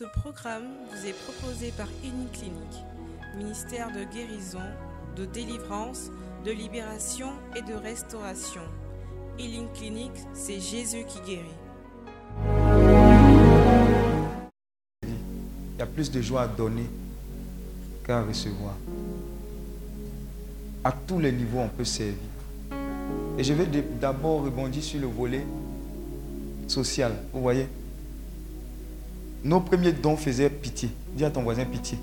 Ce programme vous est proposé par Clinique, ministère de guérison, de délivrance, de libération et de restauration. Healing Clinique, c'est Jésus qui guérit. Il y a plus de joie à donner qu'à recevoir. À tous les niveaux, on peut servir. Et je vais d'abord rebondir sur le volet social. Vous voyez Nos premiers dons faisaient pitié. Dis à ton voisin pitié.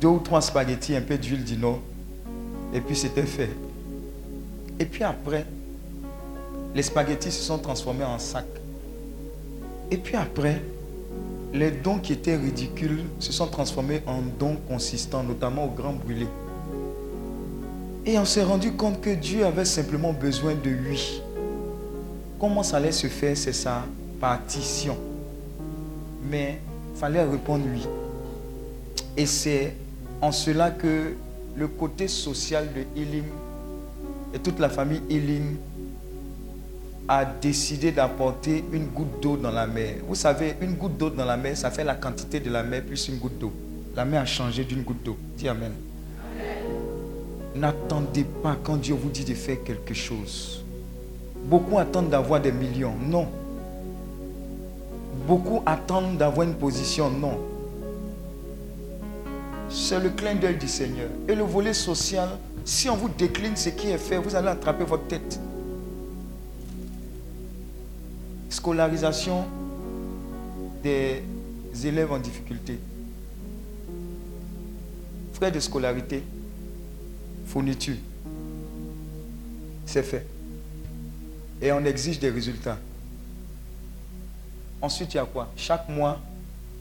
Deux ou trois spaghettis, un peu d'huile d'ino. Et puis c'était fait. Et puis après, les spaghettis se sont transformés en sacs. Et puis après, les dons qui étaient ridicules se sont transformés en dons consistants, notamment au grand brûlé. Et on s'est rendu compte que Dieu avait simplement besoin de lui. Comment ça allait se faire, c'est sa partition. Mais il fallait répondre lui. Et c'est en cela que le côté social de Elim et toute la famille Elim a décidé d'apporter une goutte d'eau dans la mer. Vous savez, une goutte d'eau dans la mer, ça fait la quantité de la mer plus une goutte d'eau. La mer a changé d'une goutte d'eau. Dis Amen. N'attendez pas quand Dieu vous dit de faire quelque chose. Beaucoup attendent d'avoir des millions. Non. Beaucoup attendent d'avoir une position. Non. C'est le clin d'œil du Seigneur. Et le volet social, si on vous décline ce qui est fait, vous allez attraper votre tête. Scolarisation des élèves en difficulté. Frais de scolarité, fourniture. C'est fait. Et on exige des résultats. Ensuite, il y a quoi? Chaque mois,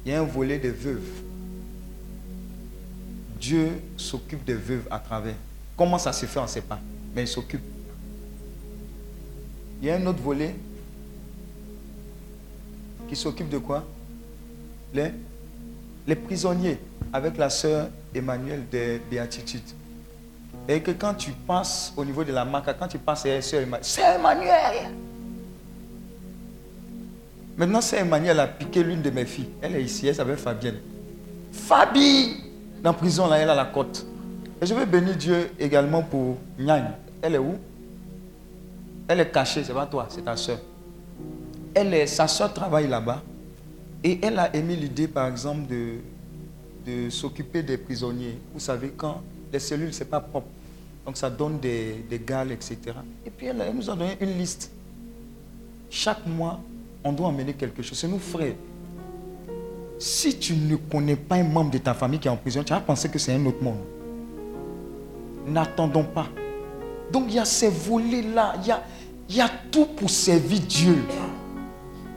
il y a un volet des veuves. Dieu s'occupe des veuves à travers. Comment ça se fait, on ne sait pas. Mais il s'occupe. Il y a un autre volet qui s'occupe de quoi? Les, les prisonniers, avec la sœur Emmanuel de Béatitude. Et que quand tu passes au niveau de la marque, quand tu passes, c'est sœur Emmanuel. Sœur Emmanuel Maintenant, sœur Emmanuel a piqué l'une de mes filles. Elle est ici, elle s'appelle Fabienne. Fabi Dans la prison, là, elle a la côte. Et je veux bénir Dieu également pour Nyan. Elle est où? Elle est cachée, c'est pas toi, c'est ta soeur elle sa soeur travaille là-bas et elle a émis l'idée, par exemple, de, de s'occuper des prisonniers. Vous savez, quand les cellules, ce n'est pas propre, donc ça donne des, des gales, etc. Et puis elle, nous a donné une liste. Chaque mois, on doit emmener quelque chose. C'est nous frères. Si tu ne connais pas un membre de ta famille qui est en prison, tu vas penser que c'est un autre monde. N'attendons pas. Donc il y a ces volets-là, il y a, y a tout pour servir Dieu.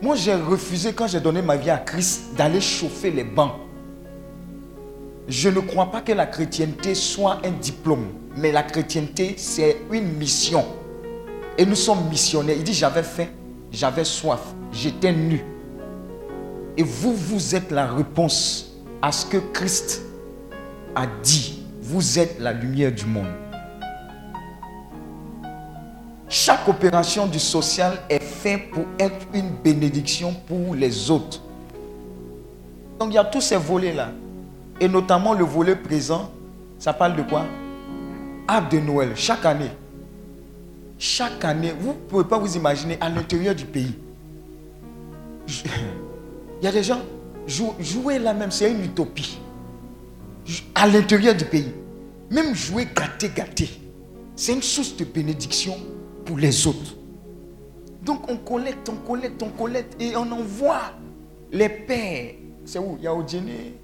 Moi, j'ai refusé, quand j'ai donné ma vie à Christ, d'aller chauffer les bancs. Je ne crois pas que la chrétienté soit un diplôme, mais la chrétienté, c'est une mission. Et nous sommes missionnaires. Il dit, j'avais faim, j'avais soif, j'étais nu. Et vous, vous êtes la réponse à ce que Christ a dit. Vous êtes la lumière du monde. Chaque opération du social est faite pour être une bénédiction pour les autres. Donc il y a tous ces volets-là. Et notamment le volet présent, ça parle de quoi? Arbre de Noël, chaque année. Chaque année, vous ne pouvez pas vous imaginer à l'intérieur du pays. Il y a des gens, jouer là même, c'est une utopie. À l'intérieur du pays. Même jouer gâté, gâté. C'est une source de bénédiction pour les autres. Donc on collecte, on collecte, on collecte et on envoie les pères. C'est où? Il y a Odjene,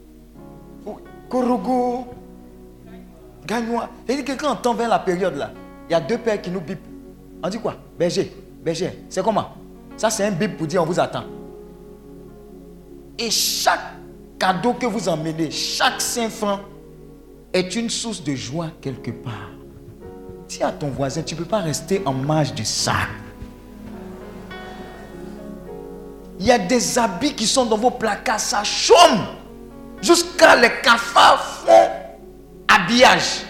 Korogo, Gagnois. Et que quand on vers la période là, il y a deux pères qui nous bipent. On dit quoi? Berger, berger, c'est comment? Ça c'est un bip pour dire on vous attend. Et chaque cadeau que vous emmenez, chaque 5 francs est une source de joie quelque part. Dis à ton voisin, tu ne peux pas rester en marge de ça. Il y a des habits qui sont dans vos placards, ça chôme. Jusqu'à les cafards font habillage.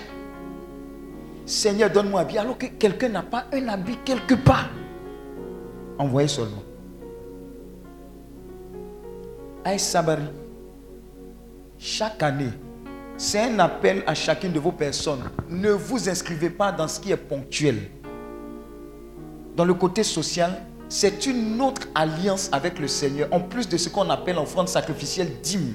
Seigneur, donne-moi un habit. Alors que quelqu'un n'a pas un habit quelque part. Envoyez seulement. Aïe Sabari, chaque année, c'est un appel à chacune de vos personnes. Ne vous inscrivez pas dans ce qui est ponctuel. Dans le côté social, c'est une autre alliance avec le Seigneur, en plus de ce qu'on appelle offrande sacrificielle dîme.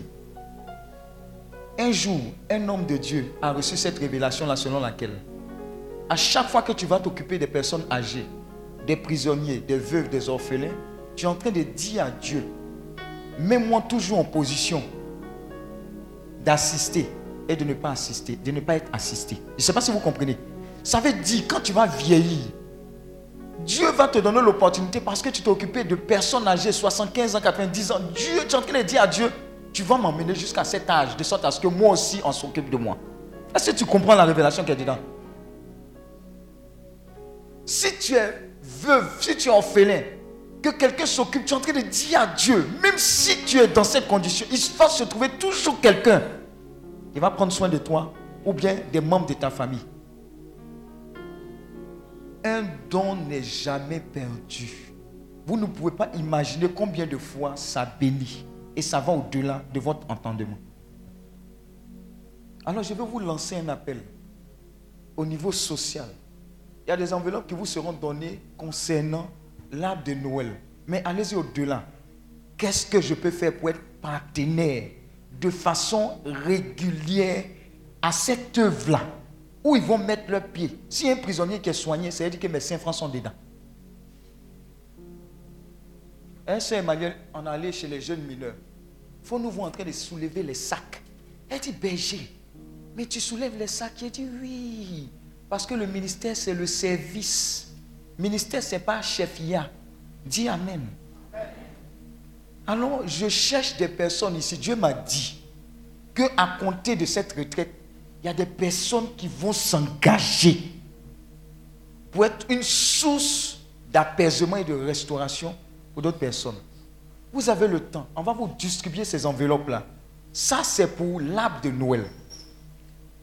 Un jour, un homme de Dieu a reçu cette révélation-là selon laquelle, à chaque fois que tu vas t'occuper des personnes âgées, des prisonniers, des veuves, des orphelins, tu es en train de dire à Dieu, mets-moi toujours en position d'assister et de ne pas assister, de ne pas être assisté. Je ne sais pas si vous comprenez. Ça veut dire quand tu vas vieillir, Dieu va te donner l'opportunité parce que tu t'es occupé de personnes âgées, 75 ans, 90 ans. Dieu, tu es en train de dire à Dieu, tu vas m'emmener jusqu'à cet âge, de sorte à ce que moi aussi, on s'occupe de moi. Est-ce que tu comprends la révélation qui est dedans? Si tu es veuve, si tu es orphelin, que quelqu'un s'occupe, tu es en train de dire à Dieu, même si tu es dans cette condition, il va se trouver toujours quelqu'un qui va prendre soin de toi ou bien des membres de ta famille. Un don n'est jamais perdu. Vous ne pouvez pas imaginer combien de fois ça bénit et ça va au-delà de votre entendement. Alors je vais vous lancer un appel au niveau social. Il y a des enveloppes qui vous seront données concernant l'arbre de Noël. Mais allez-y au-delà. Qu'est-ce que je peux faire pour être partenaire de façon régulière à cette œuvre-là Où ils vont mettre leurs pieds? Si un prisonnier qui est soigné, ça veut dire que mes cinq francs sont dedans. Un soeur Emmanuel, on allé chez les jeunes mineurs. Il faut nous voir en train de soulever les sacs. Elle dit, berger, mais tu soulèves les sacs Il dit, oui. Parce que le ministère, c'est le service. Ministère, ce n'est pas chef-ya. Dis Amen. Alors, je cherche des personnes ici. Dieu m'a dit que à compter de cette retraite, il y a des personnes qui vont s'engager pour être une source d'apaisement et de restauration pour d'autres personnes. Vous avez le temps. On va vous distribuer ces enveloppes-là. Ça, c'est pour l'arbre de Noël.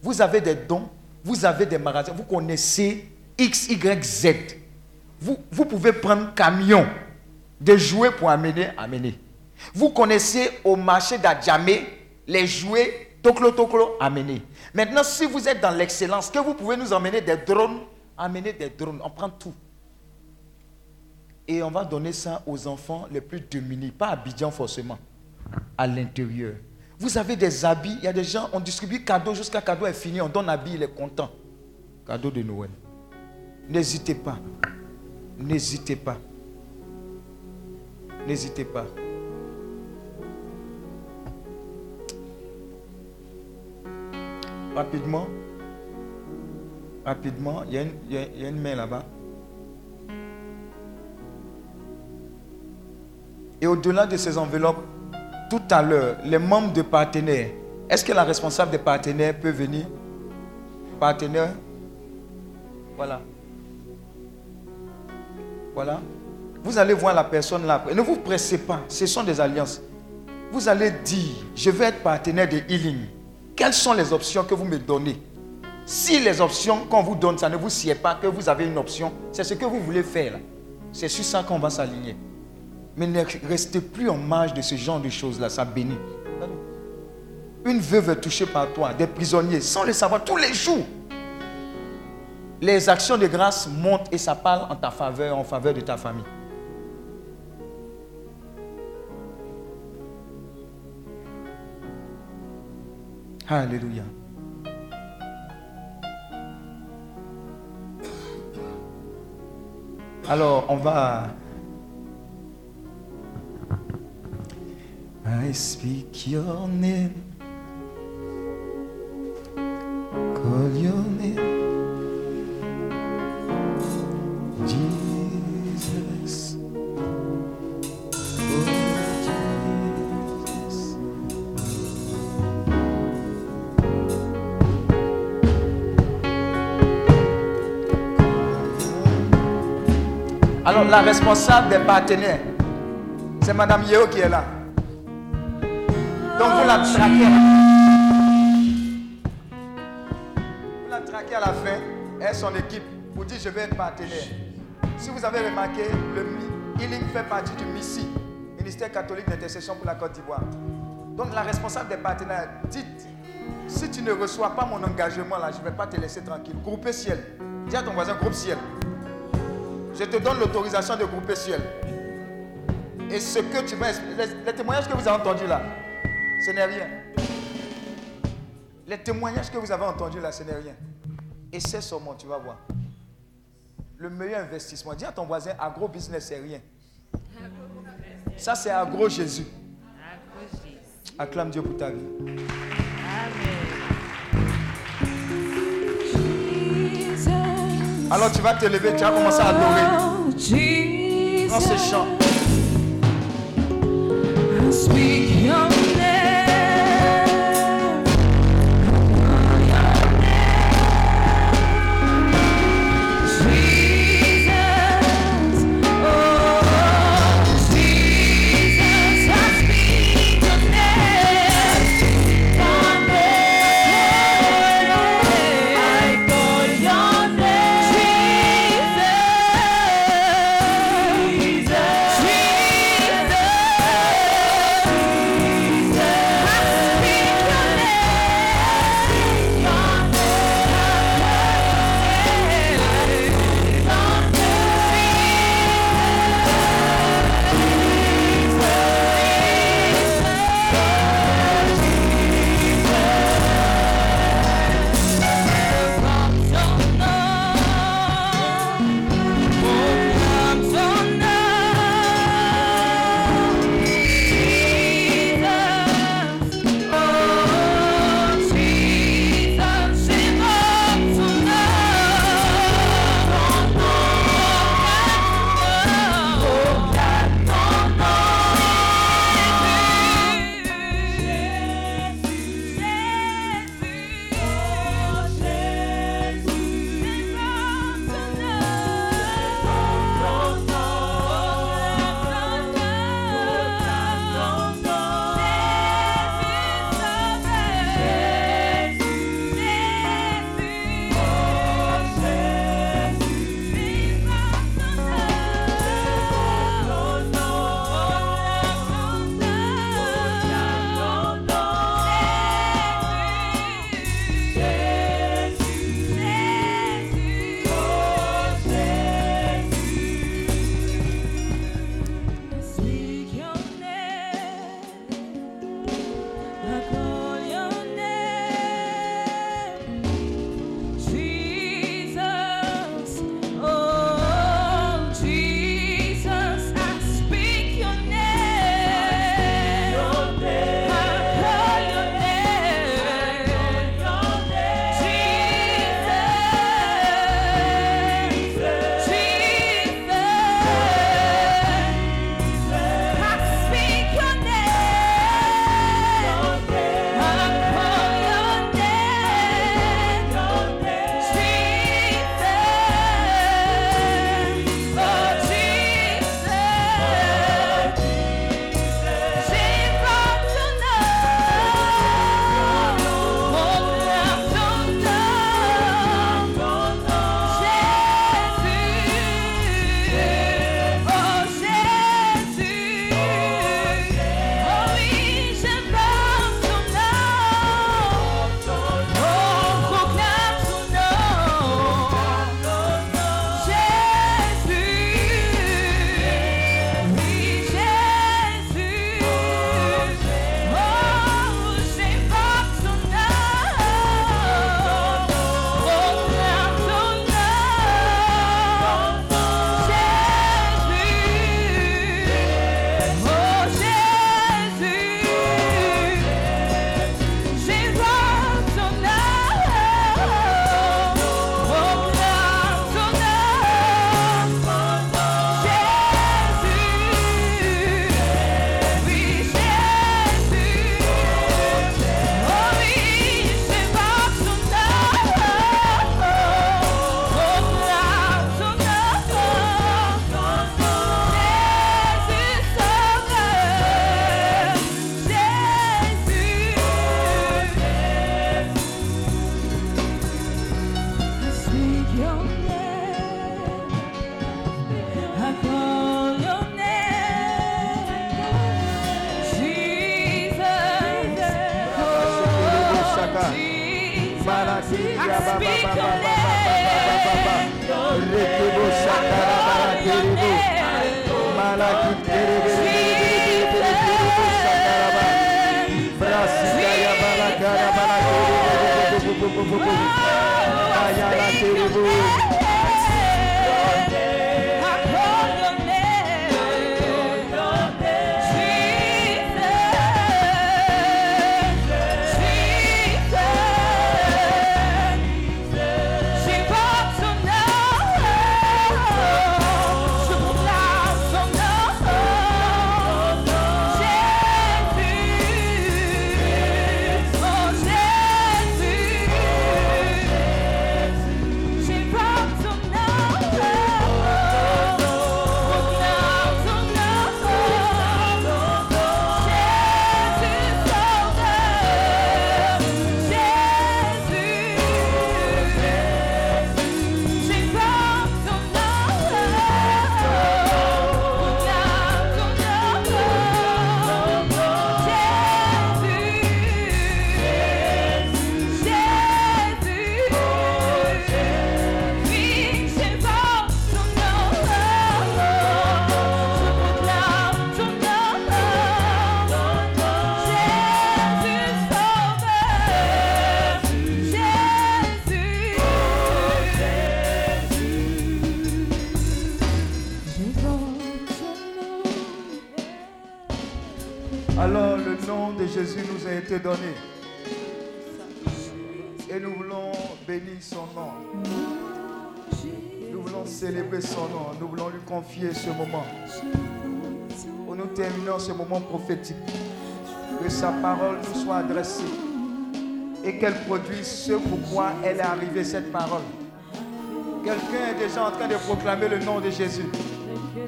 Vous avez des dons, vous avez des magasins, vous connaissez X, Y, Z. Vous, pouvez prendre camion des jouets pour amener, amener. Vous connaissez au marché d'Adjamé les jouets toklo toklo amener. Maintenant, si vous êtes dans l'excellence, que vous pouvez nous emmener des drones, amener des drones, on prend tout. Et on va donner ça aux enfants les plus démunis, pas à Abidjan forcément, à l'intérieur. Vous avez des habits, il y a des gens, on distribue cadeaux jusqu'à cadeau est fini, on donne habit, il est content. Cadeau de Noël. N'hésitez pas. N'hésitez pas. N'hésitez pas. Rapidement. Rapidement. Il y, a une, y a une main là-bas. Et au-delà de ces enveloppes, tout à l'heure, les membres de partenaires, est-ce que la responsable des partenaires peut venir? Partenaire? Voilà. Voilà. Vous allez voir la personne là. Ne vous pressez pas. Ce sont des alliances. Vous allez dire, je vais être partenaire de Healing. Quelles sont les options que vous me donnez? Si les options qu'on vous donne, ça ne vous sied pas, que vous avez une option, c'est ce que vous voulez faire. C'est sur ça qu'on va s'aligner. Mais ne restez plus en marge de ce genre de choses-là, ça bénit. Une veuve est touchée par toi, des prisonniers, sans le savoir, tous les jours. Les actions de grâce montent et ça parle en ta faveur, en faveur de ta famille. Alléluia. Alors, on va I speak your name. Call your name. Alors, la responsable des partenaires, c'est Madame Yeo qui est là. Donc vous la traquez. Vous la traquez à la fin et son équipe vous dit je vais être partenaire. Si vous avez remarqué, le Healing fait partie du MISI. Ministère catholique d'intercession pour la Côte d'Ivoire. Donc la responsable des partenaires, dites, si tu ne reçois pas mon engagement là, je ne vais pas te laisser tranquille. Groupe ciel. Dis à ton voisin, groupe ciel. Je te donne l'autorisation de grouper ciel. Et ce que tu vas les, les témoignages que vous avez entendus là, ce n'est rien. Les témoignages que vous avez entendus là, ce n'est rien. Et c'est seulement, tu vas voir. Le meilleur investissement. Dis à ton voisin, agro business, c'est rien. Ça, c'est agro Jésus. Acclame Dieu pour ta vie. Alors tu vas te lever, tu vas commencer à adorer. Dans ce chant. Baba. Maravilha, Baba, Baba, son nom. Nous voulons lui confier ce moment. Où nous terminons ce moment prophétique. Que sa parole nous soit adressée. Et qu'elle produise ce pourquoi elle est arrivée, cette parole. Quelqu'un est déjà en train de proclamer le nom de Jésus.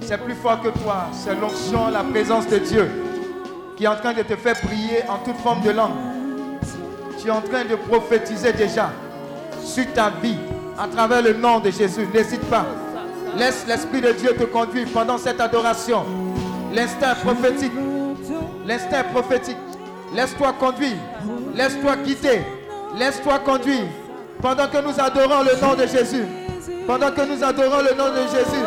C'est plus fort que toi. C'est l'onction, la présence de Dieu qui est en train de te faire prier en toute forme de langue. Tu es en train de prophétiser déjà sur ta vie à travers le nom de Jésus. N'hésite pas. Laisse l'Esprit de Dieu te conduire pendant cette adoration. L'instinct prophétique. L'instinct prophétique. Laisse-toi conduire. Laisse-toi quitter. Laisse-toi conduire. Pendant que nous adorons le nom de Jésus. Pendant que nous adorons le nom de Jésus.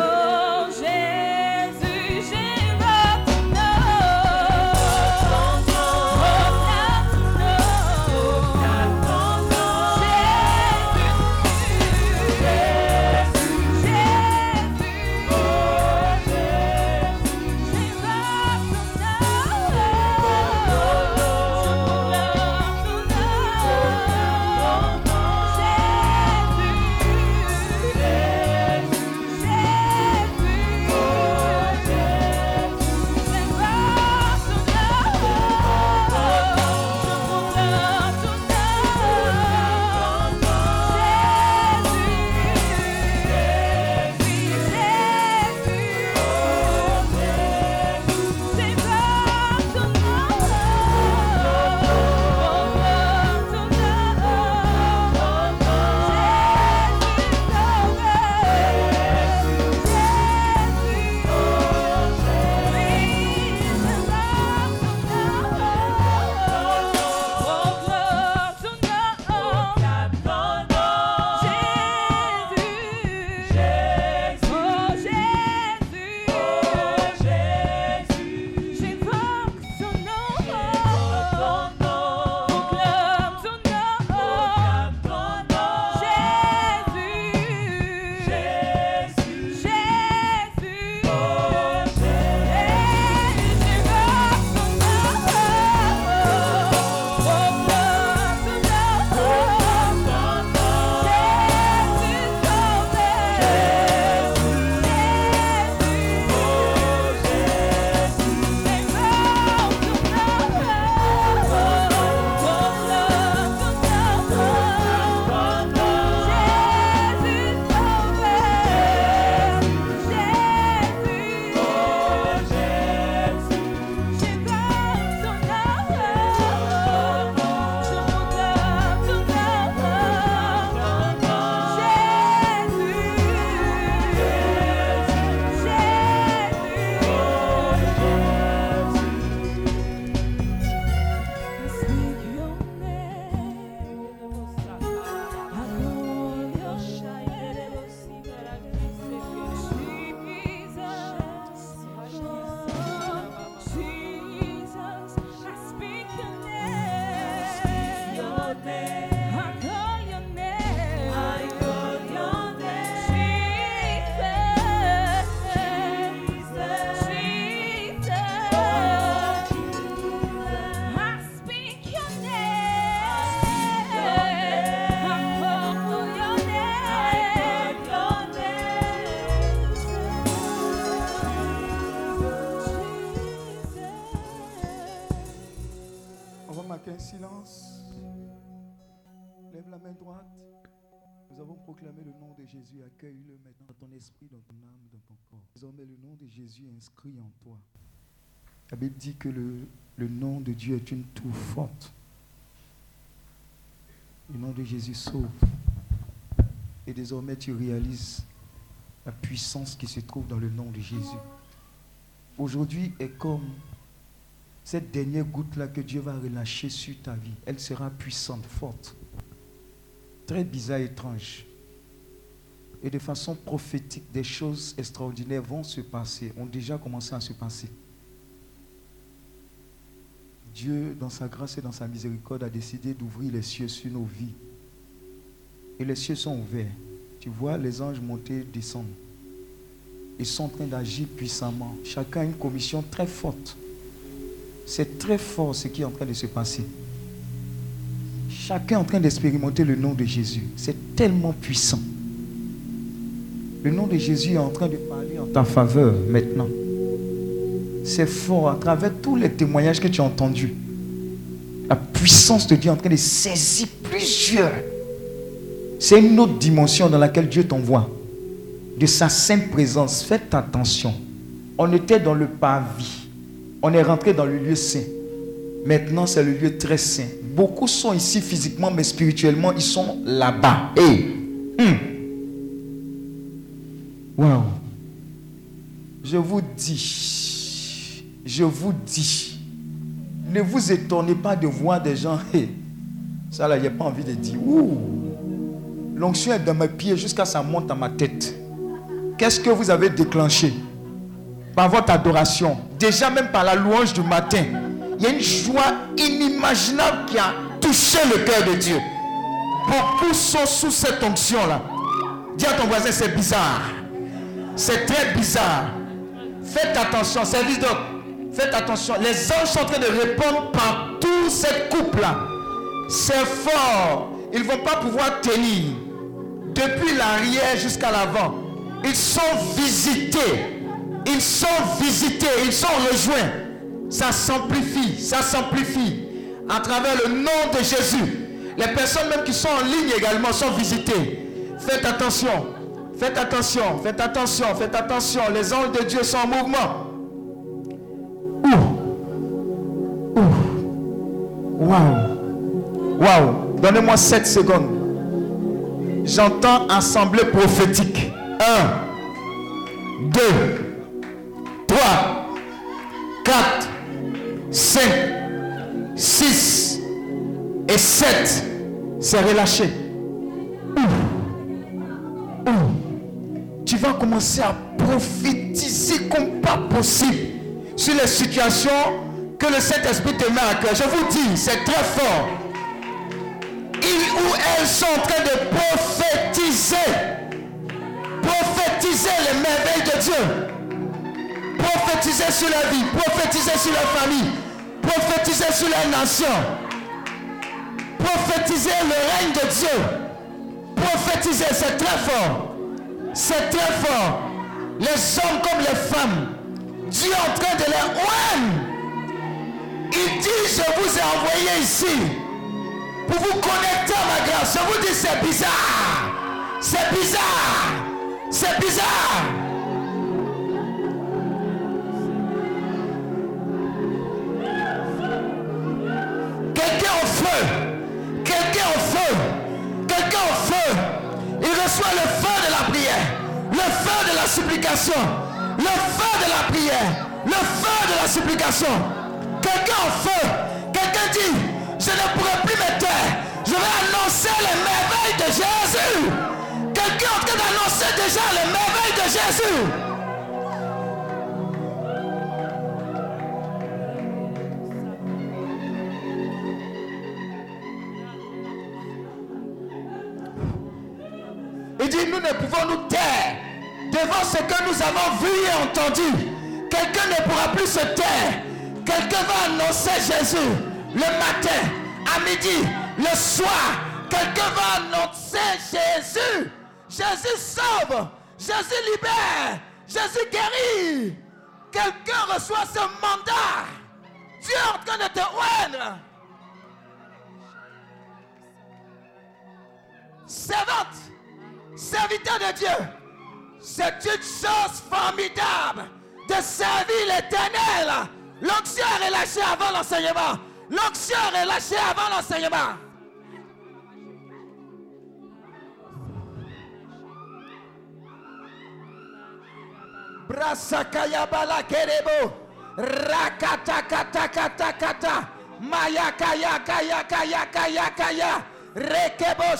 En toi. La Bible dit que le, le nom de Dieu est une tour forte. Le nom de Jésus sauve. Et désormais, tu réalises la puissance qui se trouve dans le nom de Jésus. Aujourd'hui est comme cette dernière goutte-là que Dieu va relâcher sur ta vie. Elle sera puissante, forte. Très bizarre, étrange. Et de façon prophétique, des choses extraordinaires vont se passer, ont déjà commencé à se passer. Dieu, dans sa grâce et dans sa miséricorde, a décidé d'ouvrir les cieux sur nos vies. Et les cieux sont ouverts. Tu vois les anges monter, descendre. Ils sont en train d'agir puissamment. Chacun a une commission très forte. C'est très fort ce qui est en train de se passer. Chacun est en train d'expérimenter le nom de Jésus. C'est tellement puissant. Le nom de Jésus est en train de parler en ta faveur maintenant. C'est fort à travers tous les témoignages que tu as entendus. La puissance de Dieu est en train de saisir plusieurs. C'est une autre dimension dans laquelle Dieu t'envoie. De sa sainte présence. Faites attention. On était dans le parvis. On est rentré dans le lieu saint. Maintenant, c'est le lieu très saint. Beaucoup sont ici physiquement, mais spirituellement, ils sont là-bas. Et, wow. Je vous dis, je vous dis, ne vous étonnez pas de voir des gens. Hey, ça là, a pas envie de dire. L'onction est dans mes pieds jusqu'à ça monte à ma tête. Qu'est-ce que vous avez déclenché par votre adoration? Déjà même par la louange du matin. Il y a une joie inimaginable qui a touché le cœur de Dieu. Beaucoup sont sous cette onction-là. Dis à ton voisin, c'est bizarre. C'est très bizarre. Faites attention, service donc. Faites attention. Les anges sont en train de répondre par tout cette couple-là. C'est fort. Ils ne vont pas pouvoir tenir. Depuis l'arrière jusqu'à l'avant. Ils sont visités. Ils sont visités. Ils sont rejoints. Ça s'amplifie. Ça s'amplifie. À travers le nom de Jésus. Les personnes même qui sont en ligne également sont visitées. Faites attention. Faites attention, faites attention, faites attention. Les anges de Dieu sont en mouvement. Ouh. Ouh. Waouh. Waouh. Donnez-moi 7 secondes. J'entends assemblée prophétique. 1, 2, 3, 4, 5, 6 et 7. C'est relâché. Ouh. Ouh tu vas commencer à prophétiser comme pas possible sur les situations que le Saint-Esprit te met à cœur. Je vous dis, c'est très fort. Ils ou elles sont en train de prophétiser. Prophétiser les merveilles de Dieu. Prophétiser sur la vie, prophétiser sur la famille, prophétiser sur la nation. Prophétiser le règne de Dieu. Prophétiser, c'est très fort. C'est très fort. Les hommes comme les femmes. Dieu est en train de les oindre. Il dit, je vous ai envoyé ici pour vous connecter à ma grâce. Je vous dis, c'est bizarre. C'est bizarre. C'est bizarre. Quelqu'un au feu. Quelqu'un au feu. Quelqu'un au feu. Il reçoit le feu de la prière, le feu de la supplication, le feu de la prière, le feu de la supplication. Quelqu'un en feu, quelqu'un dit, je ne pourrai plus me taire, je vais annoncer les merveilles de Jésus. Quelqu'un en train d'annoncer déjà les merveilles de Jésus. nous ne pouvons nous taire devant ce que nous avons vu et entendu. Quelqu'un ne pourra plus se taire. Quelqu'un va annoncer Jésus le matin, à midi, le soir. Quelqu'un va annoncer Jésus. Jésus sauve. Jésus libère. Jésus guérit. Quelqu'un reçoit ce mandat. Dieu est en train de te oindre. Servante, serviteur de Dieu. C'est une chose formidable de servir l'éternel. L'onction est lâchée avant l'enseignement. L'onction est lâchée avant l'enseignement. Brasakaya bala kerebo. Rakata kata Rekebo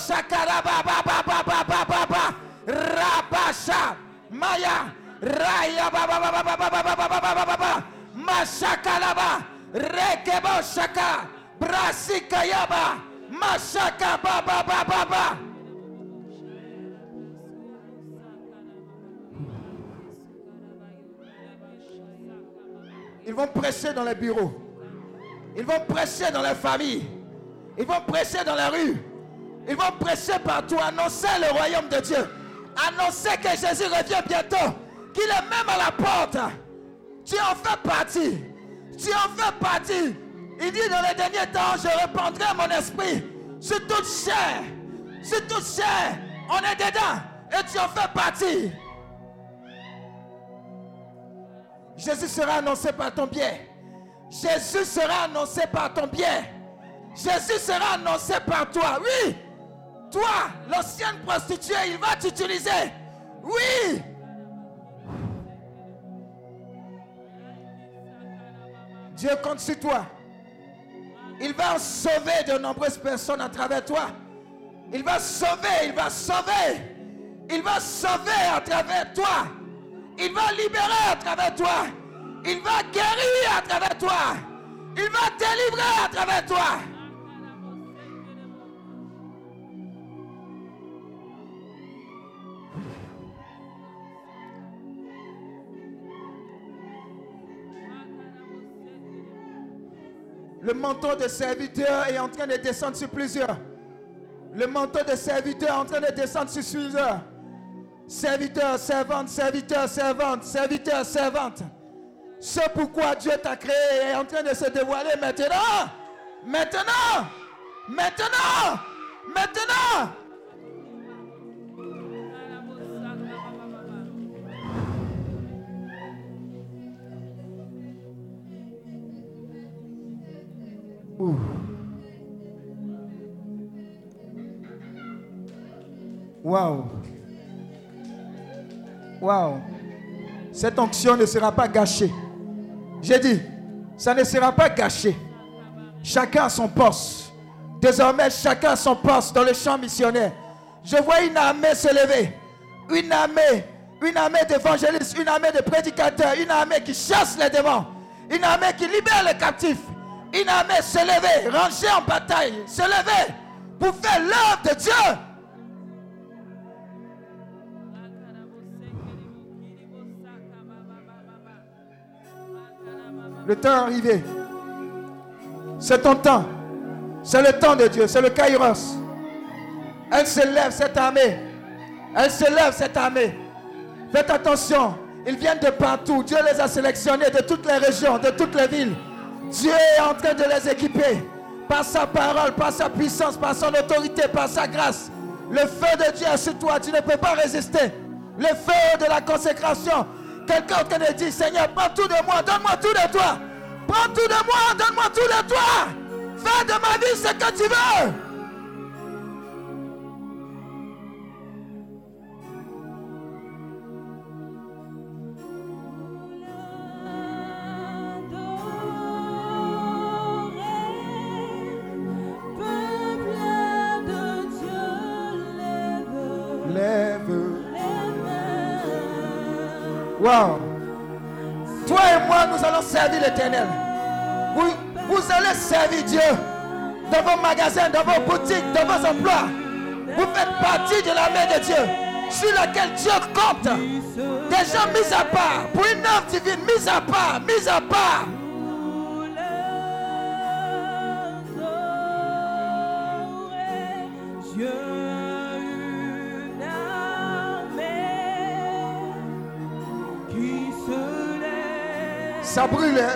Rekebo Shaka Brasikayaba Baba Ils vont presser dans les bureaux. Ils vont presser dans les familles. Ils vont presser dans la rue. Ils vont prêcher partout, annoncer le royaume de Dieu. Annoncer que Jésus revient bientôt. Qu'il est même à la porte. Tu en fais partie. Tu en fais partie. Il dit dans les derniers temps, je répandrai mon esprit sur toute chair. Sur toute chair. On est dedans. Et tu en fais partie. Jésus sera annoncé par ton biais. Jésus sera annoncé par ton biais. Jésus sera annoncé par toi. Oui. Toi, l'ancienne prostituée, il va t'utiliser. Oui. Dieu compte sur toi. Il va sauver de nombreuses personnes à travers toi. Il va sauver, il va sauver. Il va sauver à travers toi. Il va libérer à travers toi. Il va guérir à travers toi. Il va délivrer à travers toi. Le manteau de serviteur est en train de descendre sur plusieurs. Le manteau de serviteur est en train de descendre sur plusieurs. Serviteur, servante, serviteur, servante, serviteur, servante. Ce pourquoi Dieu t'a créé est en train de se dévoiler maintenant. Maintenant. Maintenant. Maintenant. Ouh. Waouh. Cette onction ne sera pas gâchée. J'ai dit, ça ne sera pas gâché. Chacun a son poste. Désormais, chacun a son poste dans le champ missionnaire. Je vois une armée se lever. Une armée, une armée d'évangélistes, une armée de prédicateurs, une armée qui chasse les démons, une armée qui libère les captifs, une armée se lever, rangée en bataille, se lever pour faire l'œuvre de Dieu. Le temps est arrivé. C'est ton temps. C'est le temps de Dieu. C'est le Kairos. Elle se lève, cette armée. Elle se lève, cette armée. Faites attention. Ils viennent de partout. Dieu les a sélectionnés de toutes les régions, de toutes les villes. Dieu est en train de les équiper. Par sa parole, par sa puissance, par son autorité, par sa grâce. Le feu de Dieu est sur toi. Tu ne peux pas résister. Le feu de la consécration. Quelqu'un qui me dit, Seigneur, prends tout de moi, donne-moi tout de toi. Prends tout de moi, donne-moi tout de toi. Fais de ma vie ce que tu veux. Toi et moi, nous allons servir l'éternel. Vous, vous allez servir Dieu dans vos magasins, dans vos boutiques, dans vos emplois. Vous faites partie de l'armée de Dieu sur laquelle Dieu compte. Des gens mis à part pour une œuvre divine, mis à part, mis à part.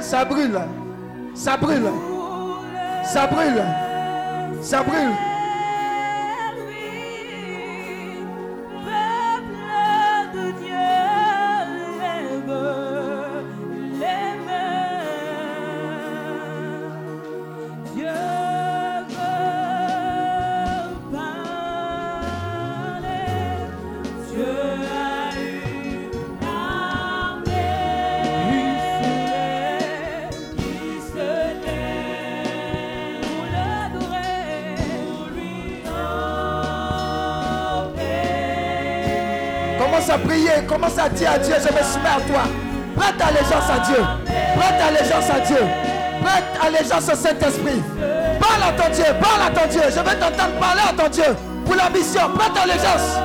Ça brûle, hein, ça brûle. Ça brûle. Ça brûle. Ça brûle. Commence à dire à Dieu, je me soumets à toi. Prête allégeance à Dieu. Prête allégeance à Dieu. Prête allégeance au Saint-Esprit. Parle à ton Dieu, parle à ton Dieu. Je veux t'entendre parler à ton Dieu pour la mission. Prête allégeance.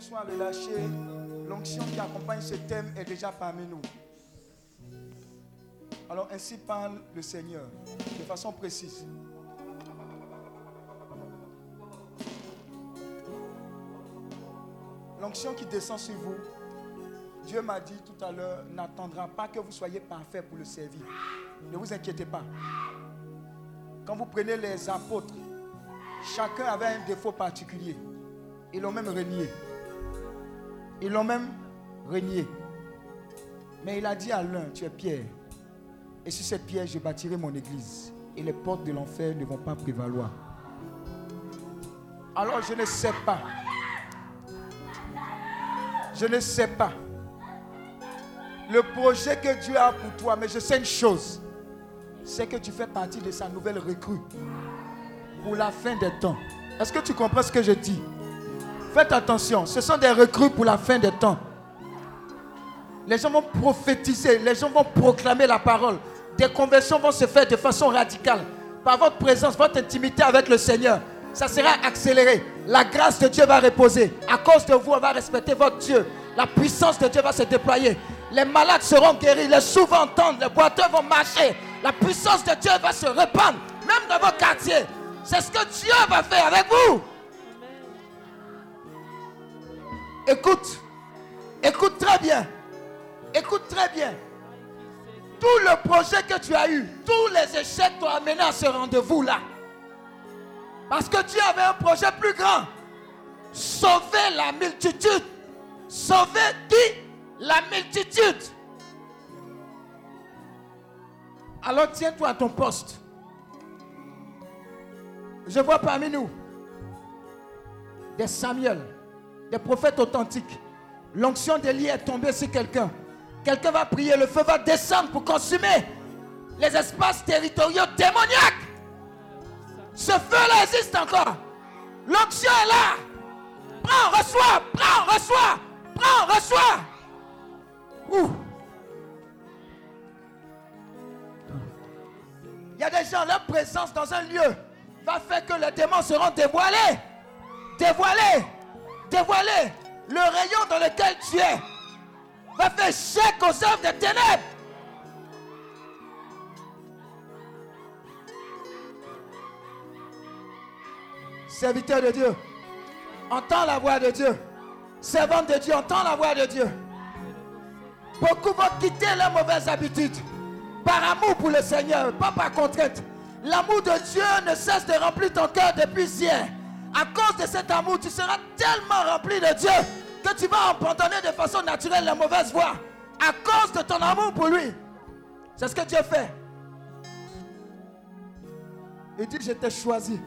Soit relâché, l'onction qui accompagne ce thème est déjà parmi nous. Alors ainsi parle le Seigneur de façon précise. L'onction qui descend sur vous, Dieu m'a dit tout à l'heure, n'attendra pas que vous soyez parfait pour le servir. Ne vous inquiétez pas. Quand vous prenez les apôtres, chacun avait un défaut particulier. Ils l'ont même renié. Ils l'ont même renié. Mais il a dit à l'un, tu es Pierre. Et sur cette pierre, je bâtirai mon église. Et les portes de l'enfer ne vont pas prévaloir. Alors je ne sais pas. Je ne sais pas. Le projet que Dieu a pour toi, mais je sais une chose. C'est que tu fais partie de sa nouvelle recrue. Pour la fin des temps. Est-ce que tu comprends ce que je dis? Faites attention, ce sont des recrues pour la fin des temps. Les gens vont prophétiser, les gens vont proclamer la parole. Des conversions vont se faire de façon radicale. Par votre présence, votre intimité avec le Seigneur, ça sera accéléré. La grâce de Dieu va reposer. À cause de vous, on va respecter votre Dieu. La puissance de Dieu va se déployer. Les malades seront guéris, les sourds vont entendre, les boiteux vont marcher. La puissance de Dieu va se répandre, même dans vos quartiers. C'est ce que Dieu va faire avec vous. Écoute, écoute très bien. Écoute très bien. Tout le projet que tu as eu, tous les échecs t'ont amené à ce rendez-vous-là. Parce que Dieu avait un projet plus grand. Sauver la multitude. Sauver qui? La multitude. Alors tiens-toi à ton poste. Je vois parmi nous des Samuel, des prophètes authentiques. L'onction d'Élie est tombée sur quelqu'un. Quelqu'un va prier, le feu va descendre pour consumer les espaces territoriaux démoniaques. Ce feu-là existe encore. L'onction est là. Prends, reçois, prends, reçois, prends, reçois. Ouh. Il y a des gens, leur présence dans un lieu va faire que les démons seront dévoilés. Dévoilés. Dévoilés. Le rayon dans lequel tu es va faire chèque aux œuvres des ténèbres. Serviteur de Dieu, entends la voix de Dieu. Servante de Dieu, entends la voix de Dieu. Beaucoup vont quitter leurs mauvaises habitudes par amour pour le Seigneur, pas par contrainte. L'amour de Dieu ne cesse de remplir ton cœur depuis hier. À cause de cet amour, tu seras tellement rempli de Dieu que tu vas abandonner de façon naturelle les mauvaises voies. À cause de ton amour pour lui. C'est ce que Dieu fait. Il dit, je t'ai choisi.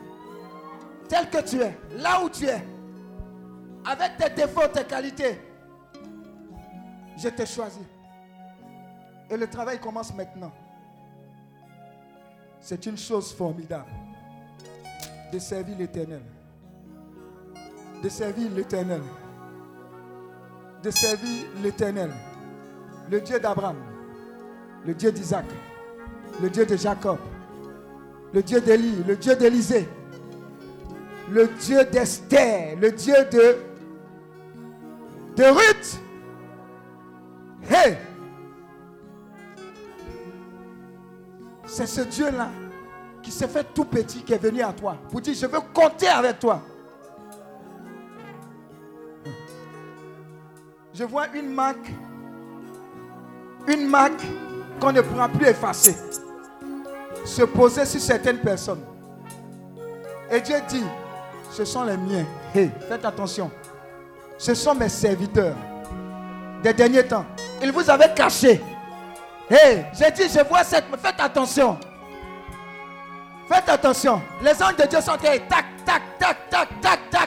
Tel que tu es, là où tu es, avec tes défauts, tes qualités. Je t'ai choisi. Et le travail commence maintenant. C'est une chose formidable de servir l'éternel. De servir l'éternel. De servir l'éternel. Le Dieu d'Abraham. Le Dieu d'Isaac. Le Dieu de Jacob. Le Dieu d'Élie. Le Dieu d'Élisée. Le Dieu d'Esther. Le Dieu de, de Ruth. Hey! C'est ce Dieu-là qui s'est fait tout petit qui est venu à toi pour dire je veux compter avec toi. Je vois une marque, une marque qu'on ne pourra plus effacer, se poser sur certaines personnes. Et Dieu dit, ce sont les miens. Hey, faites attention. Ce sont mes serviteurs des derniers temps. Ils vous avaient caché. Hé, j'ai dit, je vois cette. Faites attention. Faites attention. Les anges de Dieu sont. Tac, tac, tac, tac, tac, tac,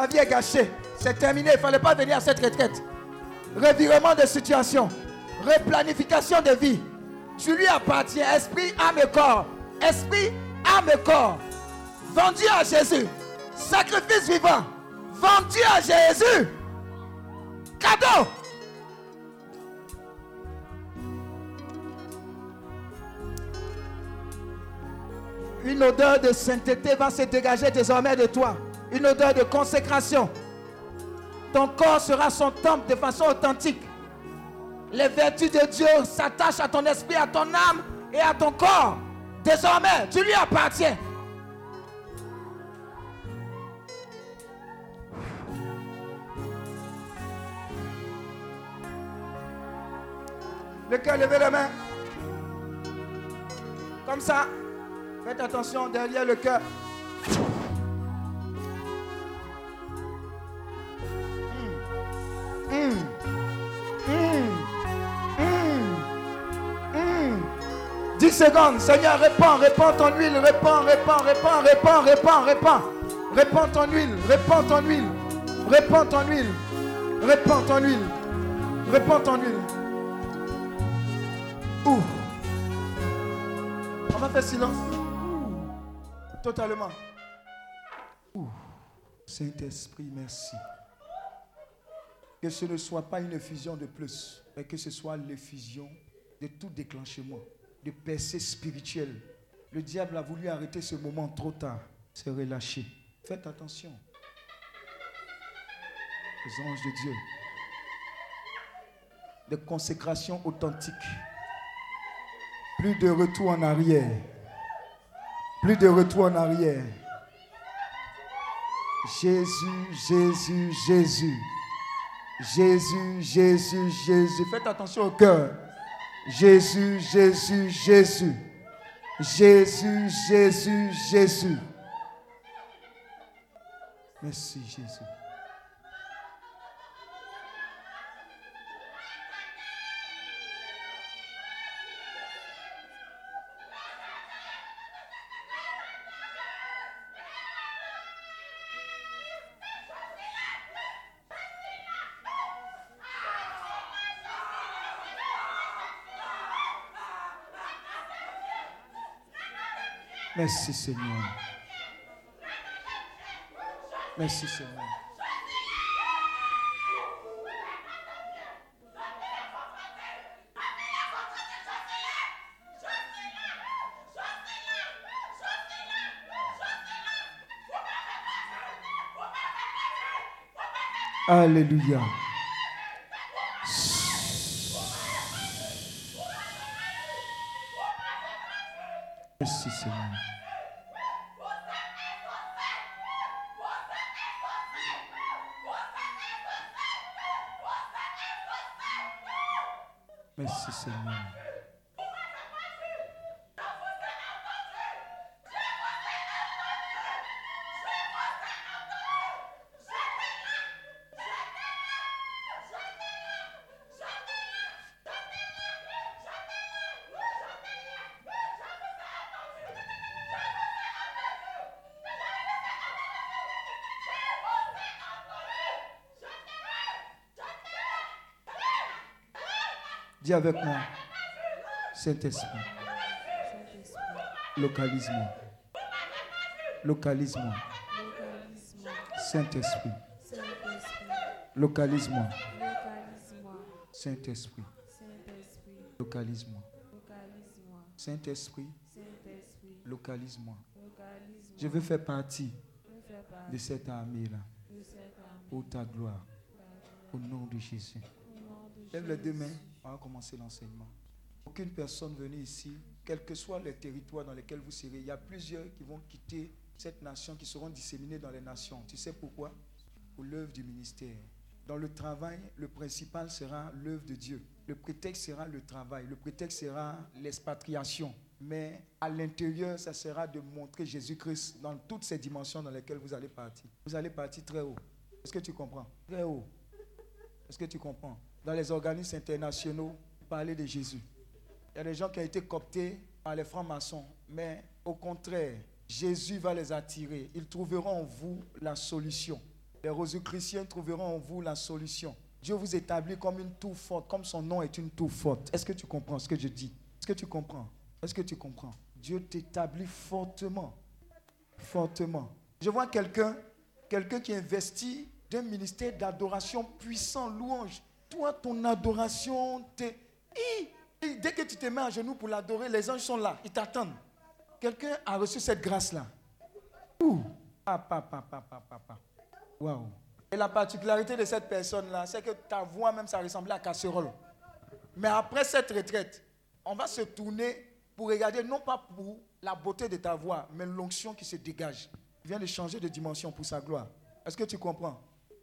Ta vie est gâchée. C'est terminé. Il ne fallait pas venir à cette retraite. Revirement de situation. Replanification de vie. Tu lui appartiens. Esprit, âme et corps. Esprit, âme et corps. Vendu à Jésus. Sacrifice vivant vendu à Jésus. Cadeau. Une odeur de sainteté va se dégager désormais de toi. Une odeur de consécration. Ton corps sera son temple de façon authentique. Les vertus de Dieu s'attachent à ton esprit, à ton âme et à ton corps. Désormais, tu lui appartiens. Le cœur, levez les mains. Comme ça. Faites attention derrière le cœur. 10 secondes. Seigneur, répands, répands ton huile. Répands, répands, répands, répands, répands, répands. Répands ton huile. Répands ton huile. Répands ton huile. Répands ton huile. Répands ton huile. On va faire silence. Totalement. Saint-Esprit, merci. Que ce ne soit pas une effusion de plus, mais que ce soit l'effusion de tout déclenchement, de percée spirituelle. Le diable a voulu arrêter ce moment trop tard, se relâcher. Faites attention. Les anges de Dieu. De consécration authentique. Plus de retour en arrière. Plus de retour en arrière. Jésus, Jésus, Jésus. Jésus, Jésus, Jésus. Faites attention au cœur. Jésus, Jésus, Jésus. Jésus, Jésus, Jésus. Merci Jésus. Merci Seigneur. Merci Seigneur. Alléluia. Merci Seigneur. Avec moi, Saint-Esprit, localise-moi. Localise-moi. Saint-Esprit, localise-moi. Saint-Esprit, localise-moi. Saint-Esprit, localise-moi. Je veux faire partie de cette armée-là. Pour ta gloire. Au nom de Jésus. Lève les deux mains. On va commencer l'enseignement. Aucune personne venue ici, quels que soient les territoires dans lesquels vous serez, il y a plusieurs qui vont quitter cette nation, qui seront disséminés dans les nations. Tu sais pourquoi? Pour l'œuvre du ministère. Dans le travail, le principal sera l'œuvre de Dieu. Le prétexte sera le travail. Le prétexte sera l'expatriation. Mais à l'intérieur, ça sera de montrer Jésus-Christ dans toutes ces dimensions dans lesquelles vous allez partir. Vous allez partir très haut. Est-ce que tu comprends? Très haut. Est-ce que tu comprends? Dans les organismes internationaux, parler de Jésus. Il y a des gens qui ont été cooptés par les francs-maçons. Mais au contraire, Jésus va les attirer. Ils trouveront en vous la solution. Les rosicruciens trouveront en vous la solution. Dieu vous établit comme une tour forte, comme son nom est une tour forte. Est-ce que tu comprends ce que je dis? Est-ce que tu comprends? Est-ce que tu comprends? Dieu t'établit fortement. Fortement. Je vois quelqu'un, quelqu'un qui investit d'un ministère d'adoration puissant, louange. Toi, ton adoration, t'es... Dès que tu te mets à genoux pour l'adorer, les anges sont là, ils t'attendent. Quelqu'un a reçu cette grâce-là. Ouh. Papa, papa, papa, papa. Waouh. Et la particularité de cette personne-là, c'est que ta voix même, ça ressemblait à casserole. Mais après cette retraite, on va se tourner pour regarder, non pas pour la beauté de ta voix, mais l'onction qui se dégage. Il vient de changer de dimension pour sa gloire. Est-ce que tu comprends?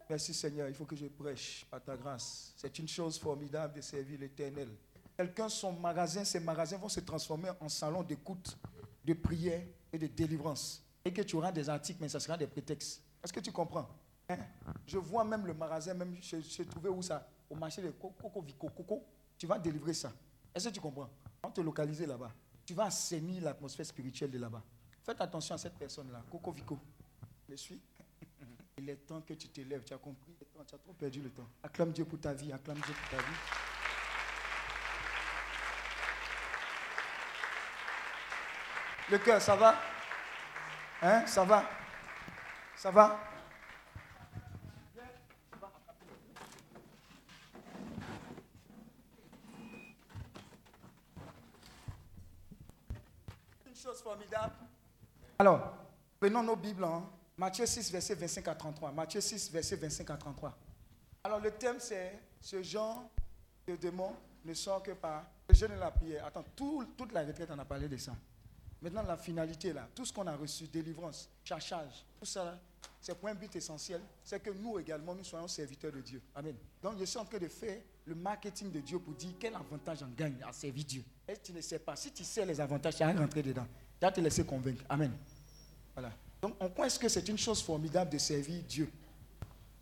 Merci Seigneur, il faut que je prêche par ta grâce. C'est une chose formidable de servir l'Éternel. Quelqu'un, son magasin, ses magasins vont se transformer en salon d'écoute, de prière et de délivrance. Et que tu auras des articles, mais ça sera des prétextes. Est-ce que tu comprends? Hein? Je vois même le magasin, même se trouver où ça? Au marché de Coco Vico Coco. Tu vas délivrer ça. Est-ce que tu comprends? On te localiser là-bas. Tu vas assainir l'atmosphère spirituelle de là-bas. Faites attention à cette personne-là, Coco Vico. Je suis il est temps que tu t'élèves, tu as compris Tu as trop perdu le temps. Acclame Dieu pour ta vie, acclame Dieu pour ta vie. Le cœur, ça va? Hein Ça va? Ça va? Une chose formidable. Alors, prenons nos Bibles. Hein. Matthieu 6, verset 25 à 33. Matthieu 6, verset 25 à 33. Alors le thème c'est ce genre de démon ne sort que par le jeûne et la prière. Attends, toute la retraite on a parlé de ça. Maintenant la finalité là, tout ce qu'on a reçu, délivrance, chachage, tout ça, c'est pour un but essentiel, c'est que nous également nous soyons serviteurs de Dieu. Amen. Donc je suis en train de faire le marketing de Dieu pour dire quel avantage on gagne à servir Dieu. Et tu ne sais pas, si tu sais les avantages, tu as rentrer dedans. Tu vas te laisser convaincre. Amen. Voilà. Donc, on croit que c'est une chose formidable de servir Dieu?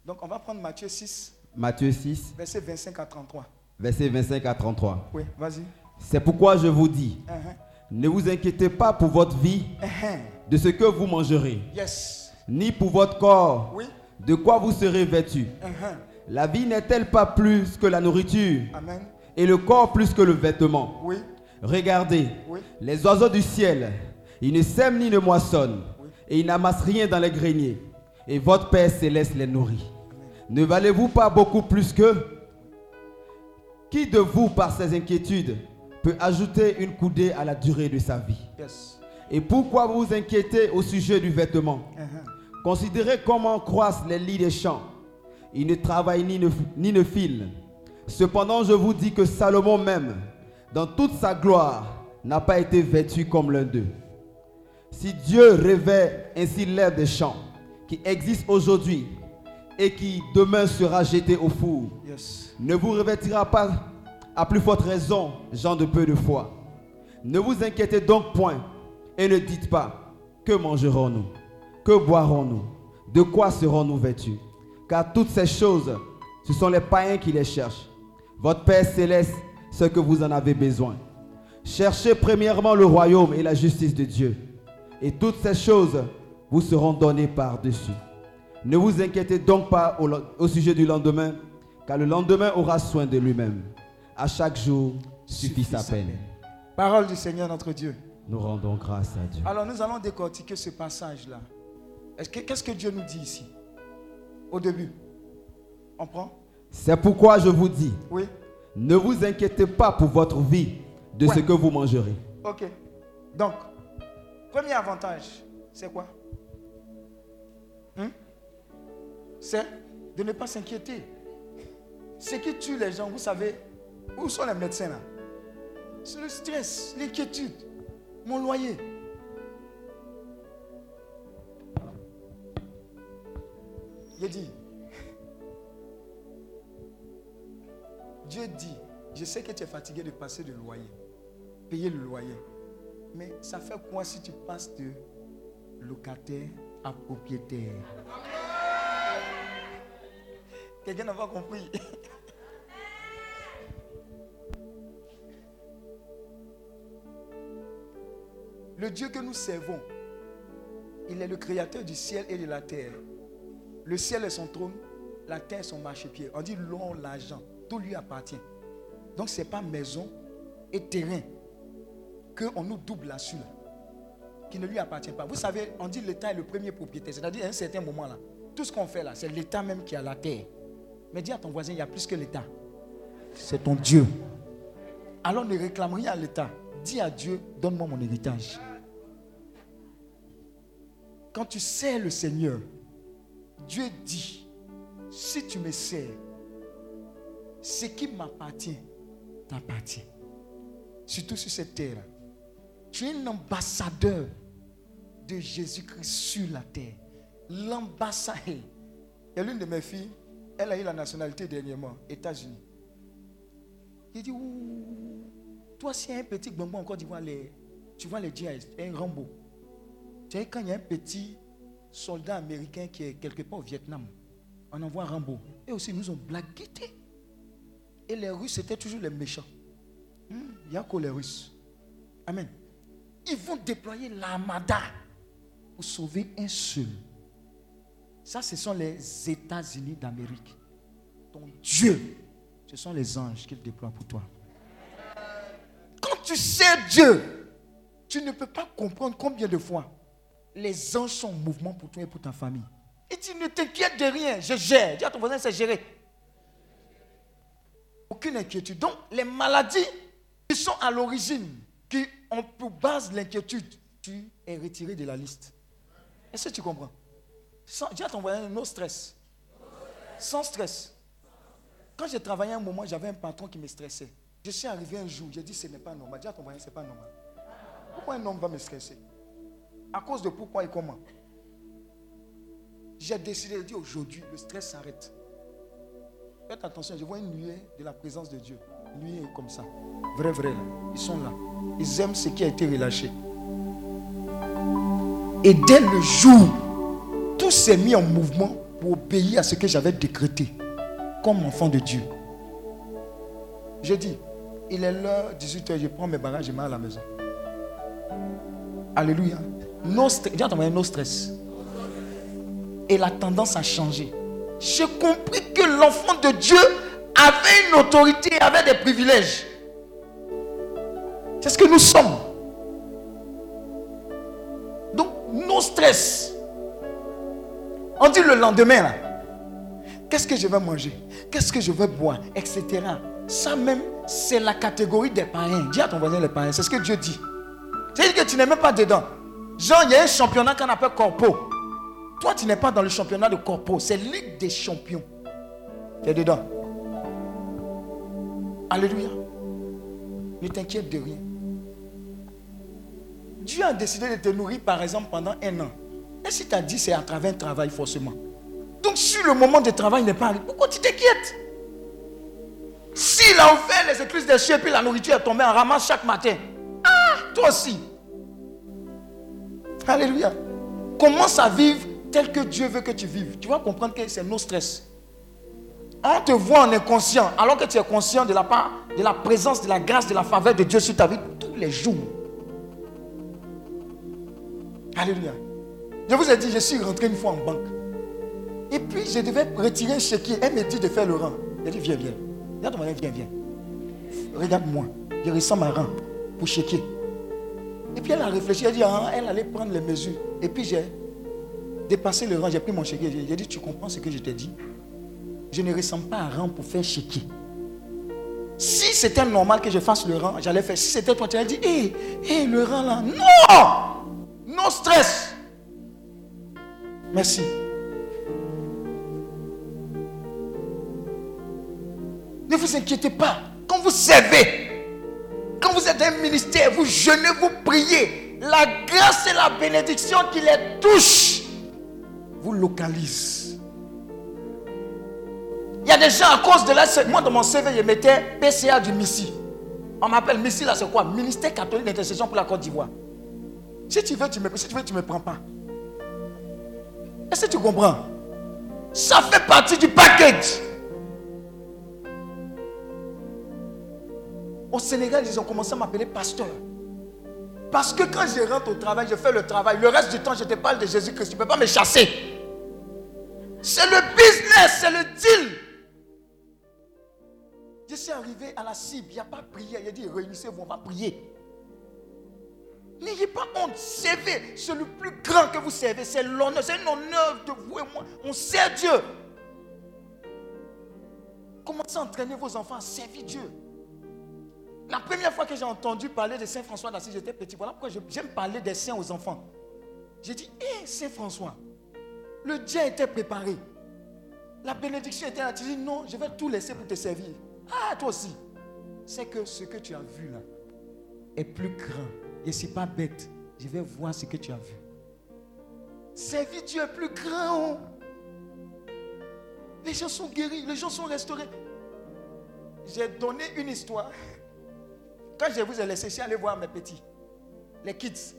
Donc, on va prendre Matthieu 6. Matthieu 6. Verset 25 à 33. Verset 25 à 33. Oui, vas-y. C'est pourquoi je vous dis, Uh-huh. ne vous inquiétez pas pour votre vie, Uh-huh. de ce que vous mangerez, Yes. ni pour votre corps, Oui. de quoi vous serez vêtu. Uh-huh. La vie n'est-elle pas plus que la nourriture, Amen. et le corps plus que le vêtement? Oui. Regardez, Oui. les oiseaux du ciel, Il ne sème ni ne moissonne, et il n'amasse rien dans les greniers. Et votre Père céleste les nourrit. Ne valez-vous pas beaucoup plus que? Qui de vous, par ses inquiétudes, peut ajouter une coudée à la durée de sa vie? Yes. Et pourquoi vous vous inquiétez au sujet du vêtement? Uh-huh. Considérez comment croissent les lits des champs. Ils ne travaillent ni ne, ni ne filent. Cependant, je vous dis que Salomon même, dans toute sa gloire, n'a pas été vêtu comme l'un d'eux. Si Dieu revêt ainsi l'herbe des champs, qui existe aujourd'hui et qui demain sera jeté au four, Yes. ne vous revêtira pas à plus forte raison, gens de peu de foi. Ne vous inquiétez donc point et ne dites pas, que mangerons-nous? Que boirons-nous? De quoi serons-nous vêtus? Car toutes ces choses, ce sont les païens qui les cherchent. Votre Père céleste ce que vous en avez besoin. Cherchez premièrement le royaume et la justice de Dieu. Et toutes ces choses vous seront données par-dessus. Ne vous inquiétez donc pas au, au sujet du lendemain, car le lendemain aura soin de lui-même. À chaque jour suffit sa peine. Parole du Seigneur notre Dieu. Nous rendons grâce à Dieu. Alors nous allons décortiquer ce passage-là. Est-ce que- Qu'est-ce que Dieu nous dit ici? Au début. On prend? C'est pourquoi je vous dis, Oui. ne vous inquiétez pas pour votre vie de ce que vous mangerez. Ok. Donc, premier avantage, c'est quoi? Hein? C'est de ne pas s'inquiéter. Ce qui tue les gens, vous savez, où sont les médecins là? C'est le stress, l'inquiétude, mon loyer. J'ai dit, Dieu dit, je sais que tu es fatigué de passer le loyer, payer le loyer. Mais ça fait quoi si tu passes de locataire à propriétaire? Quelqu'un n'a pas compris. Le Dieu que nous servons, il est le créateur du ciel et de la terre. Le ciel est son trône, la terre est son marchepied. On dit l'or, l'argent, tout lui appartient. Donc ce n'est pas maison et terrain qu'on nous double là-dessus, là, qui ne lui appartient pas. Vous savez, on dit l'État est le premier propriétaire. C'est-à-dire, à un certain moment, là, tout ce qu'on fait là, c'est l'État même qui a la terre. Mais dis à ton voisin, il y a plus que l'État. C'est ton Dieu. Alors ne réclame rien à l'État. Dis à Dieu, donne-moi mon héritage. Quand tu sers le Seigneur, Dieu dit, si tu me sers, ce qui m'appartient t'appartient. Surtout sur cette terre. Tu es un ambassadeur de Jésus-Christ sur la terre. L'ambassadeur. A l'une de mes filles, elle a eu la nationalité dernièrement, États-Unis. Il dit, Ouh, toi, si un petit bonbon encore, tu vois les, tu vois les un Rambo. Tu sais, quand il y a un petit soldat américain qui est quelque part au Vietnam, on envoie un Rambo. Et aussi, nous ont blagué. Et les Russes, c'était toujours les méchants. Hmm, Il n'y a que les Russes. Amen. Ils vont déployer l'armada pour sauver un seul. Ça, ce sont les États-Unis d'Amérique. Ton Dieu, ce sont les anges qu'il déploie pour toi. Quand tu sais Dieu, tu ne peux pas comprendre combien de fois les anges sont en mouvement pour toi et pour ta famille. Et tu ne t'inquiètes de rien, je gère. Dis à ton voisin, c'est géré. Aucune inquiétude. Donc, les maladies qui sont à l'origine, qui pour base l'inquiétude, tu es retiré de la liste. Est-ce que tu comprends? Sans, Dis à ton voisin, no stress. Sans stress. Quand j'ai travaillé un moment, j'avais un patron qui me stressait. Je suis arrivé un jour, j'ai dit ce n'est pas normal. Dis à ton voisin, ce n'est pas normal. Pourquoi un homme va me stresser? À cause de pourquoi et comment? J'ai décidé de dire aujourd'hui, le stress s'arrête. Faites attention, je vois une nuée de la présence de Dieu. Une nuée comme ça. Vrai, vrai. là. Ils sont là. Ils aiment ce qui a été relâché. Et dès le jour, tout s'est mis en mouvement pour obéir à ce que j'avais décrété comme enfant de Dieu. Je dis, il est l'heure, 18h, je prends mes bagages, je m'en à la maison. Alléluia. No stress. Dis à ton voisin, no stress. Et la tendance a changé. J'ai compris que l'enfant de Dieu avait une autorité, avait des privilèges. C'est ce que nous sommes. No stress. On dit le lendemain, là. Qu'est-ce que je vais manger? Qu'est-ce que je vais boire? Etc. Ça même, c'est la catégorie des païens. Dis à ton voisin les païens. C'est ce que Dieu dit. C'est-à-dire que tu n'es même pas dedans. Genre, il y a un championnat qu'on appelle Corpo. Toi, tu n'es pas dans le championnat de Corpo. C'est Ligue des champions. Tu es dedans. Alléluia. Ne t'inquiète de rien. Dieu a décidé de te nourrir, par exemple, pendant un an. Et si tu as dit c'est à travers un travail, forcément. Donc, si le moment de travail n'est pas arrivé, pourquoi tu t'inquiètes? S'il a ouvert les écluses des cieux et puis la nourriture est tombée en ramasse chaque matin, ah, toi aussi. Alléluia. Commence à vivre tel que Dieu veut que tu vives. Tu vas comprendre que c'est nos stress. On te voit en inconscient, alors que tu es conscient de la part, de la présence, de la grâce, de la faveur de Dieu sur ta vie tous les jours. Alléluia. Je vous ai dit, je suis rentré une fois en banque. Et puis, je devais retirer un chéquier. Elle me dit de faire le rang. Elle dit, viens, viens. Regarde-moi, viens, viens. Regarde-moi. Je ressens ma rang pour chéquier. Et puis, elle a réfléchi. Elle dit, ah, elle allait prendre les mesures. Et puis, j'ai dépassé le rang. J'ai pris mon chéquier. J'ai dit, tu comprends ce que je t'ai dit? Je ne ressemble pas à rang pour faire chéquier. Si c'était normal que je fasse le rang, j'allais faire. Si c'était toi, tu allais dire, hé, hé, le rang là. Non Non stress. Merci. Ne vous inquiétez pas. Quand vous servez, quand vous êtes un ministère, vous jeûnez, vous priez. La grâce et la bénédiction qui les touche vous localise. Il y a des gens à cause de la... Moi, dans mon CV, je mettais PCA du Missi. On m'appelle Missi, là, c'est quoi? Ministère catholique d'intercession pour la Côte d'Ivoire. Si tu veux, tu me, si tu veux, tu me prends pas. Est-ce que tu comprends? Ça fait partie du package. Au Sénégal, ils ont commencé à m'appeler pasteur. Parce que quand je rentre au travail, je fais le travail. Le reste du temps, je te parle de Jésus-Christ. Tu ne peux pas me chasser. C'est le business, c'est le deal. Je suis arrivé à la cible, il n'y a pas prié. Il a dit, réunissez-vous, on va prier. N'ayez pas honte. Servez. C'est le plus grand que vous servez. C'est l'honneur. C'est un honneur de vous et moi. On sert Dieu. Commencez à entraîner vos enfants à servir Dieu. La première fois que j'ai entendu parler de Saint François d'Assise, j'étais petit. Voilà pourquoi j'aime parler des saints aux enfants. J'ai dit, hé, Saint François, le Dieu était préparé. La bénédiction était là. Tu dis, non, je vais tout laisser pour te servir. Ah, toi aussi. C'est que ce que tu as vu là est plus grand. Et ce n'est pas bête. Je vais voir ce que tu as vu. Servir Dieu est plus grand. Les gens sont guéris, les gens sont restaurés. J'ai donné une histoire. Quand je vous ai laissé, je suis allé voir mes petits, les kids.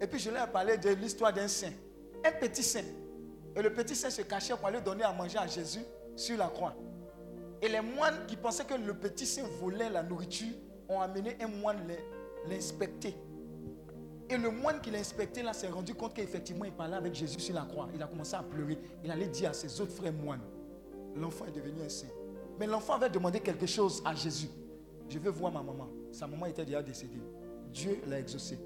Et puis je leur ai parlé de l'histoire d'un saint. Un petit saint. Et le petit saint se cachait pour aller donner à manger à Jésus sur la croix. Et les moines qui pensaient que le petit saint volait la nourriture ont amené un moine l'inspecter. Et le moine qui l'a inspecté là s'est rendu compte qu'effectivement il parlait avec Jésus sur la croix. Il a commencé à pleurer. Il allait dire à ses autres frères moines, l'enfant est devenu un saint. Mais l'enfant avait demandé quelque chose à Jésus. Je veux voir ma maman. Sa maman était déjà décédée. Dieu l'a exaucé.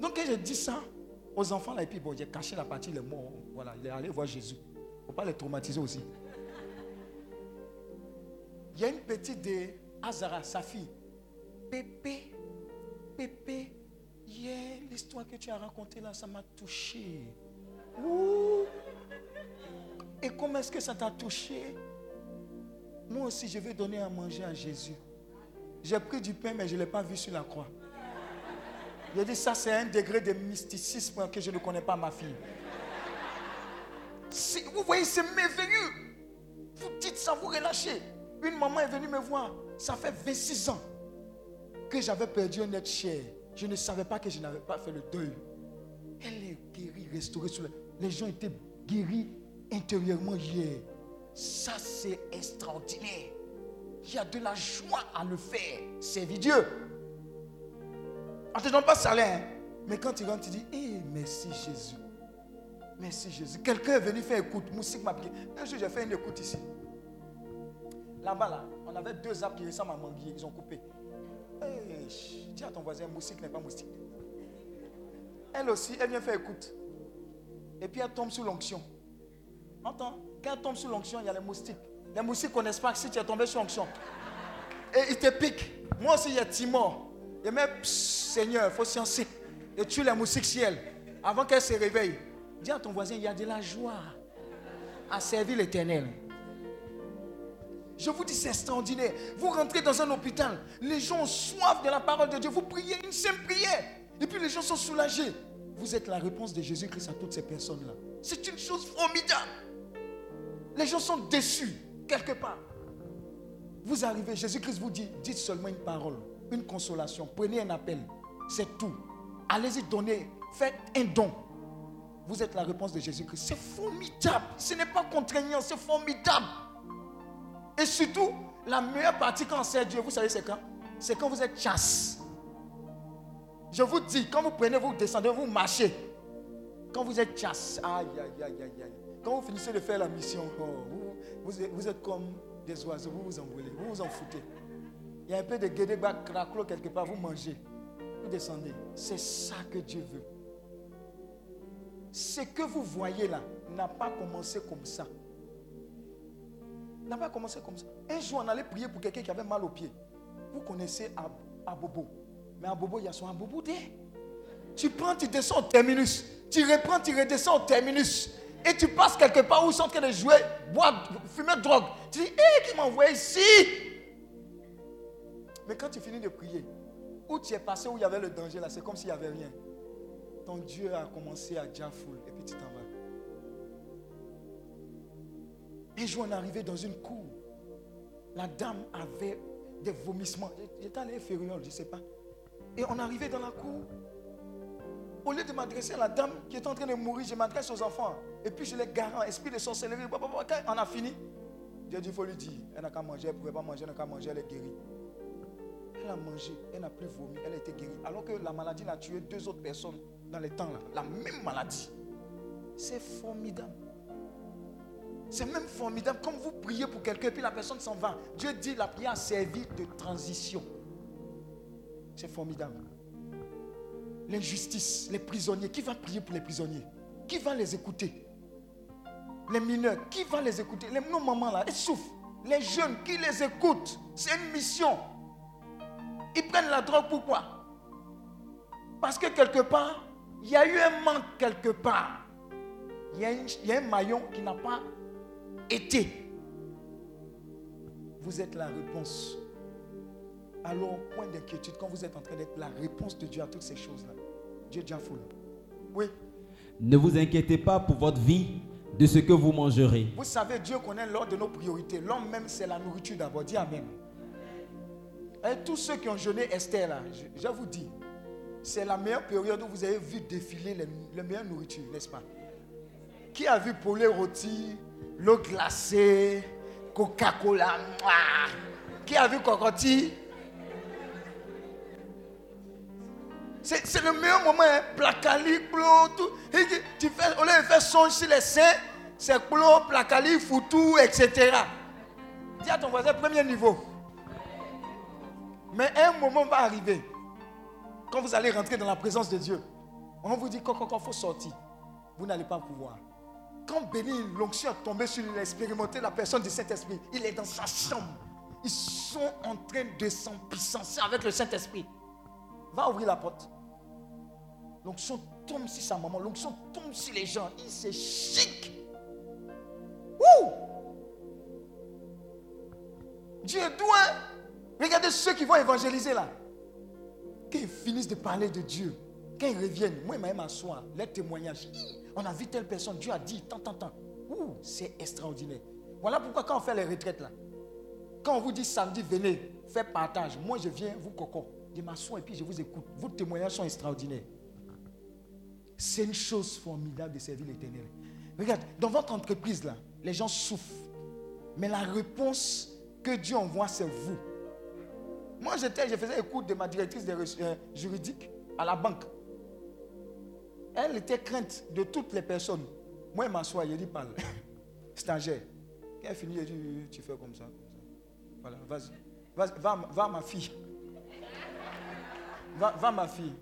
Donc quand j'ai dit ça aux enfants là, et puis bon, j'ai caché la partie, les morts. Voilà, il est allé voir Jésus. Il ne faut pas les traumatiser aussi. Il y a une petite de Azara, sa fille. Pépé, Pépé, hier, l'histoire que tu as racontée là, ça m'a touché. Et comment est-ce que ça t'a touché? Moi aussi, je vais donner à manger à Jésus. J'ai pris du pain, mais je ne l'ai pas vu sur la croix. J'ai dit, ça c'est un degré de mysticisme que je ne connais pas ma fille. vous voyez, c'est merveilleux. Vous dites ça, vous relâchez. Une maman est venue me voir. Ça fait 26 ans que j'avais perdu un être cher. Je ne savais pas que je n'avais pas fait le deuil. Elle est guérie, restaurée. Les gens étaient guéris intérieurement hier. Ça, c'est extraordinaire. Il y a de la joie à le faire. Servir Dieu. On ne te donne pas salaire. Hein. Mais quand tu rentres, tu dis, eh, merci Jésus. Merci Jésus. Quelqu'un est venu faire écoute. Musique m'a piqué. Un jour, j'ai fait une écoute ici. Là-bas, là, on avait deux arbres qui ressemblent à manguier. Ils ont coupé. Hey, dis à ton voisin, moustique n'est pas moustique. Elle aussi, elle vient faire écoute. Et puis elle tombe sous l'onction. Entends Quand elle tombe sous l'onction, il y a les moustiques. Les moustiques ne connaissent pas que si tu es tombé sous l'onction. Et ils te piquent. Moi aussi, il y a Timor. Et même, Seigneur, il faut sciencer. Et tue les moustiques ciel. Avant qu'elle se réveille. Dis à ton voisin, il y a de la joie à servir l'éternel. Je vous dis, c'est extraordinaire. Vous rentrez dans un hôpital, les gens ont soif de la parole de Dieu. Vous priez une simple prière. Et puis les gens sont soulagés. Vous êtes la réponse de Jésus-Christ à toutes ces personnes-là. C'est une chose formidable. Les gens sont déçus, quelque part. Vous arrivez, Jésus-Christ vous dit, dites seulement une parole, une consolation, prenez un appel. C'est tout. Allez-y, donnez, faites un don. Vous êtes la réponse de Jésus-Christ. C'est formidable. Ce n'est pas contraignant, c'est formidable. Et surtout, la meilleure partie quand c'est Dieu, vous savez c'est quand? C'est quand vous êtes chasse. Je vous dis, quand vous prenez, vous descendez, vous marchez. Quand vous êtes chasse, aïe, aïe, aïe, aïe, aïe. Quand vous finissez de faire la mission, oh, vous, êtes, comme des oiseaux, vous vous envolez, vous vous en foutez. Il y a un peu de guédéba, craclo quelque part, vous mangez. Vous descendez. C'est ça que Dieu veut. Ce que vous voyez là n'a pas commencé comme ça n'a pas commencé comme ça. Un jour, on allait prier pour quelqu'un qui avait mal au pied. Vous connaissez Abobo. Mais Abobo, il y a son Abobo Tu prends, tu descends au terminus. Tu reprends, tu redescends au terminus. Et tu passes quelque part où ils sont en train de jouer, boire, fumer drogue. Tu dis, hé, eh, qui m'a envoyé ici? Mais quand tu finis de prier, où tu es passé, où il y avait le danger, là, c'est comme s'il n'y avait rien. Ton Dieu a commencé à déjà Un jour, on est arrivé dans une cour. La dame avait des vomissements. J'étais à l'inférieur, je ne sais pas. Et on arrivé dans la cour. Au lieu de m'adresser à la dame qui est en train de mourir, je m'adresse aux enfants. Et puis je les garant, esprit de sorcellerie. on a fini, Dieu dit, il faut lui dire. Elle n'a qu'à manger, elle ne pouvait pas manger, elle n'a qu'à manger, elle est guérie. Elle a mangé, elle n'a plus vomi, elle a été guérie. Alors que la maladie n'a tué deux autres personnes dans les temps là. La même maladie. C'est formidable. C'est même formidable. Comme vous priez pour quelqu'un et puis la personne s'en va. Dieu dit la prière a servi de transition. C'est formidable. L'injustice, les prisonniers. Qui va prier pour les prisonniers? Qui va les écouter? Les mineurs, qui va les écouter? Les nos mamans là, elles souffrent. Les jeunes, qui les écoutent? C'est une mission. Ils prennent la drogue pourquoi Parce que quelque part, il y a eu un manque quelque part. Il y a, il y a un maillon qui n'a pas été. Vous êtes la réponse. Alors, point d'inquiétude, quand vous êtes en train d'être la réponse de Dieu à toutes ces choses-là, Dieu est déjà fou. Oui. Ne vous inquiétez pas pour votre vie de ce que vous mangerez. Vous savez, Dieu connaît l'ordre de nos priorités. L'homme même, c'est la nourriture d'abord. Dis Amen. Et tous ceux qui ont jeûné Esther, là, je, vous dis, c'est la meilleure période où vous avez vu défiler les, les meilleures nourritures, n'est-ce pas? Qui a vu poulet rôti, l'eau glacée, Coca-Cola. Qui a vu Cocotti? C'est le meilleur moment, hein? placali, tout. tu fais, lieu de faire songe sur les seins, c'est clos, placali, foutou, etc. Dis à ton voisin, premier niveau. Mais un moment va arriver, quand vous allez rentrer dans la présence de Dieu, on vous dit, quand il faut sortir, vous n'allez pas pouvoir. Quand béni, l'onction est tombée sur l'expérimenter la personne du Saint-Esprit, il est dans sa chambre. Ils sont en train de s'empuissancer avec le Saint-Esprit. Va ouvrir la porte. L'onction tombe sur sa maman, l'onction tombe sur les gens. Il c'est chic. Ouh! Dieu doit. Regardez ceux qui vont évangéliser là. Quand ils finissent de parler de Dieu, quand ils reviennent, moi, je m'assois, les témoignages on a vu telle personne, Dieu a dit, tant, tant, tant. C'est extraordinaire. Voilà pourquoi quand on fait les retraites là, quand on vous dit samedi, venez, faites partage, moi je viens, vous coco, je m'assois et puis je vous écoute. Vos témoignages sont extraordinaires. C'est une chose formidable de servir l'éternel. Regarde, dans votre entreprise là, les gens souffrent. Mais la réponse que Dieu envoie, c'est vous. Moi, j'étais, je faisais écoute de ma directrice euh, juridique à la banque. Elle était crainte de toutes les personnes. Moi, je m'assois, je dis parle. Stagiaire. Quand elle finit, elle dit tu fais comme ça, comme ça. Voilà, vas-y. Va, va, ma fille. Va, va, ma fille.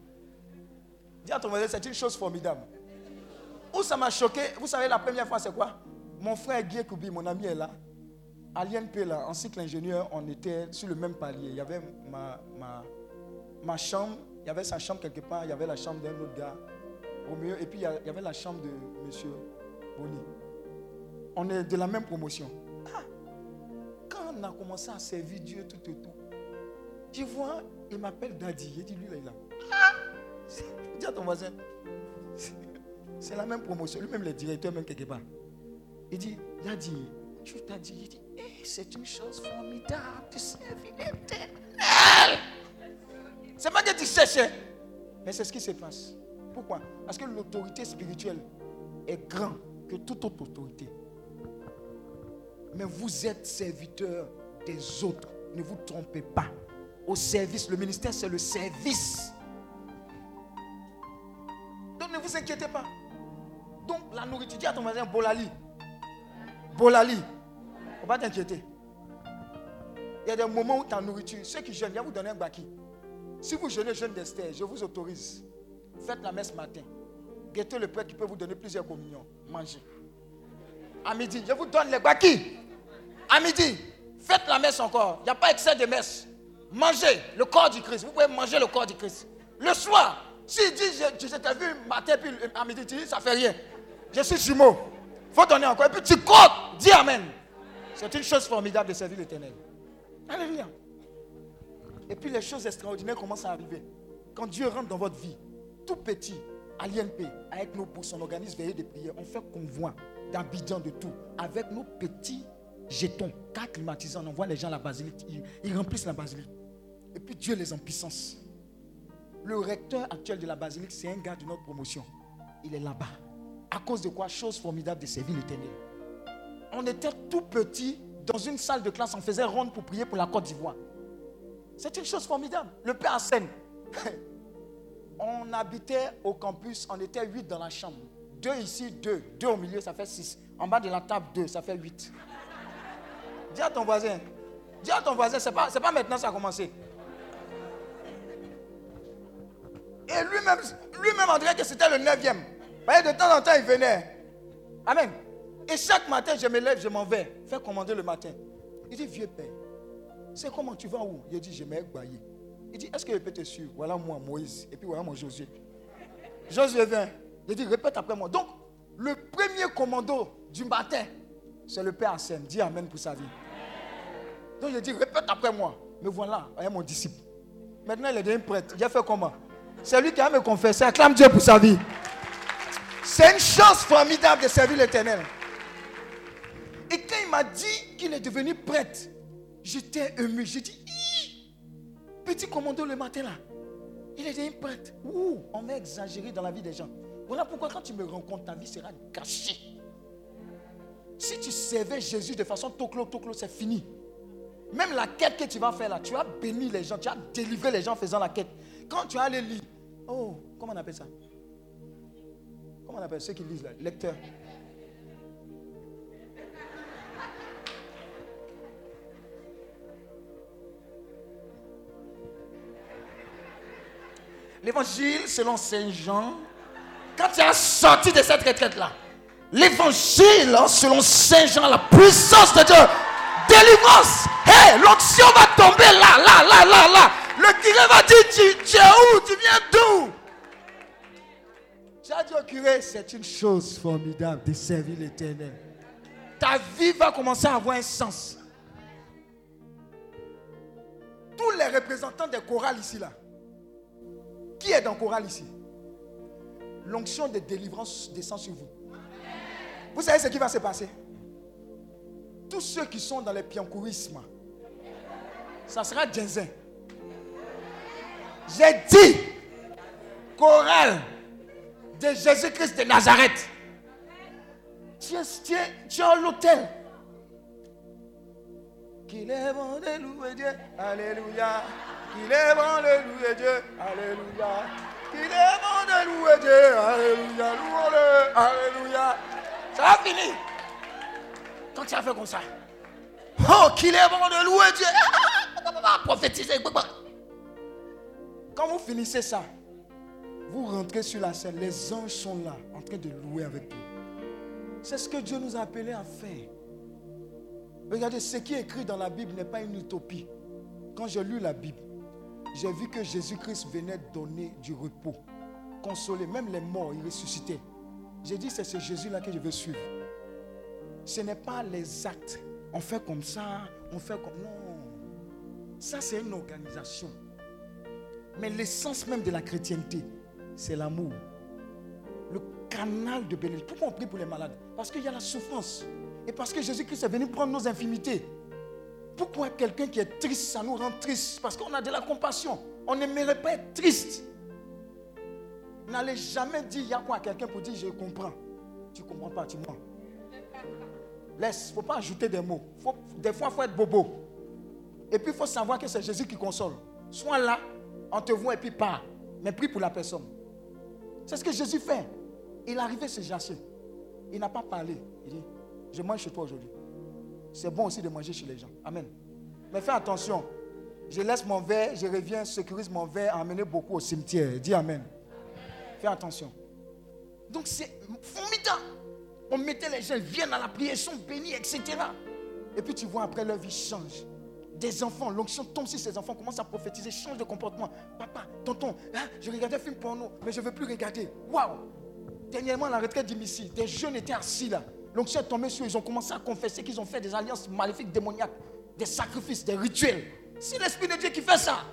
Dis à ton voisin, c'est une chose formidable. Où ça m'a choqué, vous savez, la première fois, c'est quoi? Mon frère Guy Koubi, mon ami est là. À l'INP, là, en cycle ingénieur, on était sur le même palier. Il y avait ma, ma, ma chambre, il y avait sa chambre quelque part, il y avait la chambre d'un autre gars au et puis il y a- avait la chambre de monsieur Boni. On est de la même promotion. Ah, quand on a commencé à servir Dieu tout et tout, tu vois, il m'appelle Daddy. Il dit, lui, là, il est là. Ah, dis à ton voisin, c'est- la même promotion. Lui-même, le directeur, même quelque part. Il dit, Daddy, tu t'as dit, il dit, Eh, c'est une chose formidable de servir l'éternel. C'est pas que tu cherchais, mais c'est ce qui se passe. Pourquoi? Parce que l'autorité spirituelle est grande que toute autre autorité. Mais vous êtes serviteur des autres. Ne vous trompez pas. Au service, le ministère, c'est le service. Donc ne vous inquiétez pas. Donc la nourriture, dis à ton voisin, Bolali. Bolali. Faut pas t'inquiéter. Il y a des moments où ta nourriture, ceux qui jeûnent, il va vous donner un baki. Si vous jeûnez jeûne d'Esther, je vous autorise. Faites la messe matin. Guettez le prêtre qui peut vous donner plusieurs communions. Mangez. À midi, je vous donne les baki. À midi, faites la messe encore. Il n'y a pas excès de messe. Mangez le corps du Christ. Vous pouvez manger le corps du Christ. Le soir, s'il dit, je, je t'ai vu matin, puis à midi, tu dis, ça fait rien. Je suis jumeau. Il faut donner encore. Et puis tu comptes. Dis Amen. C'est une chose formidable de servir l'éternel. Alléluia. Et puis les choses extraordinaires commencent à arriver. Quand Dieu rentre dans votre vie, tout petit, à l'INP, avec nos bourses, on organise veillée de prière, on fait convoi d'Abidjan de tout, avec nos petits jetons, cas climatisés, on envoie les gens à la basilique, ils, ils remplissent la basilique. Et puis Dieu les en puissance. Le recteur actuel de la basilique, c'est un gars de notre promotion. Il est là-bas. À cause de quoi? Chose formidable de servir l'éternel. On était tout petit dans une salle de classe, on faisait ronde pour prier pour la Côte d'Ivoire. C'est une chose formidable. Le Père Hassan, on habitait au campus, on était huit dans la chambre. Deux ici, deux. Deux au milieu, ça fait six. En bas de la table, deux, ça fait huit. Dis à ton voisin. Dis à ton voisin, c'est pas, pas maintenant que ça a commencé. Et lui-même, lui-même, on dirait que c'était le neuvième. De temps en temps, il venait. Amen. Et chaque matin, je me lève, je m'en vais. Faire commander le matin. Il dit, vieux père, c'est comment tu vas où? Il dit, je m'ai baillé. Il dit, est-ce que je peux te suivre? Voilà moi, Moïse. Et puis voilà mon Josué. Josué vient. Il dit, répète après moi. Donc, le premier commando du matin, c'est le Père Hassan. Dis Amen pour sa vie. Donc, il dit, répète après moi. Mais voilà, voyez mon disciple. Maintenant, il est devenu prêtre. Il a fait comment? C'est lui qui a me confessé. Acclame Dieu pour sa vie. C'est une chose formidable de servir l'éternel. Et quand il m'a dit qu'il est devenu prêtre, j'étais ému. J'ai dit! Petit commando le matin là, il devenu prêtre. Ouh, on va exagérer dans la vie des gens. Voilà pourquoi quand tu me rencontres, ta vie sera gâchée. Si tu servais Jésus de façon toclo, toclo, c'est fini. Même la quête que tu vas faire là, tu as béni les gens, tu as délivré les gens en faisant la quête. Quand tu as les lire, oh, comment on appelle ça? Comment on appelle ceux qui lisent là Lecteur. L'évangile selon Saint Jean, quand tu as sorti de cette retraite-là, l'évangile hein, selon Saint Jean, la puissance de Dieu, délivrance, hé, l'onction va tomber là, là, là, là, là. Le curé va dire, tu, tu es où? Tu viens d'où? Tu as dit au curé, c'est une chose formidable de servir l'éternel. Ta vie va commencer à avoir un sens. Tous les représentants des chorales ici, là, qui est dans le choral ici? L'onction de délivrance descend sur vous. Vous savez ce qui va se passer? Tous ceux qui sont dans le piancourisme, ça sera Djenzin. J'ai dit chorale de Jésus-Christ de Nazareth. Tu es à l'hôtel. Qu'il est bon. Alléluia. Qu'il est bon de louer Dieu. Alléluia. Qu'il est bon de louer Dieu. Alléluia. Louons-le. Alléluia. Ça va finir. Quand tu as fait comme ça. Oh, qu'il est bon de louer Dieu. Prophétiser. Quand vous finissez ça, Vous rentrez sur la scène, les anges sont là, en train de louer avec vous. C'est ce que Dieu nous a appelés à faire. Regardez, ce qui est écrit dans la Bible n'est pas une utopie. Quand j'ai lu la Bible, j'ai vu que Jésus-Christ venait donner du repos, consoler, même les morts, il ressuscitait. J'ai dit, c'est ce Jésus-là que je veux suivre. Ce n'est pas les actes. On fait comme ça, on fait comme... Non. Ça, c'est une organisation. Mais l'essence même de la chrétienté, c'est l'amour. Le canal de bénédiction. Pourquoi on prie pour les malades? Parce qu'il y a la souffrance. Et parce que Jésus-Christ est venu prendre nos infimités. Pourquoi quelqu'un qui est triste, ça nous rend triste? Parce qu'on a de la compassion. On n'aimerait pas être triste. N'allez jamais dire y a quoi à quelqu'un pour dire je comprends. Tu ne comprends pas, tu mens. Laisse, il ne faut pas ajouter des mots. des fois, il faut être bobo. Et puis, il faut savoir que c'est Jésus qui console. Sois là, on te voit et puis pas. Mais prie pour la personne. C'est ce que Jésus fait. Il est arrivé se jasser. Il n'a pas parlé. Il dit, je mange chez toi aujourd'hui. C'est bon aussi de manger chez les gens. Amen. Mais fais attention. Je laisse mon verre, je reviens, sécurise mon verre, emmener beaucoup au cimetière. Dis Amen. Fais attention. Donc c'est formidable. On mettait les gens, ils viennent à la prière, ils sont bénis, etc. Et puis tu vois après leur vie change. Des enfants, l'onction tombe sur ces enfants, commencent à prophétiser, changent de comportement. Papa, tonton, hein, je regardais un film porno, mais je ne veux plus regarder. Waouh! Dernièrement, la retraite des jeunes étaient assis là. L'onction est tombée sur eux, ils ont commencé à confesser qu'ils ont fait des alliances maléfiques, démoniaques, des sacrifices, des rituels. C'est l'Esprit de Dieu qui fait ça.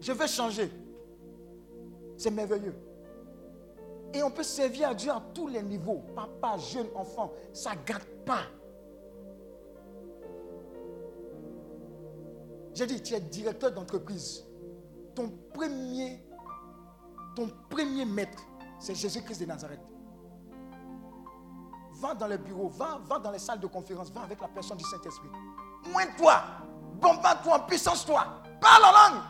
Je veux changer. C'est merveilleux. Et on peut servir à Dieu à tous les niveaux. Papa, jeune, enfant, ça ne gâte pas. J'ai dit, tu es directeur d'entreprise. Ton premier, ton premier maître, c'est Jésus-Christ de Nazareth. Va dans les bureaux, va, va dans les salles de conférence, va avec la personne du Saint-Esprit. Moins toi, bombarde-toi en puissance, toi. Parle en langue.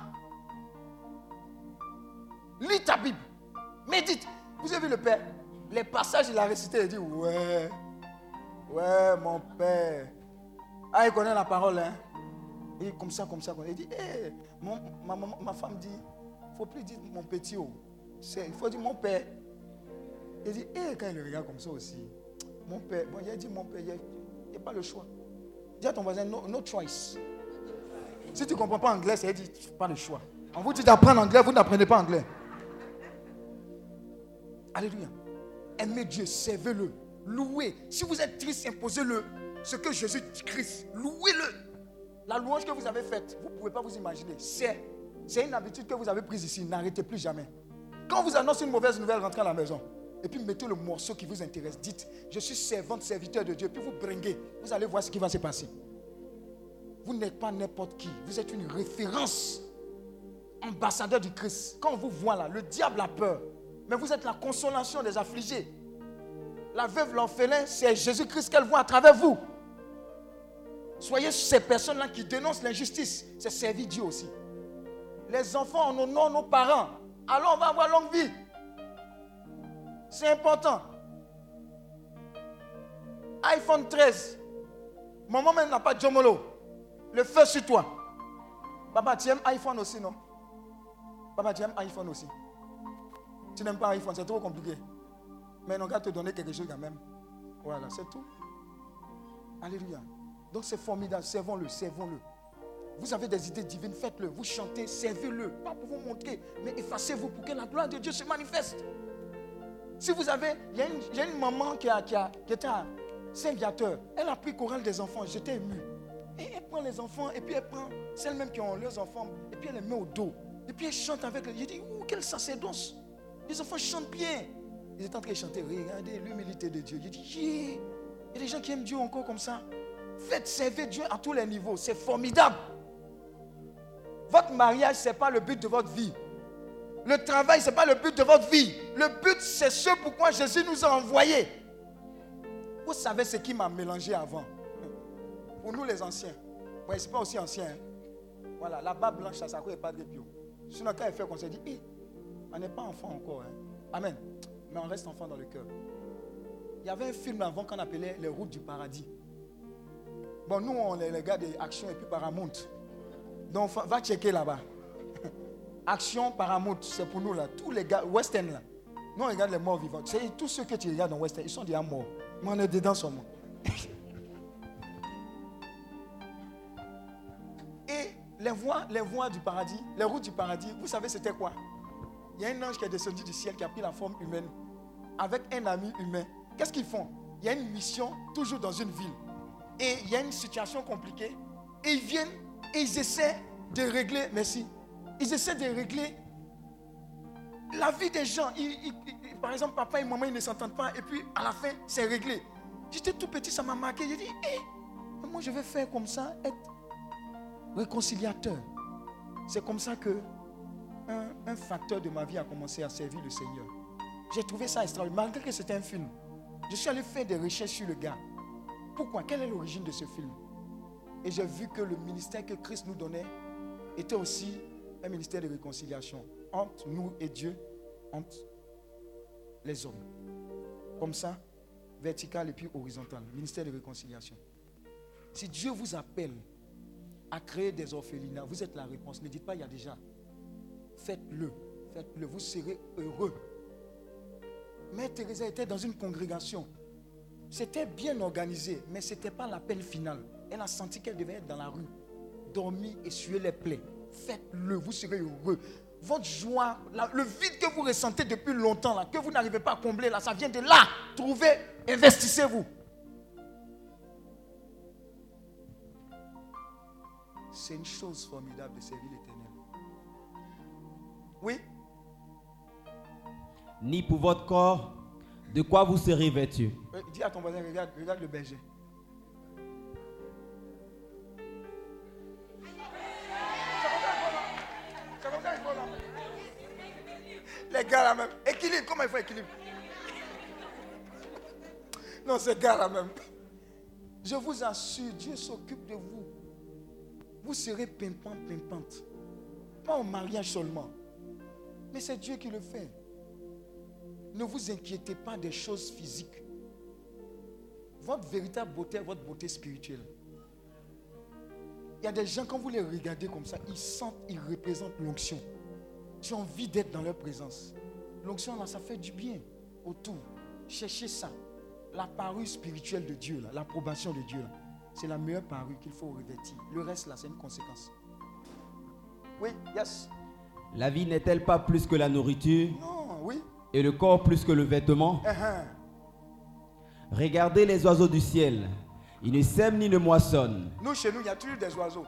Lis ta Bible. Médite. Vous avez vu le Père? Les passages, il a récité, il dit Ouais, ouais, mon Père. Ah, il connaît la parole, hein. Et comme ça, comme ça, il dit hey, ma, ma, femme dit faut plus dire mon petit oh. Il faut dire mon Père. Il dit hey, quand il le regarde comme ça aussi, mon Père. Bon, a dit mon Père, il n'y a, pas le choix. Dis à ton voisin no, choice. Si tu ne comprends pas anglais, c'est dit pas le choix. On vous dit d'apprendre anglais, vous n'apprenez pas anglais. Alléluia. Aimez Dieu, servez-le, louez. Si vous êtes triste, imposez-le. Ce que Jésus Christ, louez-le. La louange que vous avez faite, vous ne pouvez pas vous imaginer. C'est, c'est une habitude que vous avez prise ici. N'arrêtez plus jamais. Quand vous annoncez une mauvaise nouvelle, rentrez à la maison. Et puis mettez le morceau qui vous intéresse. Dites, je suis servante, serviteur de Dieu. Puis vous bringuez. Vous allez voir ce qui va se passer. Vous n'êtes pas n'importe qui. Vous êtes une référence. Ambassadeur du Christ. Quand on vous voit là, le diable a peur. Mais vous êtes la consolation des affligés. La veuve, l'orphelin, c'est Jésus-Christ qu'elle voit à travers vous. Soyez ces personnes-là qui dénoncent l'injustice. C'est servir Dieu aussi. Les enfants, on honore nos parents. Alors on va avoir longue vie. C'est important. iPhone 13. Maman n'a pas de Jomolo. Le feu sur toi. Papa, tu aimes iPhone aussi, non? Papa, tu aimes iPhone aussi. Tu n'aimes pas iPhone, c'est trop compliqué. Mais on va te donner quelque chose quand même. Voilà, c'est tout. Alléluia. Donc c'est formidable. Servons-le, servons-le. Vous avez des idées divines, faites-le. Vous chantez, servez-le. Pas pour vous montrer, mais effacez-vous pour que la gloire de Dieu se manifeste. Si vous avez, il y, a une maman qui, a, était à Saint-Viateur. Elle a pris chorale des enfants. J'étais ému. Et elle prend les enfants, et puis elle prend celles-mêmes qui ont leurs enfants, et puis elle les met au dos. Et puis elle chante avec eux. J'ai dit, ouh, quelle sacerdoce. Les enfants chantent bien. Ils étaient en train de chanter. Regardez l'humilité de Dieu. J'ai dit, il y a des gens qui aiment Dieu encore comme ça. Faites servir Dieu à tous les niveaux. C'est formidable. Votre mariage, ce n'est pas le but de votre vie. Le travail, ce n'est pas le but de votre vie. Le but, c'est ce pourquoi Jésus nous a envoyés. Vous savez ce qui m'a mélangé avant? Pour nous, les anciens. Moi, ce n'est pas aussi ancien. Hein. Voilà, la barbe blanche, ça, n'est pas de bio. Sinon, quand il fait, on se dit, eh, on n'est pas enfant encore. Hein. Amen. Mais on reste enfant dans le cœur. Il y avait un film avant qu'on appelait Les routes du paradis. Bon, nous, on est les gars des actions et puis Paramount. Donc, va checker là-bas. Action Paramount, c'est pour nous là. Tous les gars, Western là. Nous on regarde les morts vivants. C'est tous ceux que tu regardes dans Western, ils sont déjà morts. Mais on est dedans seulement. Et les voies, les voies du paradis, les routes du paradis, vous savez c'était quoi? Il y a un ange qui est descendu du ciel qui a pris la forme humaine avec un ami humain. Qu'est-ce qu'ils font? Il y a une mission toujours dans une ville. Et il y a une situation compliquée. Et ils viennent et ils essaient de régler, merci, ils essaient de régler la vie des gens. Par exemple, papa et maman, ils ne s'entendent pas. Et puis, à la fin, c'est réglé. J'étais tout petit, ça m'a marqué. J'ai dit, hé, moi, je vais faire comme ça, être réconciliateur? C'est comme ça que un, un facteur de ma vie a commencé à servir le Seigneur. J'ai trouvé ça extraordinaire, malgré que c'était un film. Je suis allé faire des recherches sur le gars. Pourquoi? Quelle est l'origine de ce film? Et j'ai vu que le ministère que Christ nous donnait était aussi un ministère de réconciliation entre nous et Dieu, entre les hommes. Comme ça, vertical et puis horizontal. Ministère de réconciliation. Si Dieu vous appelle à créer des orphelinats, vous êtes la réponse. Ne dites pas il y a déjà. Faites-le. Faites-le. Vous serez heureux. Mère Teresa était dans une congrégation. C'était bien organisé, mais ce n'était pas l'appel final. Elle a senti qu'elle devait être dans la rue, dormir et suer les plaies. Faites-le, vous serez heureux. Votre joie, la- le vide que vous ressentez depuis longtemps, là, que vous n'arrivez pas à combler, là, ça vient de là. Trouvez, investissez-vous. C'est une chose formidable de servir l'éternel. Oui, Ni pour votre corps, de quoi vous serez vêtu? Euh, dis à ton voisin, regarde, regarde le berger. Les gars là même. Équilibre, comment il faut équilibre? Non, ces gars là même. Je vous assure, Dieu s'occupe de vous. Vous serez pimpant, pimpante. Pas au mariage seulement. Mais c'est Dieu qui le fait. Ne vous inquiétez pas des choses physiques. Votre véritable beauté est votre beauté spirituelle. Il y a des gens, quand vous les regardez comme ça, ils sentent, ils représentent l'onction. Tu as envie d'être dans leur présence. L'onction, là, ça fait du bien autour. Cherchez ça. La parure spirituelle de Dieu, l'approbation de Dieu, là, c'est la meilleure parure qu'il faut revêtir. Le reste, là, c'est une conséquence. Oui, yes. La vie n'est-elle pas plus que la nourriture? Non, oui. et le corps plus que le vêtement? Uh-huh. Regardez les oiseaux du ciel. Ils ne sèment ni ne moissonnent. Nous, chez nous, il y a toujours des oiseaux.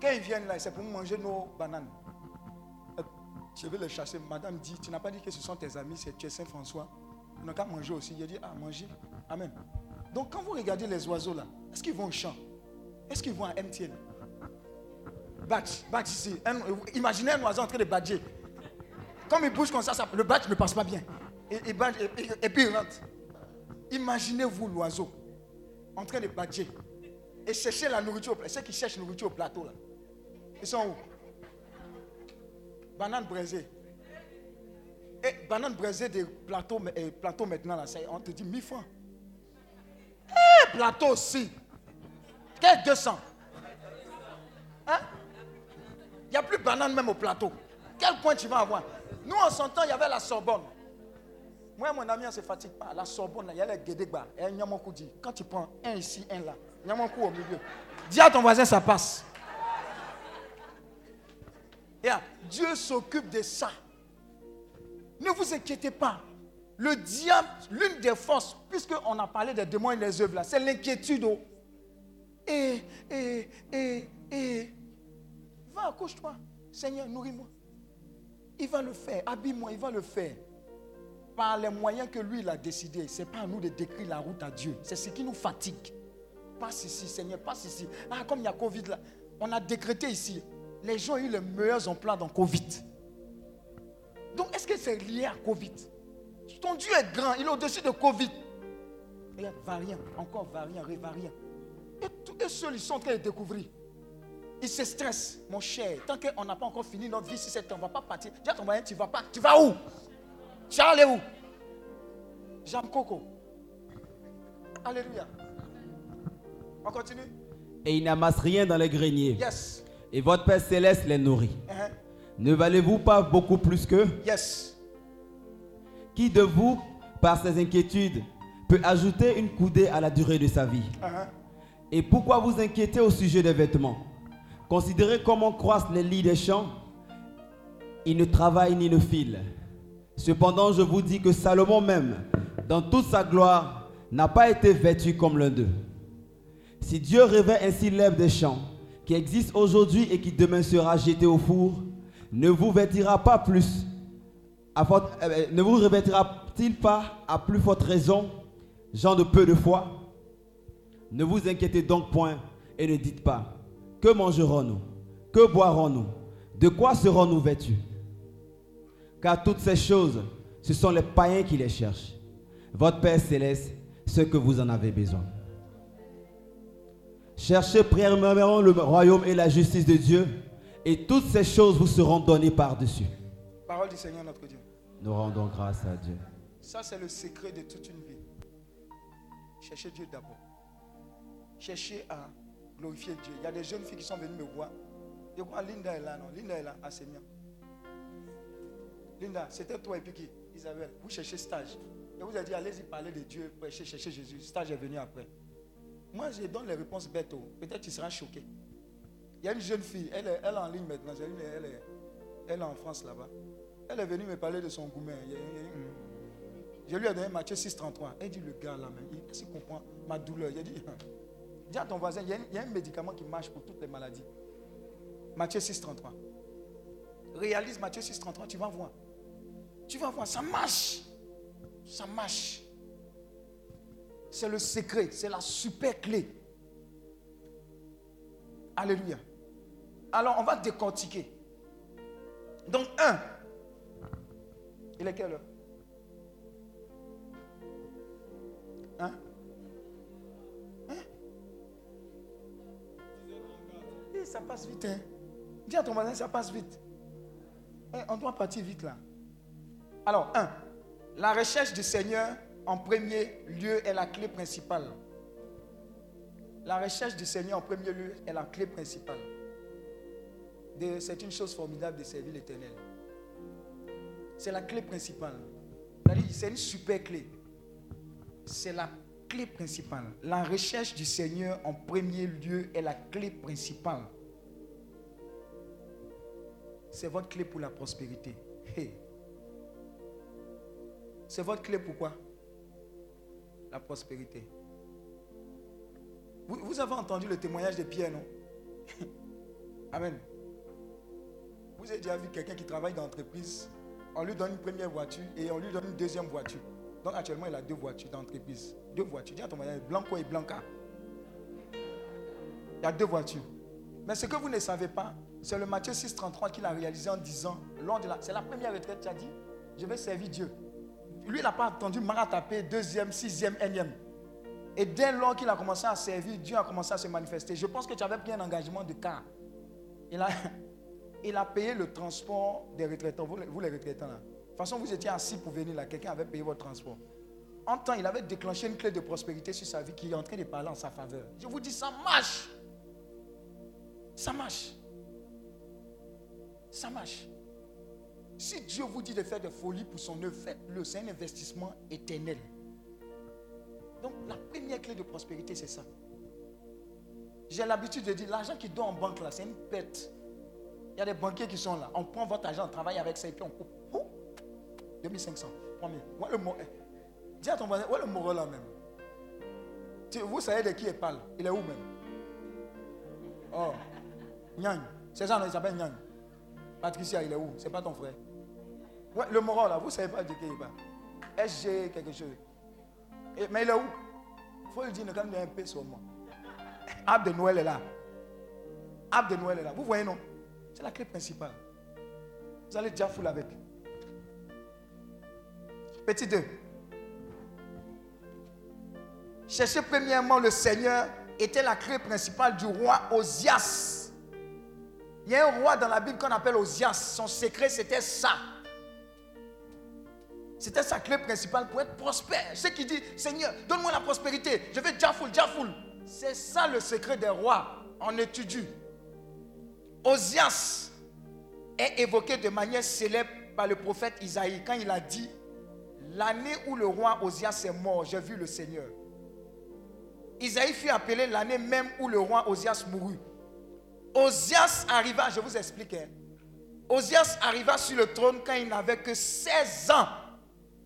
Quand ils viennent là, c'est pour manger nos bananes. Je vais les chasser. Madame dit, tu n'as pas dit que ce sont tes amis, c'est tu Saint-François. Ils n'ont qu'à manger aussi. Il a dit, ah, manger. Amen. Donc, quand vous regardez les oiseaux là, est-ce qu'ils vont au champ? Est-ce qu'ils vont à MTN Batch, batch ici. Imaginez un oiseau en train de badger. Comme il bouge comme ça, le batch ne passe pas bien. Et- et- et puis il rentre. Imaginez-vous l'oiseau en train de badger et chercher la nourriture au plateau. Ceux qui cherchent la nourriture au plateau là, ils sont où? Banane braisée. Et banane braisée de plateau, euh, plateau maintenant là, on te dit 1000 francs. Eh, plateau aussi. Quel 200 Hein? Il n'y a plus de banane même au plateau. Quel point tu vas avoir? Nous, en son temps, il y avait la Sorbonne. Moi, mon ami, on ne se fatigue pas. La Sorbonne, il y a les Guédégba et un Nyamankou dit. Quand tu prends un ici, un là, Nyamankou au milieu. Dis à ton voisin, ça passe. Dieu s'occupe de ça. Ne vous inquiétez pas. Le diable, l'une des forces, puisqu'on a parlé des démons et des œuvres c'est l'inquiétude. Et, et, et, et, va, accouche-toi. Seigneur, nourris-moi. Il va le faire. Habille-moi, il va le faire. Par les moyens que lui, il a décidé. Ce n'est pas à nous de décrire la route à Dieu. C'est ce qui nous fatigue. Passe ici, Seigneur, passe ici. Ah, comme il y a Covid là, on a décrété ici. Les gens ont eu les meilleurs emplois dans Covid. Donc, est-ce que c'est lié à Covid? Ton Dieu est grand, il est au-dessus de Covid. Regarde, variant, encore variant, révariant. Et tous eux seuls, ils sont en train de découvrir. Ils se stressent, mon cher. Tant qu'on n'a pas encore fini notre vie, si c'est on ne va pas partir. Dis à ton moyen, tu vas pas. Tu vas où? Tu vas aller où? Jean Coco. Alléluia. On continue Et ils n'amassent rien dans les greniers. Yes. Et votre Père céleste les nourrit. Hein? Ne valez-vous pas beaucoup plus qu'eux? Yes. Qui de vous, par ses inquiétudes, peut ajouter une coudée à la durée de sa vie? Uh-huh. Et pourquoi vous inquiétez au sujet des vêtements? Considérez comment croissent les lits des champs. Ils ne travaillent ni ne filent. Cependant, je vous dis que Salomon même, dans toute sa gloire, n'a pas été vêtu comme l'un d'eux. Si Dieu revêt ainsi l'herbe des champs, qui existe aujourd'hui et qui demain sera jetée au four, ne vous vêtira pas plus forte- euh, ne vous revêtira-t-il pas à plus forte raison, gens de peu de foi? Ne vous inquiétez donc point et ne dites pas, que mangerons-nous? Que boirons-nous? De quoi serons-nous vêtus Car toutes ces choses, ce sont les païens qui les cherchent. Votre Père céleste, ce que vous en avez besoin. Cherchez premièrement le royaume et la justice de Dieu, et toutes ces choses vous seront données par-dessus. Parole du Seigneur notre Dieu. Nous rendons grâce à Dieu. Ça, c'est le secret de toute une vie. Cherchez Dieu d'abord. Cherchez à glorifier Dieu. Il y a des jeunes filles qui sont venues me voir. Je crois Linda est là, non? Linda est là. C'est bien. Linda, c'était toi et puis qui? Isabelle, vous cherchez stage. Et vous avez dit, allez-y parler de Dieu, prêcher, chercher Jésus. Stage est venu après. Moi, je donne les réponses bêtes. Peut-être tu seras choqué. Il y a une jeune fille, elle est, elle en ligne maintenant. Elle est, elle est en France là-bas. Elle est venue me parler de son gourmet. Je lui ai donné Matthieu 6,33. Elle dit, le gars là, même, est-ce qu'il comprend ma douleur? Il a dit, dis à ton voisin, il y, a, un- il y a un médicament qui marche pour toutes les maladies. Matthieu 6,33. Réalise Matthieu 6,33, tu vas voir. Tu vas voir, ça marche. Ça marche. C'est le secret, c'est la super clé. Alléluia. Alors, on va décortiquer. Donc, un. Il est quelle heure? Hein? Hein? Eh, Ça passe vite, hein Dis à ton voisin, ça passe vite. Eh, on doit partir vite là. Alors, un. La recherche du Seigneur en premier lieu est la clé principale. La recherche du Seigneur en premier lieu est la clé principale. C'est une chose formidable de servir l'éternel. C'est la clé principale. C'est une super clé. C'est la clé principale. La recherche du Seigneur en premier lieu est la clé principale. C'est votre clé pour la prospérité. C'est votre clé pour quoi? La prospérité. Vous, avez entendu le témoignage de Pierre, non? Amen. Vous avez déjà vu quelqu'un qui travaille dans l'entreprise, on lui donne une première voiture et on lui donne une deuxième voiture. Donc actuellement, il a deux voitures d'entreprise. Deux voitures. Dis à ton voisin, Blanco et Blanca. Il y a deux voitures. Mais ce que vous ne savez pas, c'est le Matthieu 6,33 qu'il a réalisé en disant, c'est la première retraite, tu as dit, je vais servir Dieu. Lui, il n'a pas attendu taper deuxième, sixième, énième. Et dès lors qu'il a commencé à servir, Dieu a commencé à se manifester. Je pense que tu avais pris un engagement de car. Il a, il a payé le transport des retraitants. Vous, vous les retraitants là. De toute façon, vous étiez assis pour venir là. Quelqu'un avait payé votre transport. En temps, il avait déclenché une clé de prospérité sur sa vie qui est en train de parler en sa faveur. Je vous dis, ça marche. Ça marche. Ça marche. Si Dieu vous dit de faire des folies pour son œuvre, faites-le. C'est un investissement éternel. Donc, la première clé de prospérité, c'est ça. J'ai l'habitude de dire, l'argent qui donne en banque, là, c'est une perte. Il y a des banquiers qui sont là. On prend votre argent, on travaille avec ça et puis on coupe. Ouh, 2500, 3000. Où est le mot eh, Dis à ton voisin, où est le moro là même Vous savez de qui il parle? Il est où même? Oh, Nyang. C'est ça, non, il s'appelle Nyang. Patricia, il est où? C'est pas ton frère? Le moro là, vous savez pas de qui il parle SG quelque chose. Mais il est où? Il faut le dire, quand il y a un peu sur moi. Arbre de Noël est là. Arbre de Noël est là. Vous voyez, non? C'est la clé principale. Vous allez déjà full avec. Petit 2. Cherchez premièrement le Seigneur était la clé principale du roi Osias. Il y a un roi dans la Bible qu'on appelle Osias. Son secret, c'était ça. C'était sa clé principale pour être prospère. Ce qui dit, Seigneur, donne-moi la prospérité. Je full, déjà full. C'est ça le secret des rois. On étudie. Osias. est évoqué de manière célèbre par le prophète Isaïe quand il a dit L'année où le roi Osias est mort, j'ai vu le Seigneur. Isaïe fut appelé l'année même où le roi Osias mourut. Osias arriva, je vous explique, hein. Osias arriva sur le trône quand il n'avait que 16 ans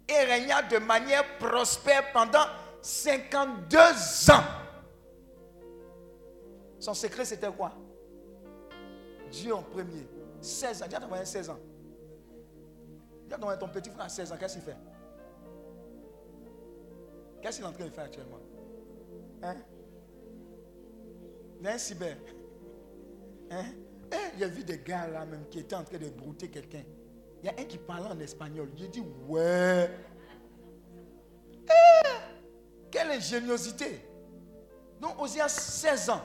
et régna de manière prospère pendant 52 ans. Son secret, c'était quoi? Dieu en premier. 16 ans. À ton 16 ans. Dis à ton petit frère 16 ans, qu'est-ce qu'il fait? Qu'est-ce qu'il est en train de faire actuellement? Hein? Il y a un cyber. Hein? Eh, J'ai vu des gars là même qui étaient en train de brouter quelqu'un. Il y a un qui parlait en espagnol. J'ai dit, ouais. Eh, quelle ingéniosité. Donc, Osias, 16 ans.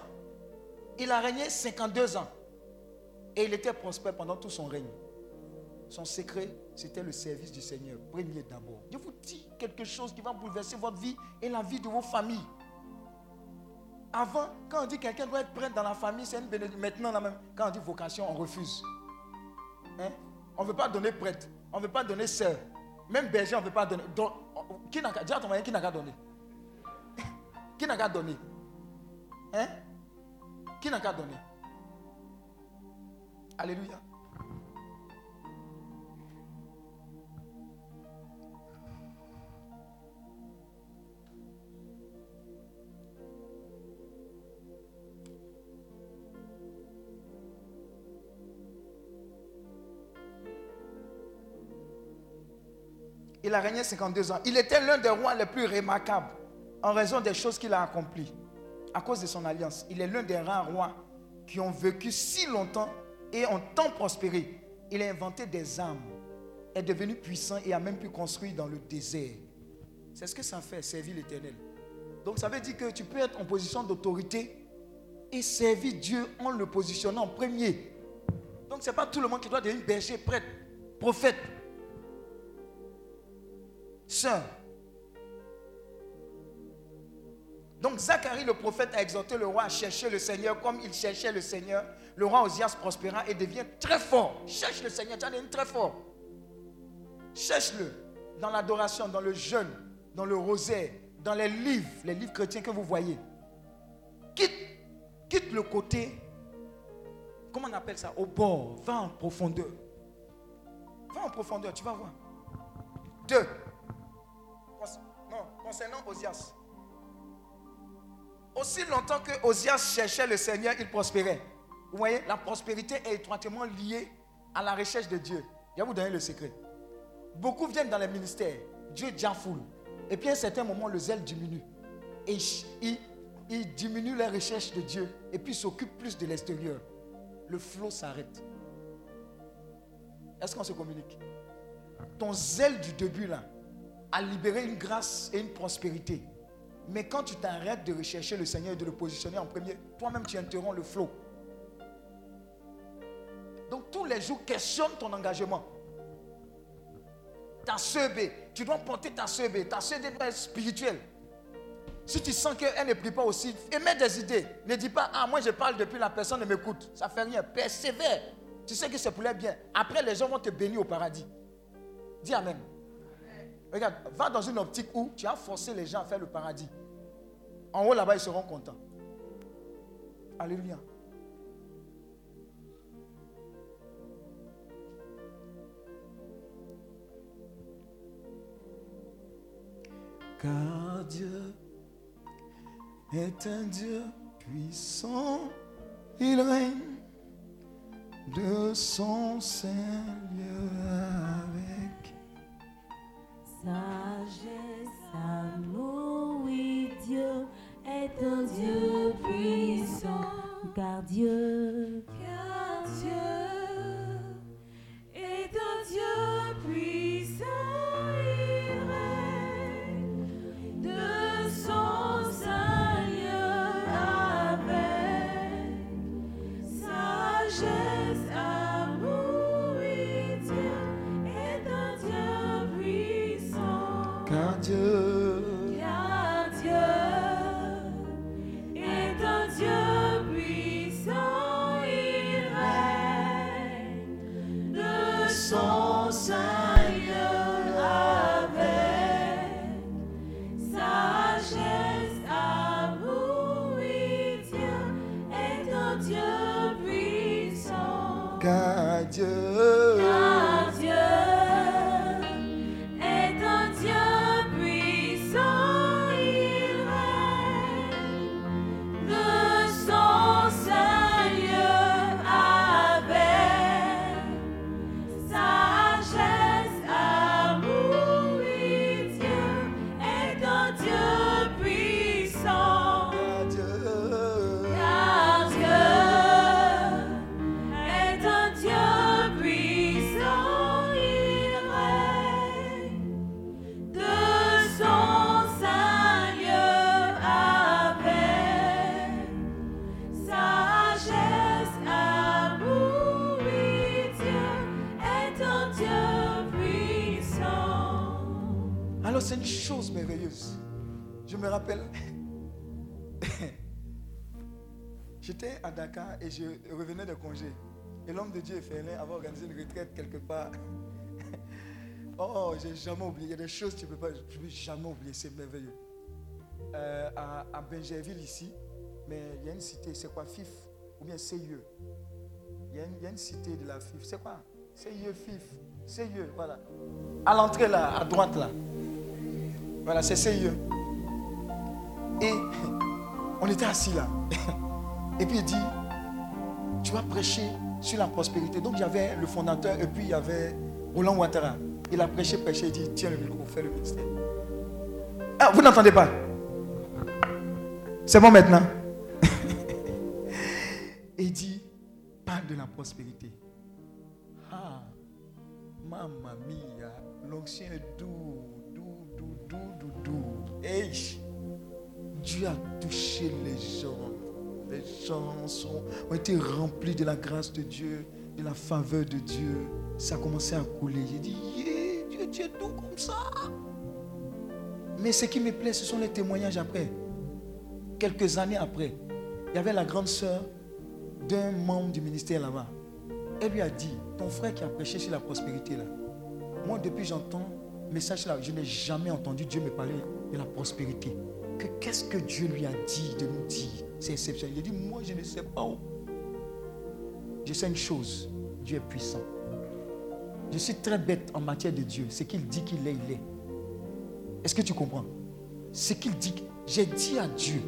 Il a régné 52 ans. Et il était prospère pendant tout son règne. Son secret, c'était le service du Seigneur. Premier d'abord. Je vous dis quelque chose qui va bouleverser votre vie et la vie de vos familles. Avant, quand on dit quelqu'un doit être prêtre dans la famille, c'est une bénédiction. Maintenant, quand on dit vocation, on refuse. Hein? On ne veut pas donner prêtre. On ne veut pas donner sœur. Même berger, on ne veut pas donner. Qui n'a qu'à qui n'a qu'à donner Qui n'a qu'à donner? Hein? Qui n'a qu'à donner? Alléluia. Il a régné 52 ans. Il était l'un des rois les plus remarquables en raison des choses qu'il a accomplies. À cause de son alliance. Il est l'un des rares rois qui ont vécu si longtemps et ont tant prospéré. Il a inventé des armes, est devenu puissant et a même pu construire dans le désert. C'est ce que ça fait, servir l'éternel. Donc ça veut dire que tu peux être en position d'autorité et servir Dieu en le positionnant en premier. Donc ce n'est pas tout le monde qui doit devenir berger, prêtre, prophète, sœur. Donc Zacharie le prophète a exhorté le roi à chercher le Seigneur comme il cherchait le Seigneur. Le roi Osias prospéra et devient très fort. Cherche le Seigneur, tu es très fort. Cherche-le dans l'adoration, dans le jeûne, dans le rosaire, dans les livres, les livres chrétiens que vous voyez. Quitte, quitte le côté, comment on appelle ça, au bord, va en profondeur. Va en profondeur, tu vas voir. Deux, concernant Osias. Aussi longtemps que Osias cherchait le Seigneur, il prospérait. Vous voyez, la prospérité est étroitement liée à la recherche de Dieu. Je vais vous donner le secret. Beaucoup viennent dans les ministères. Dieu déjà foule. Et puis à un certain moment, le zèle diminue. Et il, il diminue la recherche de Dieu. Et puis s'occupe plus de l'extérieur. Le flot s'arrête. Est-ce qu'on se communique? Ton zèle du début là, à libérer une grâce et une prospérité. Mais quand tu t'arrêtes de rechercher le Seigneur et de le positionner en premier, toi-même tu interromps le flot. Donc tous les jours, questionne ton engagement. Ta sebé, tu dois porter ta sebé. Ta sebé doit être spirituelle. Si tu sens qu'elle ne prie pas aussi, émets des idées. Ne dis pas, ah, moi je parle depuis la personne ne m'écoute. Ça fait rien. Persévère. Tu sais que c'est pour les bien. Après, les gens vont te bénir au paradis. Dis Amen. Regarde, va dans une optique où tu as forcé les gens à faire le paradis. En haut là-bas, ils seront contents. Alléluia. Car Dieu est un Dieu puissant, il règne de son Seigneur sagesse, amour, oui, Dieu est un Dieu puissant, car Dieu, Et je revenais de congé. Et l'homme de Dieu Félin avait organisé une retraite quelque part. Oh, j'ai jamais oublié. Il y a des choses que tu ne peux peux jamais oublier. C'est merveilleux. Euh, à, à Benjerville ici, mais il y a une cité, c'est quoi FIF Ou bien CIE il y, a une, y a une cité de la FIF. C'est quoi? CIE, FIF. CIE, voilà. À l'entrée là, à droite là. Voilà, c'est CIE. Et on était assis là. Et puis il dit, tu vas prêcher sur la prospérité. Donc il y avait le fondateur et puis il y avait Roland Ouattara. Il a prêché, prêché, il dit, tiens le micro, fais le ministère. Ah, vous n'entendez pas? C'est bon maintenant? Il dit, parle de la prospérité. Ah, mamma mia, l'onction est doux, doux, doux, doux, doux, doux. Hey, Dieu a touché les gens. Les gens sont, ont été remplis de la grâce de Dieu, de la faveur de Dieu. Ça a commencé à couler. J'ai dit, yeah, Dieu, Dieu doux comme ça. Mais ce qui me plaît, ce sont les témoignages après. Quelques années après, il y avait la grande sœur d'un membre du ministère là-bas. Elle lui a dit, ton frère qui a prêché sur la prospérité là, moi depuis j'entends message là, je n'ai jamais entendu Dieu me parler de la prospérité. Que qu'est-ce que Dieu lui a dit de nous dire? C'est exceptionnel. Il a dit, moi je ne sais pas où. Je sais une chose, Dieu est puissant. Je suis très bête en matière de Dieu. Ce qu'il dit qu'il est, il est. Est-ce que tu comprends? Ce qu'il dit, j'ai dit à Dieu,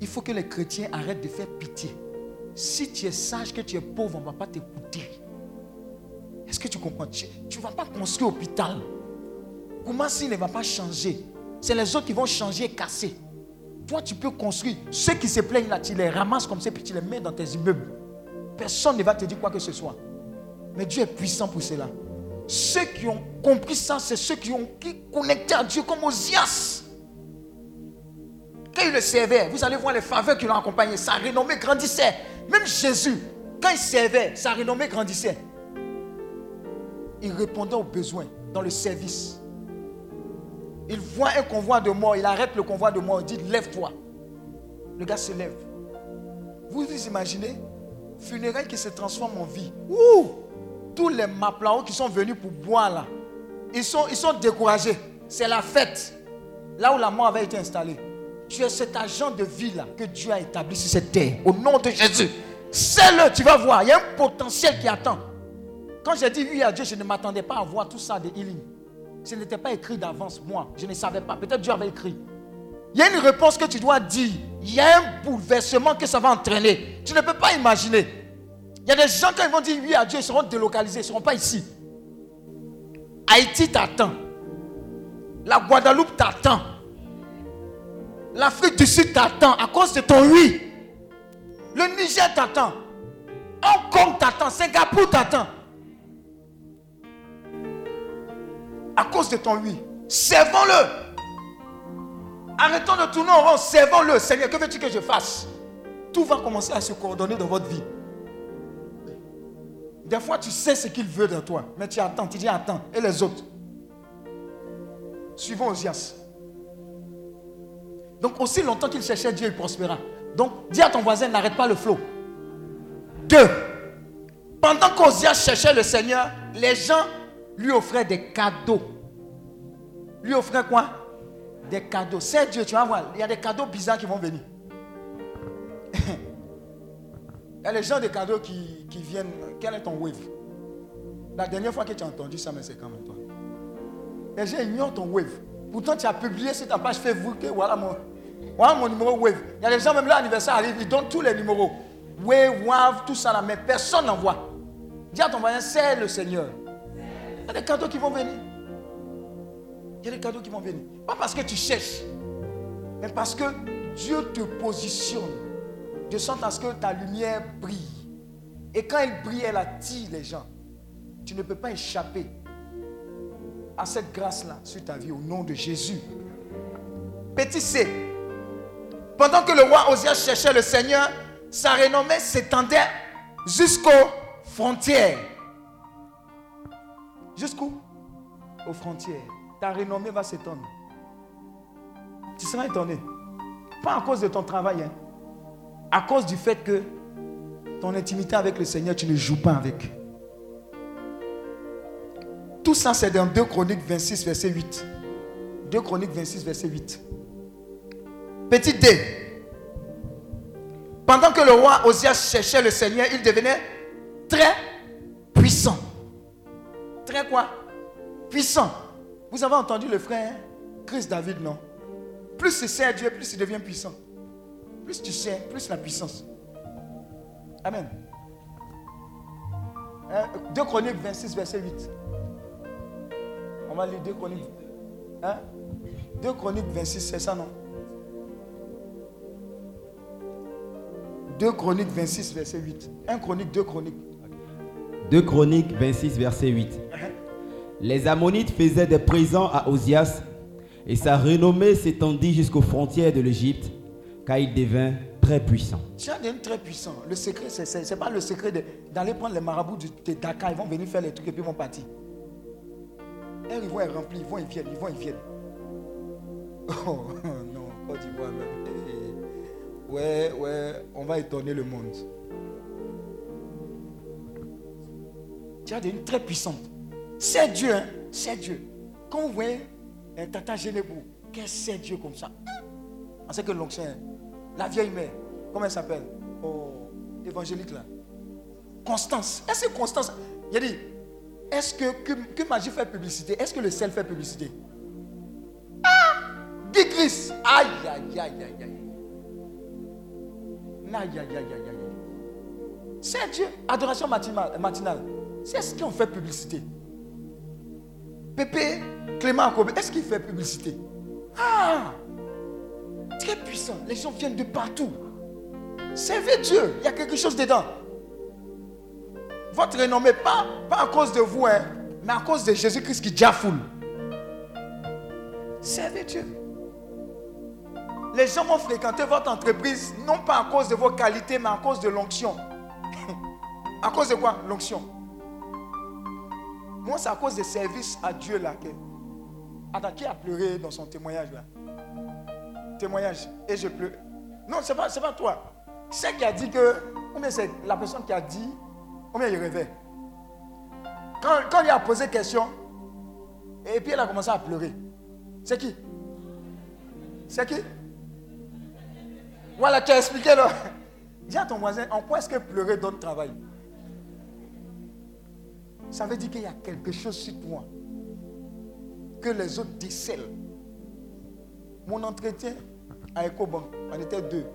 il faut que les chrétiens arrêtent de faire pitié. Si tu es sage, que tu es pauvre, on ne va pas t'écouter. Est-ce que tu comprends? Tu ne vas pas construire hôpital. Comment s'il ne va pas changer? C'est les autres qui vont changer et casser. Toi, tu peux construire. Ceux qui se plaignent là, tu les ramasses comme ça, puis tu les mets dans tes immeubles. Personne ne va te dire quoi que ce soit. Mais Dieu est puissant pour cela. Ceux qui ont compris ça, c'est ceux qui ont connecté à Dieu comme Osias. Quand il le servait, vous allez voir les faveurs qui l'ont accompagné. Sa renommée grandissait. Même Jésus, quand il servait, sa renommée grandissait. Il répondait aux besoins dans le service. Il voit un convoi de mort, il arrête le convoi de mort, il dit Lève-toi. Le gars se lève. Vous vous imaginez Funérailles qui se transforment en vie. Ouh Tous les maplaos qui sont venus pour boire là, ils sont, découragés. C'est la fête. Là où la mort avait été installée. Tu es cet agent de vie là que Dieu a établi sur cette terre. Au nom de Jésus. C'est-le, tu vas voir. Il y a un potentiel qui attend. Quand j'ai dit oui à Dieu, je ne m'attendais pas à voir tout ça de healing. Ce n'était pas écrit d'avance, moi. Je ne savais pas. Peut-être Dieu avait écrit. Il y a une réponse que tu dois dire. Il y a un bouleversement que ça va entraîner. Tu ne peux pas imaginer. Il y a des gens, ils vont dire oui à Dieu, ils seront délocalisés. Ils ne seront pas ici. Haïti t'attend. La Guadeloupe t'attend. L'Afrique du Sud t'attend à cause de ton oui. Le Niger t'attend. Hong Kong t'attend. Singapour t'attend. À cause de ton oui. Servons-le. Arrêtons de tourner en rond. Servons-le. Seigneur, que veux-tu que je fasse? Tout va commencer à se coordonner dans votre vie. Des fois, tu sais ce qu'il veut de toi. Mais tu attends. Tu dis attends. Et les autres? Suivons Osias. Donc, aussi longtemps qu'il cherchait Dieu, il prospéra. Donc, dis à ton voisin, n'arrête pas le flot. Deux. Pendant qu'Osias cherchait le Seigneur, les gens lui offraient des cadeaux. Lui offraient quoi? Des cadeaux. C'est Dieu, tu vas voir. Il y a des cadeaux bizarres qui vont venir. Il y a les gens de cadeaux qui, qui viennent. Quel est ton wave? La dernière fois que tu as entendu ça, mais c'est quand même toi. Les gens ignorent ton wave. Pourtant, tu as publié sur ta page Facebook que voilà mon, voilà mon numéro wave. Il y a des gens, même là, l'anniversaire arrive, ils donnent tous les numéros. Wave, wave, tout ça là, mais personne n'envoie. Dis à ton voisin, c'est le Seigneur. Il y a des cadeaux qui vont venir. Il y a des cadeaux qui vont venir. Pas parce que tu cherches, mais parce que Dieu te positionne de sorte à ce que ta lumière brille. Et quand elle brille, elle attire les gens. Tu ne peux pas échapper à cette grâce-là sur ta vie au nom de Jésus. Petit C. Pendant que le roi Osias cherchait le Seigneur, sa renommée s'étendait jusqu'aux frontières. Jusqu'où? Aux frontières. Ta renommée va s'étendre. Tu seras étonné. Pas à cause de ton travail, hein. à cause du fait que ton intimité avec le Seigneur, tu ne joues pas avec. Tout ça, c'est dans 2 Chroniques 26, verset 8. 2 Chroniques 26, verset 8. Petit D. Pendant que le roi Osias cherchait le Seigneur, il devenait très puissant. Quoi? Puissant. Vous avez entendu le frère Chris David, non? Plus tu sais Dieu, plus il devient puissant. Plus tu sais, plus la puissance. Amen. 2 Chroniques 26, verset 8. On va lire 2 Chroniques. Hein? 2 Chroniques 26, c'est ça, non? 2 Chroniques 26, verset 8. 1 Chronique, 2 Chroniques. 2 Chroniques 26, verset 8. Les Ammonites faisaient des présents à Osias et sa renommée s'étendit jusqu'aux frontières de l'Égypte car il devint très puissant. Tu as devenu très puissant. Le secret, c'est n'est pas le secret d'aller prendre les marabouts de Dakar. Ils vont venir faire les trucs et puis ils vont partir. Ils vont être remplis, ils vont, ils viennent, ils vont, ils viennent. Oh non, Côte d'Ivoire même. Eh, Ouais, ouais, on va étonner le monde. Tu as devenu très puissante. C'est Dieu, hein? C'est Dieu. Quand vous voyez un tata Génébou, qu'est-ce que c'est Dieu comme ça? On sait que l'onction, la vieille mère, comment elle s'appelle? Oh, évangélique là. Constance. Est-ce que Constance, il a dit, est-ce que, que, que Magie fait publicité? Est-ce que le sel fait publicité? Ah Guy Chris. Aïe, aïe, aïe, aïe, aïe. Aïe, aïe, aïe, aïe, aïe. C'est Dieu. Adoration matinale. C'est ce qui en fait publicité. Pépé, Clément est-ce qu'il fait publicité? Ah Très puissant. Les gens viennent de partout. Servez Dieu. Il y a quelque chose dedans. Votre renommée, pas, pas à cause de vous, hein, mais à cause de Jésus-Christ qui déjà foule. Servez Dieu. Les gens vont fréquenter votre entreprise, non pas à cause de vos qualités, mais à cause de l'onction. à cause de quoi? L'onction. Moi, c'est à cause des services à Dieu là. Que... Attends, qui a pleuré dans son témoignage là Témoignage. Et je pleure. Non, c'est pas, c'est pas toi. C'est qui a dit que. Ou bien c'est la personne qui a dit. Ou bien il rêvait. Quand, quand il a posé question, et puis elle a commencé à pleurer. C'est qui? C'est qui? Voilà, tu as expliqué là. Dis à ton voisin, en quoi est-ce que pleurer donne travail? Ça veut dire qu'il y a quelque chose sur toi que les autres décèlent. Mon entretien à EcoBank, on était deux.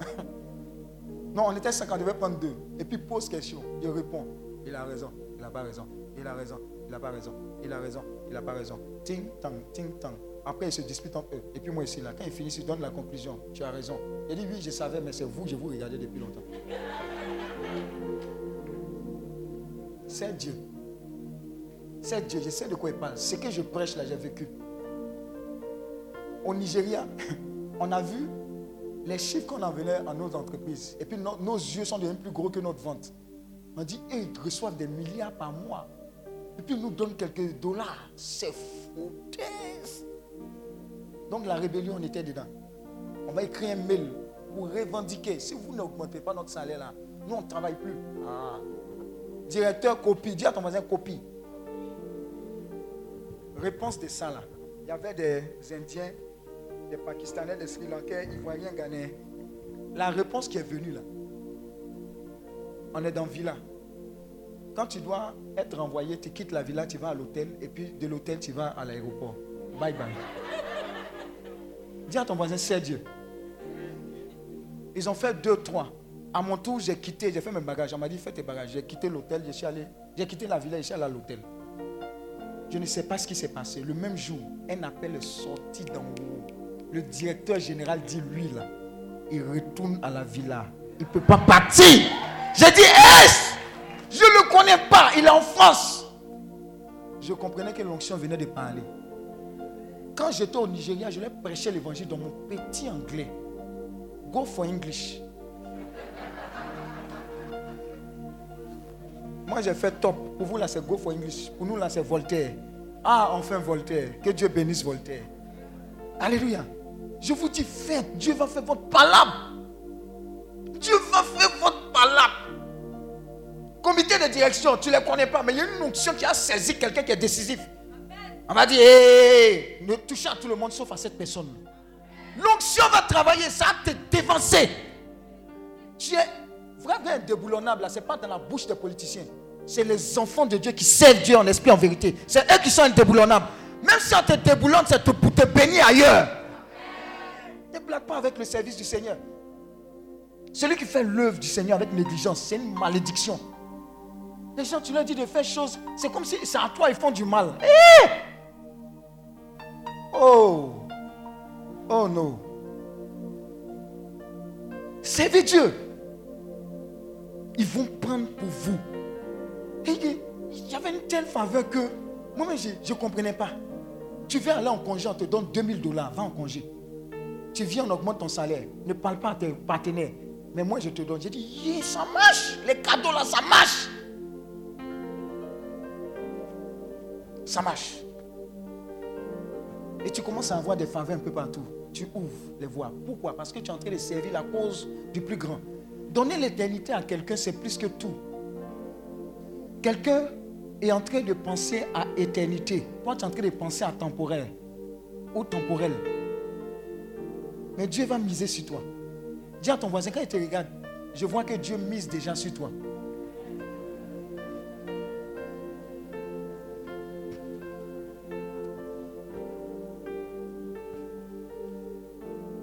non, on était cinq, on devait prendre deux. Et puis pose question, il répond. Il a raison, il n'a pas raison, il a raison, il n'a pas raison, il a raison, il n'a pas raison. Ting, tang, ting, tang. Après, ils se disputent entre eux. Et puis moi ici, là, quand ils finissent, ils donnent la conclusion. Tu as raison. Il dit, oui, je savais, mais c'est vous, je vous regardais depuis longtemps. C'est Dieu. C'est Dieu, je sais de quoi il parle. Ce que je prêche là, j'ai vécu. Au Nigeria, on a vu les chiffres qu'on envoyait à nos entreprises. Et puis nos, yeux sont devenus plus gros que notre vente. On dit, ils reçoivent des milliards par mois. Et puis ils nous donnent quelques dollars. C'est foutaise. Donc la rébellion, on était dedans. On va écrire un mail pour revendiquer. Si vous n'augmentez pas notre salaire là, nous on ne travaille plus. Ah. Directeur, copie. Dis à ton voisin, copie. Réponse de ça là. Il y avait des Indiens, des Pakistanais, des Sri Lankais, Ivoiriens, Ghanéens. La réponse qui est venue là. On est dans villa. Quand tu dois être renvoyé, tu quittes la villa, tu vas à l'hôtel, et puis de l'hôtel, tu vas à l'aéroport. Bye bye. Dis à ton voisin, c'est Dieu. Ils ont fait deux, trois. À mon tour, j'ai quitté, j'ai fait mes bagages. On m'a dit, fais tes bagages. J'ai quitté l'hôtel, je suis allé. J'ai quitté la villa, je suis allé à l'hôtel. Je ne sais pas ce qui s'est passé. Le même jour, un appel est sorti d'en haut. Le directeur général dit, lui là, il retourne à la villa. Il ne peut pas partir. J'ai dit, est Je ne le connais pas. Il est en France. Je comprenais que l'onction venait de parler. Quand j'étais au Nigeria, je leur prêchais l'évangile dans mon petit anglais. Go for English. Moi, j'ai fait top. Pour vous, là, c'est Go for English. Pour nous, là, c'est Voltaire. Ah, enfin Voltaire. Que Dieu bénisse Voltaire. Alléluia. Je vous dis, faites. Dieu va faire votre palabre. Dieu va faire votre palabre. Comité de direction, tu ne les connais pas, mais il y a une onction qui a saisi quelqu'un qui est décisif. On m'a dit, hé, hé, hé, ne touchez à tout le monde sauf à cette personne. L'onction va travailler, ça va te dévancer. Tu es vraiment indéboulonnable, là, ce n'est pas dans la bouche des politiciens. C'est les enfants de Dieu qui servent Dieu en esprit, en vérité. C'est eux qui sont indéboulonnables. Même si on te déboulonne, c'est pour te bénir ailleurs. Ne blague pas avec le service du Seigneur. Celui qui fait l'œuvre du Seigneur avec négligence, c'est une malédiction. Les gens, tu leur dis de faire choses, c'est comme si c'est à toi, ils font du mal. Eh! Oh! Oh non! Servez Dieu. Ils vont prendre pour vous. Il y avait une telle faveur que moi-même, je ne comprenais pas. Tu viens aller en congé, on te donne 2000 dollars, va en congé. Tu viens, on augmente ton salaire. Ne parle pas à tes partenaires. Mais moi, je te donne. J'ai dit, yeah, ça marche. Les cadeaux là, ça marche. Ça marche. Et tu commences à avoir des faveurs un peu partout. Tu ouvres les voies. Pourquoi? Parce que tu es en train de servir la cause du plus grand. Donner l'éternité à quelqu'un, c'est plus que tout. Quelqu'un est en train de penser à éternité. Toi, tu es en train de penser à temporel ou temporel. Mais Dieu va miser sur toi. Dis à ton voisin, quand il te regarde, je vois que Dieu mise déjà sur toi.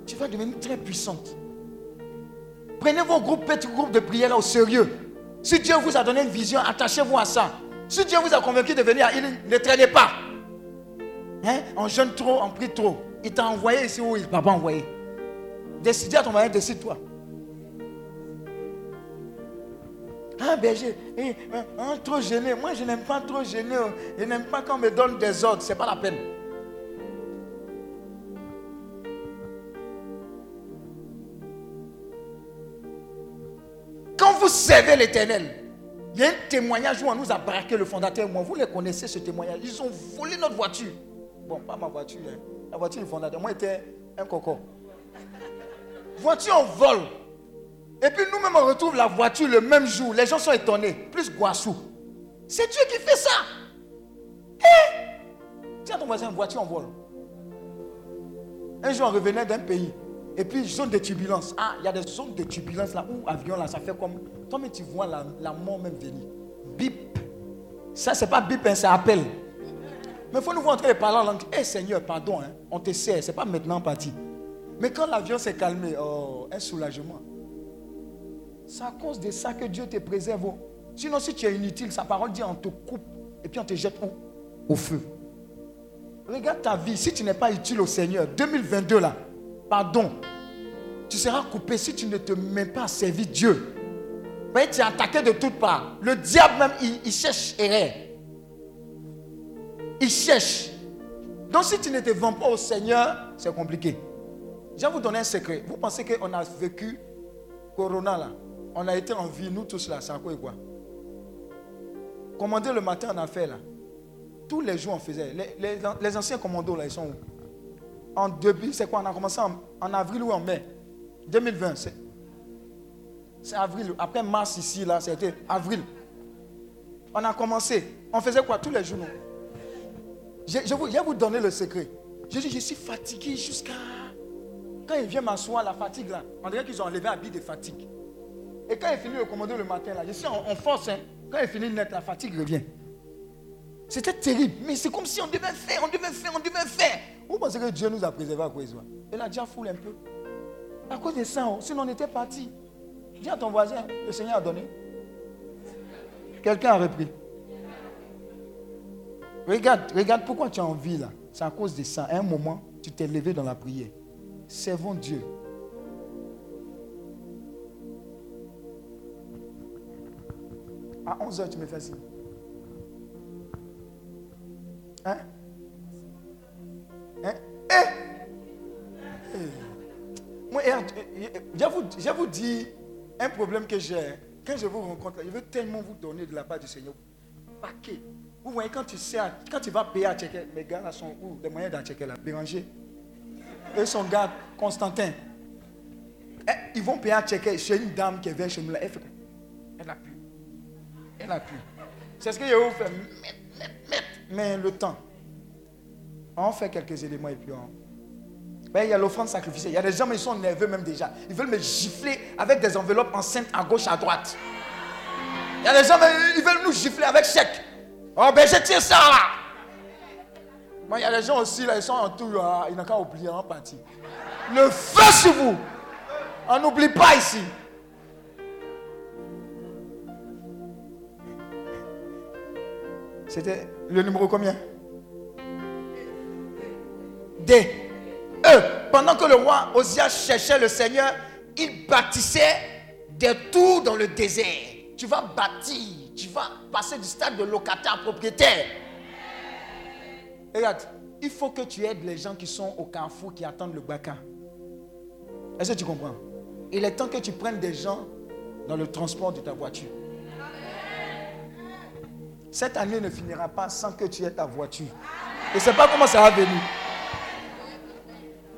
Tu vas devenir très puissante. Prenez vos petits groupes de prière au sérieux. Si Dieu vous a donné une vision, attachez-vous à ça. Si Dieu vous a convaincu de venir à Healing, ne traînez pas. Hein? On jeûne trop, on prie trop. Il t'a envoyé ici où il ne t'a pas envoyé. Décide à ton mari, décide-toi. Ah, berger, eh, hein, trop gêné. Moi, je n'aime pas trop gêner. Je n'aime pas qu'on me donne des ordres. Ce n'est pas la peine. Vous servez l'éternel, il y a un témoignage où on nous a braqué le fondateur. Moi, vous les connaissez ce témoignage. Ils ont volé notre voiture. Bon, pas ma voiture. hein. La voiture du fondateur. Moi, j'étais un coco. Voiture en vol. Et puis nous-mêmes, on retrouve la voiture le même jour. Les gens sont étonnés. Plus Guassou. C'est Dieu qui fait ça. Eh Tiens ton voisin, voiture en vol. Un jour, on revenait d'un pays. Et puis, zone de turbulence. Ah, il y a des zones de turbulence là où avion là, ça fait comme. Toi, mais tu vois la, mort même venir. Bip. Ça, c'est pas bip, hein, c'est appel. Mais il faut nous voir en train de parler en langue. Eh Seigneur, pardon, hein, on te sert, c'est pas maintenant parti. Mais quand l'avion s'est calmé, oh, un soulagement. C'est à cause de ça que Dieu te préserve. Sinon, si tu es inutile, sa parole dit on te coupe et puis on te jette où? Au feu. Regarde ta vie. Si tu n'es pas utile au Seigneur, 2022 là, pardon, tu seras coupé si tu ne te mets pas à servir Dieu. Voyez, tu es attaqué de toutes parts. Le diable même, il, cherche erreur. Il cherche. Donc si tu ne te vends pas au Seigneur, c'est compliqué. Je vais vous donner un secret. Vous pensez qu'on a vécu Corona là? On a été en vie, nous tous là, à quoi et quoi? Commander le matin en affaires là. Tous les jours on faisait. Les anciens commandos là, ils sont où? En début, c'est quoi On a commencé en, avril ou en mai? 2020. C'est, avril. Après mars ici là, c'était avril. On a commencé. On faisait quoi tous les jours je, vous, vais vous donner le secret. Je dis, je suis fatigué jusqu'à. Quand il vient m'asseoir, la fatigue là, on dirait qu'ils ont enlevé un habit de fatigue. Et quand il finit le commando le matin, là, je suis en, en force. hein. Quand il finit net, la fatigue revient. C'était terrible. Mais c'est comme si on devait faire, on devait faire, on devait faire. Vous pensez que Dieu nous a préservés à cause de ça Il a déjà foulé un peu. À cause de ça, sinon on était parti. Dis à ton voisin, le Seigneur a donné. Quelqu'un a repris. Regarde, regarde pourquoi tu as envie là. C'est à cause de ça. À un moment, tu t'es levé dans la prière. Servons Dieu. À 11h, tu me fais signe. Hein? Hein? Eh! Eh. Moi, eh, eh, je vous, vous dis un problème que j'ai. hein. Quand je vous rencontre, je veux tellement vous donner de la part du Seigneur. Paquet. Vous voyez, quand tu, sais, quand tu vas payer à checker, mes gars là sont où? Les moyens d'à checker là Béranger. Eux sont gars, Constantin. Ils vont payer à checker chez une dame qui vient chez nous là. Elle Elle a pu. Elle a pu. C'est ce que je vais vous faire. Mais le temps. On fait quelques éléments et puis on. Ben, il y a l'offrande sacrificielle. Il y a des gens, mais ils sont nerveux même déjà. Ils veulent me gifler avec des enveloppes enceintes à gauche, à droite. Il y a des gens, mais ils veulent nous gifler avec chèque. Oh, ben, je tiens ça là. Il y a des gens aussi, là, ils sont en tout, là, ils n'ont qu'à oublier en partie. Le feu sur vous. On n'oublie pas ici. C'était le numéro combien? D. E. Pendant que le roi Osia cherchait le Seigneur, il bâtissait des tours dans le désert. Tu vas bâtir, tu vas passer du stade de locataire à propriétaire. Regarde, il faut que tu aides les gens qui sont au carrefour, qui attendent le baka. Est-ce que tu comprends? Il est temps que tu prennes des gens dans le transport de ta voiture. Cette année ne finira pas sans que tu aies ta voiture. Et c'est pas comment ça va venir.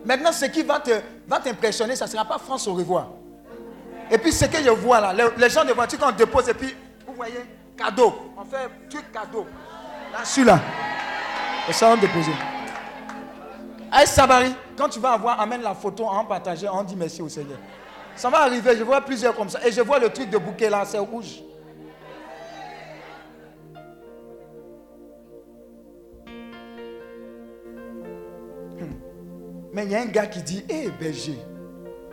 Maintenant, ce qui va te va t'impressionner, ça ne sera pas France au revoir. Et puis ce que je vois là, les, gens de voiture quand on dépose et puis vous voyez, cadeau. On fait truc cadeau. Là, celui-là. Et ça, on dépose. Hey Sabari, quand tu vas avoir, amène la photo, on partage, on dit merci au Seigneur. Ça va arriver, je vois plusieurs comme ça. Et je vois le truc de bouquet là, c'est rouge. Mais il y a un gars qui dit, hé berger,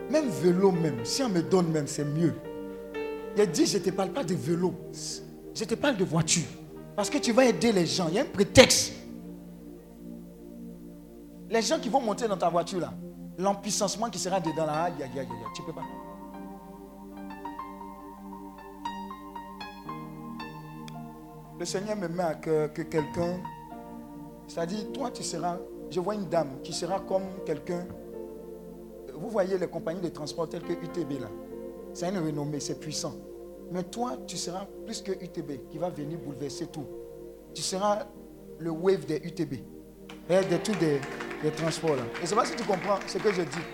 même vélo même, si on me donne même, c'est mieux. Il dit, je ne te parle pas de vélo, je te parle de voiture. Parce que tu vas aider les gens, il y a un prétexte. Les gens qui vont monter dans ta voiture là, l'empuissancement qui sera dedans là, aïe, aïe, tu ne peux pas. Le Seigneur me met à cœur que quelqu'un, c'est-à-dire toi tu seras, je vois une dame qui sera comme quelqu'un, vous voyez les compagnies de transport telles que UTB là, c'est une renommée, c'est puissant. Mais toi tu seras plus que UTB qui va venir bouleverser tout. Tu seras le wave des UTB, et de tous des, transports là. Et c'est pas si tu comprends ce que je dis.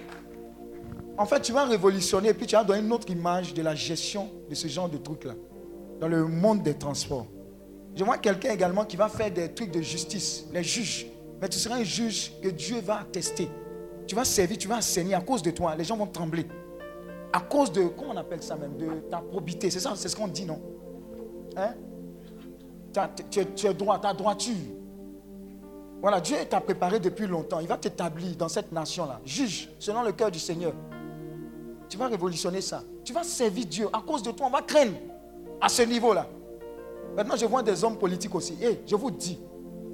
En fait, tu vas révolutionner et puis tu vas donner une autre image de la gestion de ce genre de trucs là, dans le monde des transports. Je vois quelqu'un également qui va faire des trucs de justice, les juges. Mais tu seras un juge que Dieu va tester. Tu vas servir, tu vas enseigner à cause de toi. Les gens vont trembler. À cause de, comment on appelle ça même, de ta probité. C'est ça, c'est ce qu'on dit, non? Hein? Tu, es- droit, ta droiture. Voilà, Dieu t'a préparé depuis longtemps. Il va t'établir dans cette nation-là. Juge selon le cœur du Seigneur. Tu vas révolutionner ça. Tu vas servir Dieu. À cause de toi, on va craindre à ce niveau-là. Maintenant, je vois des hommes politiques aussi. Et je vous dis,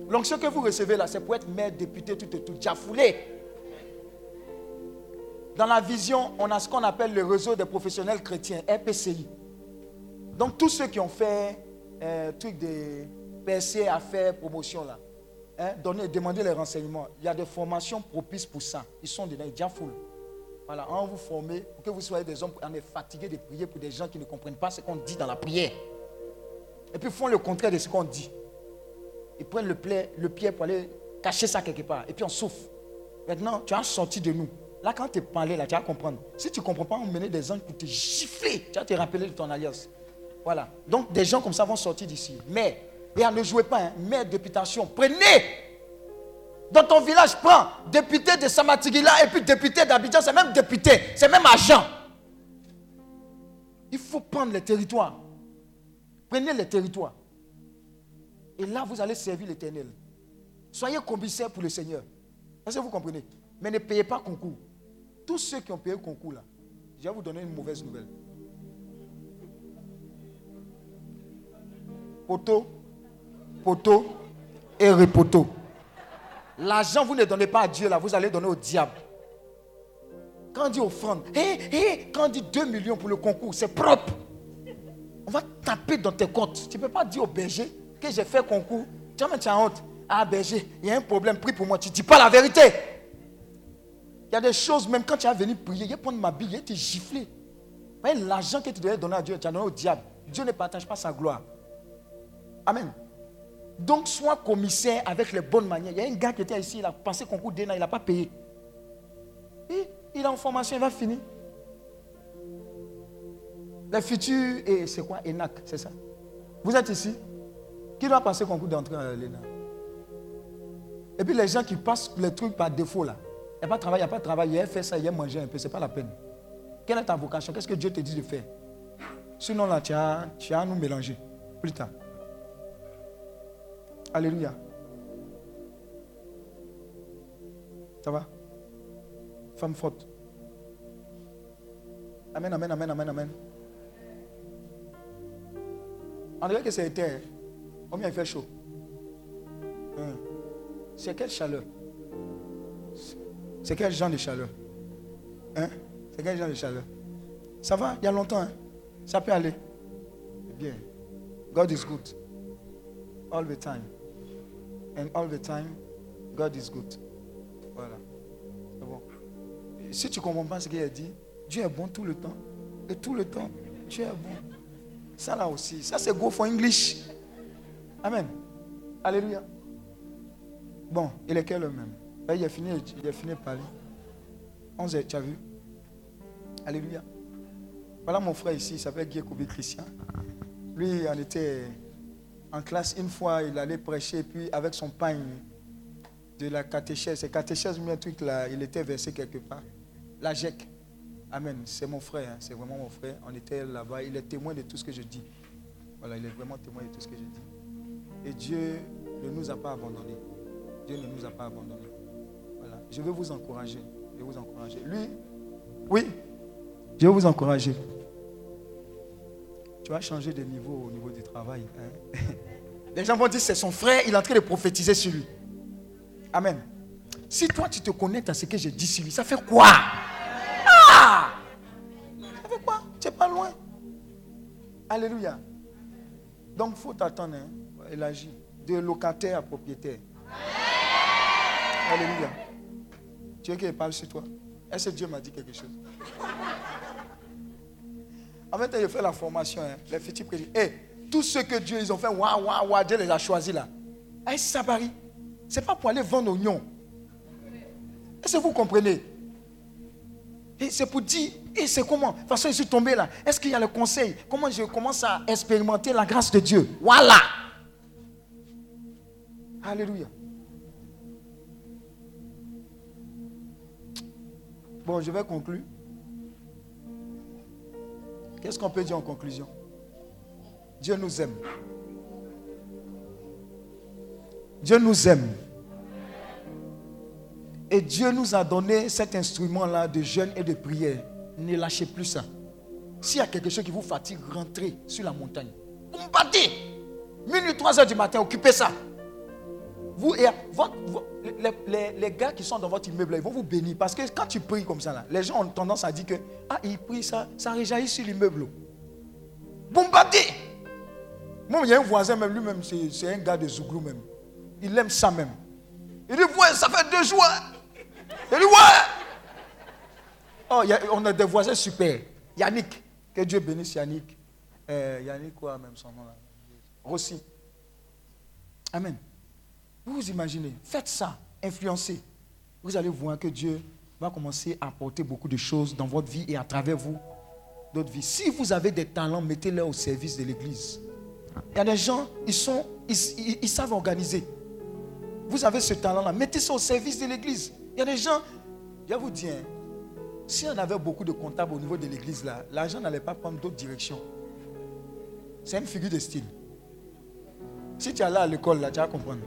l'onction que vous recevez là, c'est pour être maire, député, tout et tout. Déjà foulé. Dans la vision, on a ce qu'on appelle le réseau des professionnels chrétiens, RPCI. Donc, tous ceux qui ont fait euh, truc de PSC, affaires, promotion là, hein, donnez, demandez les renseignements. Il y a des formations propices pour ça. Ils sont dedans, ils full. Voilà, on vous former pour que vous soyez des hommes, on est fatigué de prier pour des gens qui ne comprennent pas ce qu'on dit dans la prière. Et puis font le contraire de ce qu'on dit. Ils prennent le, pied pour aller cacher ça quelque part. Et puis on souffre. Maintenant, tu as sorti de nous. Là, quand tu es parlé, là, tu vas comprendre. Si tu ne comprends pas, on menait des anges pour te gifler. Tu vas te rappeler de ton alliance. Voilà. Donc, des gens comme ça vont sortir d'ici. Mais, et ne jouez pas, hein. maire, députation. Prenez. Dans ton village, prends député de Samatigila et puis député d'Abidjan, c'est même député, c'est même agent. Il faut prendre les territoires. Prenez les territoires. Et là, vous allez servir l'éternel. Soyez commissaire pour le Seigneur. Est-ce que vous comprenez? Mais ne payez pas concours. Tous ceux qui ont payé concours là, je vais vous donner une mauvaise nouvelle. Poteau, poteau et repoteau. L'argent, vous ne donnez pas à Dieu là, vous allez donner au diable. Quand on dit offrande, hé, hé, quand on dit 2 millions pour le concours, c'est propre. On va taper dans tes comptes. Tu ne peux pas dire au berger que j'ai fait concours. Tu vois, tu as honte. Ah, berger, il y a un problème, prie pour moi. Tu ne dis pas la vérité. Il y a des choses, même quand tu as venu prier, il va prendre ma bille, il te gifler. L'argent que tu devais donner à Dieu, tu as donné au diable. Dieu ne partage pas sa gloire. Amen. Donc, sois commissaire avec les bonnes manières. Il y a un gars qui était ici, il a passé concours d'ENA, il n'a pas payé. Il est en formation, il va finir. Les futurs, et c'est quoi? ENAC, c'est ça Vous êtes ici? Qui doit passer concours d'entrée à l'ENA Et puis les gens qui passent les trucs par défaut là. Il n'y a pas de travail, il n'y a pas de travail, il a fait ça, il a mangé un peu, ce n'est pas la peine. Quelle est ta vocation? Qu'est-ce que Dieu te dit de faire? Sinon là, tu as, tu as à nous mélanger plus tard. Alléluia. Ça va? Femme forte. Amen, amen, amen, amen, amen. On dirait que c'est été. Combien il fait chaud Hein. C'est quelle chaleur C'est quel genre de chaleur Hein C'est quel genre de chaleur Ça va Il y a longtemps. hein? Ça peut aller. Bien. God is good. All the time. And all the time, God is good. Voilà. C'est bon. Si tu ne comprends pas ce qu'il a dit, Dieu est bon tout le temps. Et tout le temps, Dieu est bon. Ça là aussi. Ça c'est go for English. Amen. Alléluia. Bon, il est quelle heure même? Là, il a fini, il a fini de parler. 11 heures, tu as vu? Alléluia. Voilà mon frère ici, il s'appelle Guy Kobe Christian. Lui, on était en classe une fois, il allait prêcher, puis avec son pain de la catéchèse, c'est catéchèse, mais là, il était versé quelque part. La GEC. Amen. C'est mon frère, hein, c'est vraiment mon frère. On était là-bas, il est témoin de tout ce que je dis. Voilà, il est vraiment témoin de tout ce que je dis. Et Dieu ne nous a pas abandonnés. Dieu ne nous a pas abandonnés. Voilà. Je veux vous encourager. Je vais vous encourager. Lui, oui, je vais vous encourager. Tu vas changer de niveau au niveau du travail. hein. Les gens vont dire c'est son frère, il est en train de prophétiser sur lui. Amen. Si toi tu te connectes à ce que j'ai dit sur lui, ça fait quoi? Ah Ça fait quoi? Tu n'es pas loin. Alléluia. Donc il faut t'attendre. Hein. Elle agit. De locataire à propriétaire. Alléluia. Tu veux qu'il parle sur toi? Est-ce que Dieu m'a dit quelque chose? En fait, il fait la formation. hein. Les futurs prédisent. Eh, tous ceux que Dieu, ils ont fait, waouh, waouh, waouh, Dieu les a choisis là. Eh, ça varie. Ce n'est pas pour aller vendre oignons. Est-ce que vous comprenez? Et c'est pour dire, et c'est comment? De toute façon, je suis tombé là. Est-ce qu'il y a le conseil? Comment je commence à expérimenter la grâce de Dieu? Voilà. Alléluia. Bon, je vais conclure. Qu'est-ce qu'on peut dire en conclusion? Dieu nous aime. Dieu nous aime. Et Dieu nous a donné cet instrument-là de jeûne et de prière. Ne lâchez plus ça. S'il y a quelque chose qui vous fatigue, rentrez sur la montagne. Vous. Minuit, 3 heures du matin, occupez ça. Vous et votre- vo- les, gars qui sont dans votre immeuble, ils vont vous bénir. Parce que quand tu pries comme ça, là, les gens ont tendance à dire que ah, il prie ça, ça réjaillit sur l'immeuble. Bombardé. Moi, il y a un voisin, même lui-même, c'est un gars de Zouglou même. Il aime ça même. Il dit, ouais, ça fait deux jours. Il dit, ouais. Oh, on a des voisins super. Yannick, que Dieu bénisse Yannick. Euh, Yannick, quoi, même son nom là Rossi. Amen. Vous vous imaginez, faites ça, influencez. Vous allez voir que Dieu va commencer à apporter beaucoup de choses dans votre vie et à travers vous, d'autres vies. Si vous avez des talents, mettez-les au service de l'Église. Il y a des gens, ils, sont, ils, ils- savent organiser. Vous avez ce talent-là, mettez ça au service de l'Église. Il y a des gens, je vous dire, hein, Si on avait beaucoup de comptables au niveau de l'église, là, l'argent n'allait pas prendre d'autres directions. C'est une figure de style. Si tu es là à l'école, là, tu vas comprendre.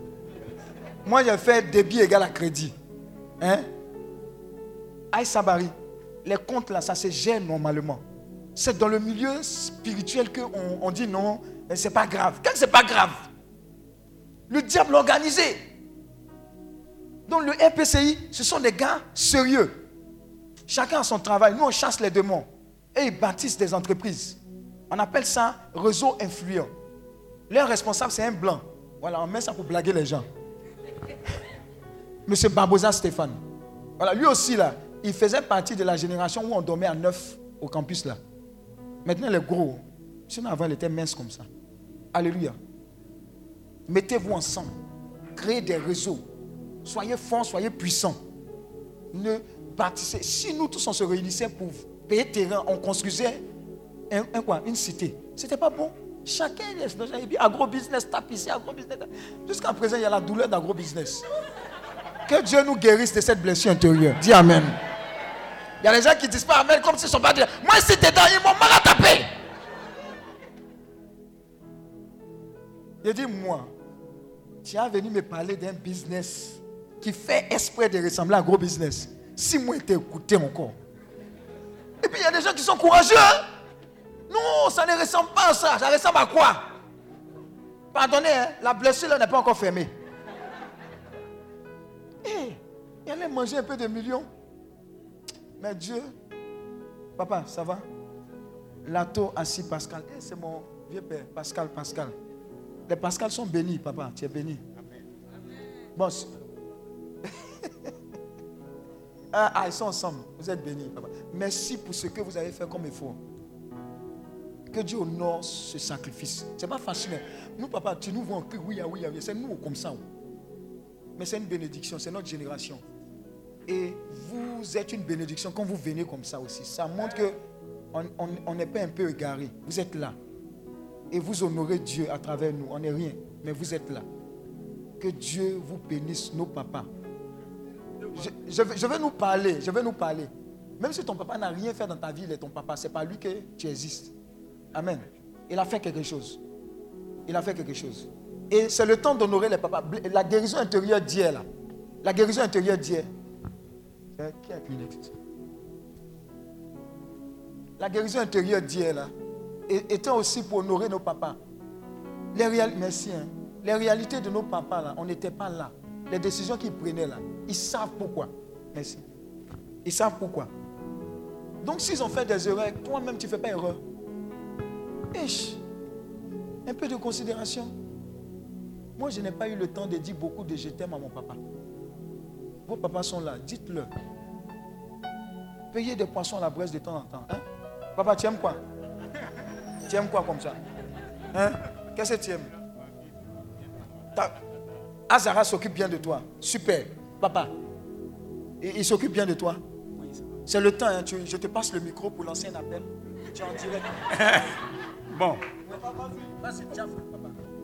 Moi, j'ai fait débit égal à crédit. Hein? Aïe Sabari, les comptes là, ça se gère normalement. C'est dans le milieu spirituel qu'on on dit non, c'est pas grave. Quand c'est pas grave, le diable organisé. Donc le RPCI, ce sont des gars sérieux. Chacun a son travail. Nous, on chasse les démons. Et ils bâtissent des entreprises. On appelle ça réseau influent. Leur responsable, c'est un blanc. Voilà, on met ça pour blaguer les gens. Monsieur Barbosa Stéphane. Voilà, lui aussi, là, il faisait partie de la génération où on dormait à neuf au campus, là. Maintenant, il est gros. Sinon, avant, il était mince comme ça. Alléluia. Mettez-vous ensemble. Créez des réseaux. Soyez forts, soyez puissants. Ne bâtissez. Si nous tous on se réunissait pour payer terrain, on construisait un, quoi, une cité. C'était pas bon. Chacun est puis agro-business, ici, agro-business. Jusqu'à présent, il y a la douleur d'agro-business. Que Dieu nous guérisse de cette blessure intérieure. Dis Amen. Il y a des gens qui disent pas Amen comme s'ils sont pas. Moi, si t'es dans, ils m'ont mal à taper. Il dit, moi, tu as venu me parler d'un business qui fait esprit de ressembler à un gros business. Si moi, t'ai écouté encore. Et puis, il y a des gens qui sont courageux. hein. Non, ça ne ressemble pas à ça. Ça ressemble à quoi? Pardonnez, hein, la blessure n'est pas encore fermée. Eh, il allait manger un peu de millions. Mais Dieu, papa, ça va? Lato assis Pascal. Eh, c'est mon vieux père, Pascal, Pascal. Les Pascal sont bénis, papa. Tu es béni. Bon. c'est- ah, ah, ils sont ensemble. Vous êtes bénis, papa. Merci pour ce que vous avez fait comme effort. Que Dieu honore ce sacrifice. C'est pas facile. hein. Nous, papa, tu nous vois en cri, oui, ah, oui, ah, oui. C'est nous comme ça. Mais c'est une bénédiction, c'est notre génération. Et vous êtes une bénédiction quand vous venez comme ça aussi. Ça montre que on n'est pas un peu égaré. Vous êtes là. Et vous honorez Dieu à travers nous. On n'est rien, mais vous êtes là. Que Dieu vous bénisse, nos papas. Je, je vais, nous parler, je vais nous parler. Même si ton papa n'a rien fait dans ta vie, il est ton papa. C'est pas lui que tu existes. Amen. Il a fait quelque chose. Il a fait quelque chose. Et c'est le temps d'honorer les papas. La guérison intérieure d'hier, là. La guérison intérieure d'hier. Qui a Kleenex La guérison intérieure d'hier, là, é- était aussi pour honorer nos papas. Les Merci. hein. Les réalités de nos papas, là, on n'était pas là. Les décisions qu'ils prenaient, là, ils savent pourquoi. Merci. Ils savent pourquoi. Donc, s'ils ont fait des erreurs, toi-même, tu ne fais pas erreur. Un peu de considération. Moi, je n'ai pas eu le temps de dire beaucoup de je t'aime à mon papa. Vos papas sont là, dites-le. Payez des poissons à la braise de temps en temps. hein? Papa, tu aimes quoi? Tu aimes quoi comme ça? Hein? Qu'est-ce que tu aimes? Ta- Azara s'occupe bien de toi. Super. Papa, il, il s'occupe bien de toi. C'est le temps. hein. Tu- je te passe le micro pour lancer un appel. Tu es en direct. Bon,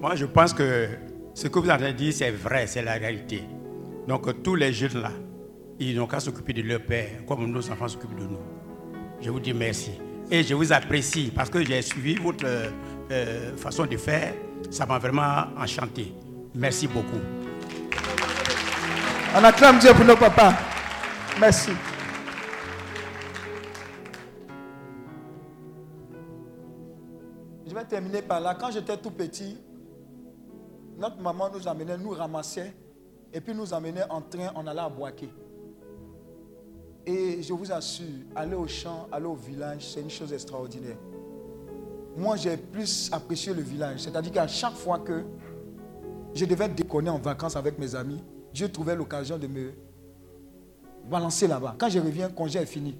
moi je pense que ce que vous avez dit, c'est vrai, c'est la réalité. Donc tous les jeunes là, ils n'ont qu'à s'occuper de leur père, comme nos enfants s'occupent de nous. Je vous dis merci. Et je vous apprécie parce que j'ai suivi votre euh, euh, façon de faire. Ça m'a vraiment enchanté. Merci beaucoup. On acclame Dieu pour nos papas. Merci. Je vais terminer par là. Quand j'étais tout petit, notre maman nous amenait, nous ramassait, et puis nous amenait en train, on allait à Boaké. Et je vous assure, aller au champ, aller au village, c'est une chose extraordinaire. Moi, j'ai plus apprécié le village. C'est-à-dire qu'à chaque fois que je devais déconner en vacances avec mes amis, Dieu trouvait l'occasion de me balancer là-bas. Quand je reviens, congé est fini.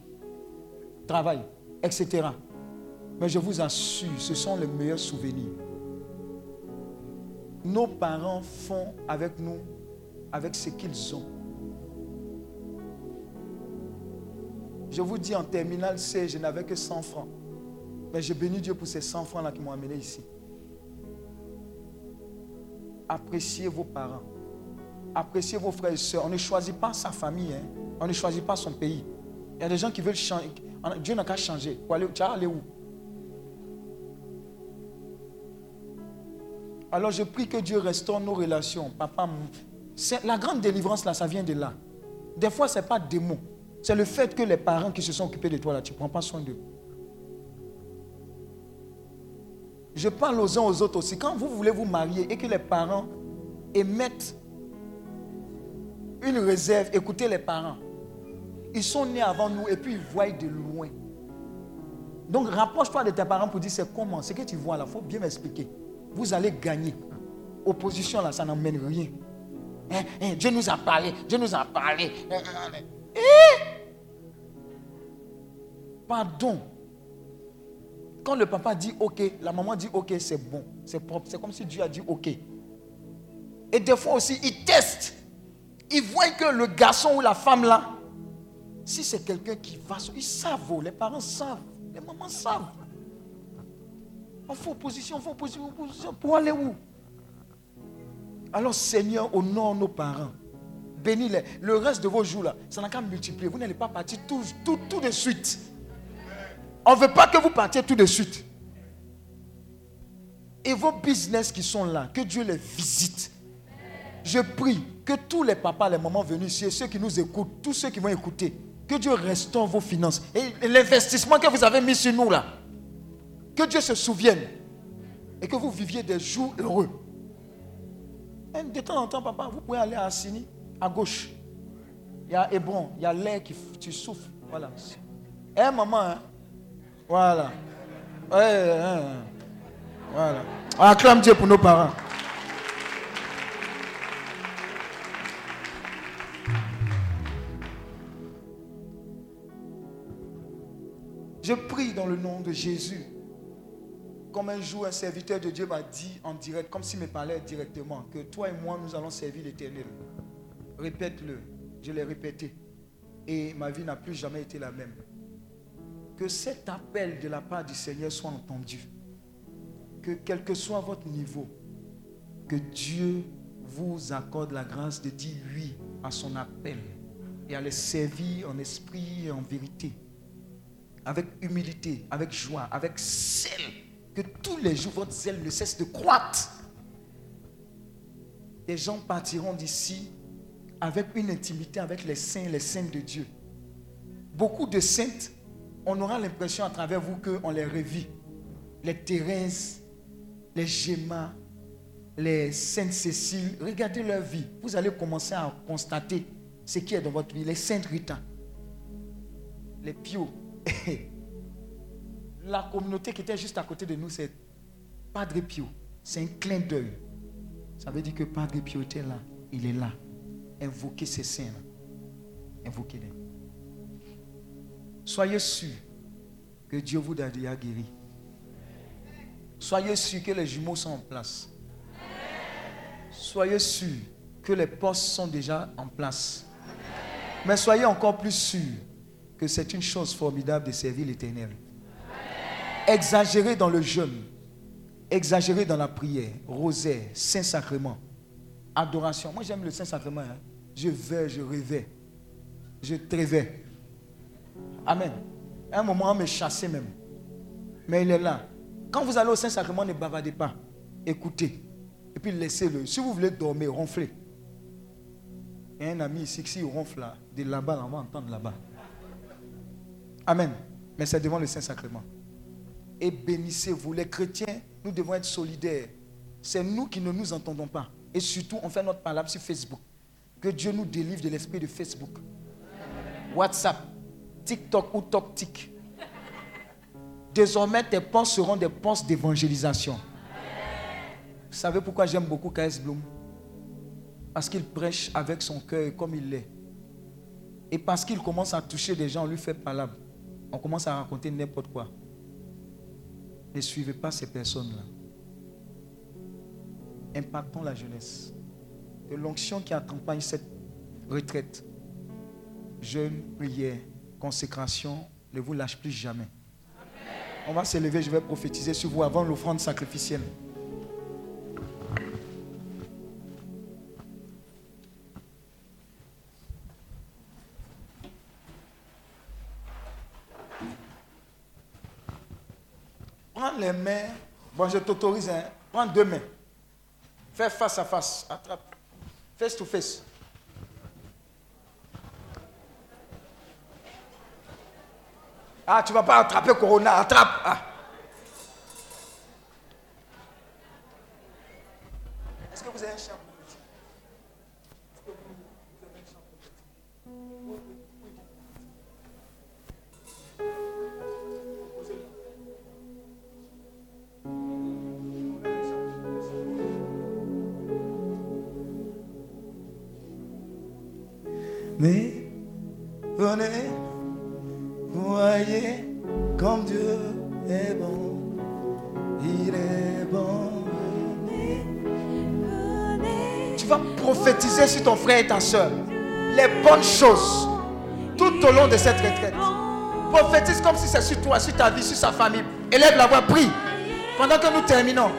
Travail, etc. Mais je vous assure, ce sont les meilleurs souvenirs. Nos parents font avec nous, avec ce qu'ils ont. Je vous dis, en terminale C, je n'avais que 100 francs. Mais je bénis Dieu pour ces 100 francs-là qui m'ont amené ici. Appréciez vos parents. Appréciez vos frères et sœurs. On ne choisit pas sa famille. hein. On ne choisit pas son pays. Il y a des gens qui veulent changer. Dieu n'a qu'à changer. Tu vas aller où? Alors je prie que Dieu restaure nos relations. Papa, la grande délivrance là, ça vient de là. Des fois, ce n'est pas des mots. C'est le fait que les parents qui se sont occupés de toi tu ne prends pas soin d'eux. Je parle aux uns aux autres aussi. Quand vous voulez vous marier et que les parents émettent une réserve, écoutez les parents. Ils sont nés avant nous et puis ils voient de loin. Donc rapproche-toi de tes parents pour dire c'est comment, ce que tu vois là, il faut bien m'expliquer. Vous allez gagner. Opposition là, ça n'emmène rien. Hein, hein, Dieu nous a parlé, Dieu nous a parlé. Eh! Pardon. Quand le papa dit OK, la maman dit OK, c'est bon, c'est propre. C'est comme si Dieu a dit OK. Et des fois aussi, ils testent. Ils voient que le garçon ou la femme là, si c'est quelqu'un qui va, ils savent, oh, les parents savent, les mamans savent. On fait opposition, on fait opposition, opposition. Pour aller où? Alors Seigneur, honore nos parents. Bénis-les. Le reste de vos jours là, ça n'a qu'à multiplier. Vous n'allez pas partir tout, tout, tout de suite. On ne veut pas que vous partiez tout de suite. Et vos business qui sont là, que Dieu les visite. Je prie que tous les papas, les mamans venus ici, ceux qui nous écoutent, tous ceux qui vont écouter, que Dieu restaure vos finances. Et l'investissement que vous avez mis sur nous là, que Dieu se souvienne. Et que vous viviez des jours heureux. De temps en temps, papa, vous pouvez aller à Assini, à gauche. Il y a Hébron, il y a l'air qui tu. Voilà. Eh maman, hein? Voilà. Ouais, ouais. Voilà. On acclame Dieu pour nos parents. Je prie dans le nom de Jésus. Comme un jour, un serviteur de Dieu m'a dit en direct, comme s'il me parlait directement, que toi et moi, nous allons servir l'éternel. Répète-le. Je l'ai répété. Et ma vie n'a plus jamais été la même. Que cet appel de la part du Seigneur soit entendu. Que quel que soit votre niveau, que Dieu vous accorde la grâce de dire oui à son appel et à le servir en esprit et en vérité avec humilité, avec joie, avec zèle. Que tous les jours, votre zèle ne cesse de croître. Les gens partiront d'ici avec une intimité avec les saints les saintes de Dieu. Beaucoup de saintes, on aura l'impression à travers vous qu'on les revit. Les Thérèse, les Gemma, les Sainte Cécile, regardez leur vie. Vous allez commencer à constater ce qui est dans votre vie. Les Saintes Rita, les Pio, la communauté qui était juste à côté de nous, c'est Padre Pio. C'est un clin d'œil. Ça veut dire que Padre Pio était là. Il est là. Invoquez ces saints-là. Invoquez-les. Soyez sûrs que Dieu vous a déjà guéri. Soyez sûrs que les jumeaux sont en place. Soyez sûrs que les postes sont déjà en place. Mais soyez encore plus sûrs que c'est une chose formidable de servir l'Éternel. Exagérez dans le jeûne, exagérez dans la prière, rosaire, Saint-Sacrement, adoration. Moi j'aime le Saint-Sacrement. hein. Je vais, je rêvais, je rêvais. Amen. À un moment, on me chassait même. Mais il est là. Quand vous allez au Saint-Sacrement, ne bavardez pas. Écoutez. Et puis laissez-le. Si vous voulez dormir, ronflez. Il y a un ami ici qui ronfle là, de là-bas, on va entendre là-bas. Amen. Mais c'est devant le Saint-Sacrement. Et bénissez-vous. Les chrétiens, nous devons être solidaires. C'est nous qui ne nous entendons pas. Et surtout, on fait notre palabre sur Facebook. Que Dieu nous délivre de l'esprit de Facebook. WhatsApp, TikTok ou TokTik. Désormais, tes postes seront des postes d'évangélisation. Vous savez pourquoi j'aime beaucoup K.S. Bloom? Parce qu'il prêche avec son cœur comme il l'est. Et parce qu'il commence à toucher des gens, on lui fait palabre. On commence à raconter n'importe quoi. Ne suivez pas ces personnes-là. Impactons la jeunesse. Que l'onction qui accompagne cette retraite, jeûne, prière, consécration, ne vous lâche plus jamais. On va s'élever, je vais prophétiser sur vous avant l'offrande sacrificielle. Bon, je t'autorise. Hein. Prends deux mains. Fais face à face. Attrape. Face to face. Ah, tu vas pas attraper Corona. Attrape. Ah. Est-ce que vous avez un champ Mais venez, voyez comme Dieu est bon. Il est bon. Tu vas prophétiser sur ton frère et ta soeur les bonnes choses tout au long de cette retraite. Prophétise comme si c'est sur toi, sur ta vie, sur sa famille. Élève la voix, prie. Pendant que nous terminons.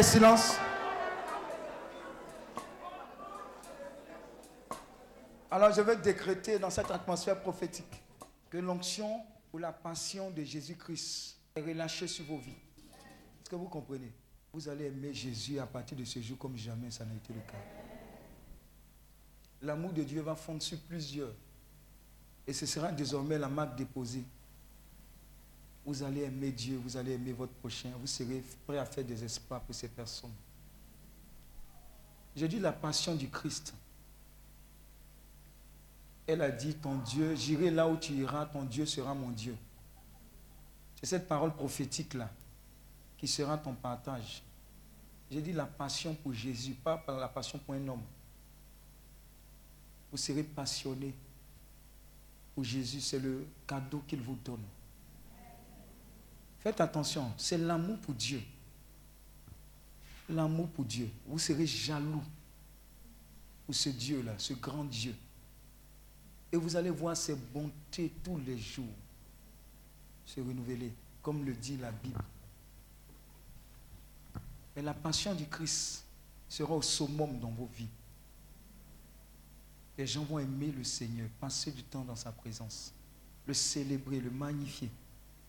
Silence. Alors je vais décréter dans cette atmosphère prophétique que l'onction ou la passion de Jésus-Christ est relâchée sur vos vies. Est-ce que vous comprenez? Vous allez aimer Jésus à partir de ce jour comme jamais ça n'a été le cas. L'amour de Dieu va fondre sur plusieurs. Et ce sera désormais la marque déposée. Vous allez aimer Dieu, vous allez aimer votre prochain, vous serez prêt à faire des espoirs pour ces personnes. Je dis la passion du Christ. Elle a dit, ton Dieu, j'irai là où tu iras, ton Dieu sera mon Dieu. C'est cette parole prophétique-là qui sera ton partage. J'ai dit la passion pour Jésus, pas la passion pour un homme. Vous serez passionné pour Jésus, c'est le cadeau qu'il vous donne. Faites attention, c'est l'amour pour Dieu. L'amour pour Dieu. Vous serez jaloux pour ce Dieu-là, ce grand Dieu. Et vous allez voir ses bontés tous les jours se renouveler. comme le dit la Bible. Mais la passion du Christ sera au summum dans vos vies. Les gens vont aimer le Seigneur, passer du temps dans sa présence, le célébrer, le magnifier.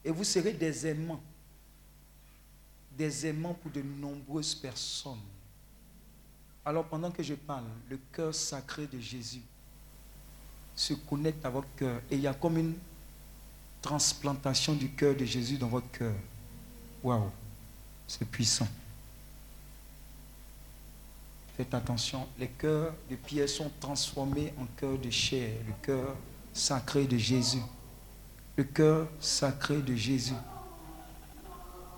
Et vous serez des aimants. Des aimants pour de nombreuses personnes. Alors pendant que je parle, le cœur sacré de Jésus se connecte à votre cœur. Et il y a comme une transplantation du cœur de Jésus dans votre cœur. Waouh, c'est puissant. Faites attention, les cœurs de pierre sont transformés en cœur de chair, le cœur sacré de Jésus. Le cœur sacré de Jésus.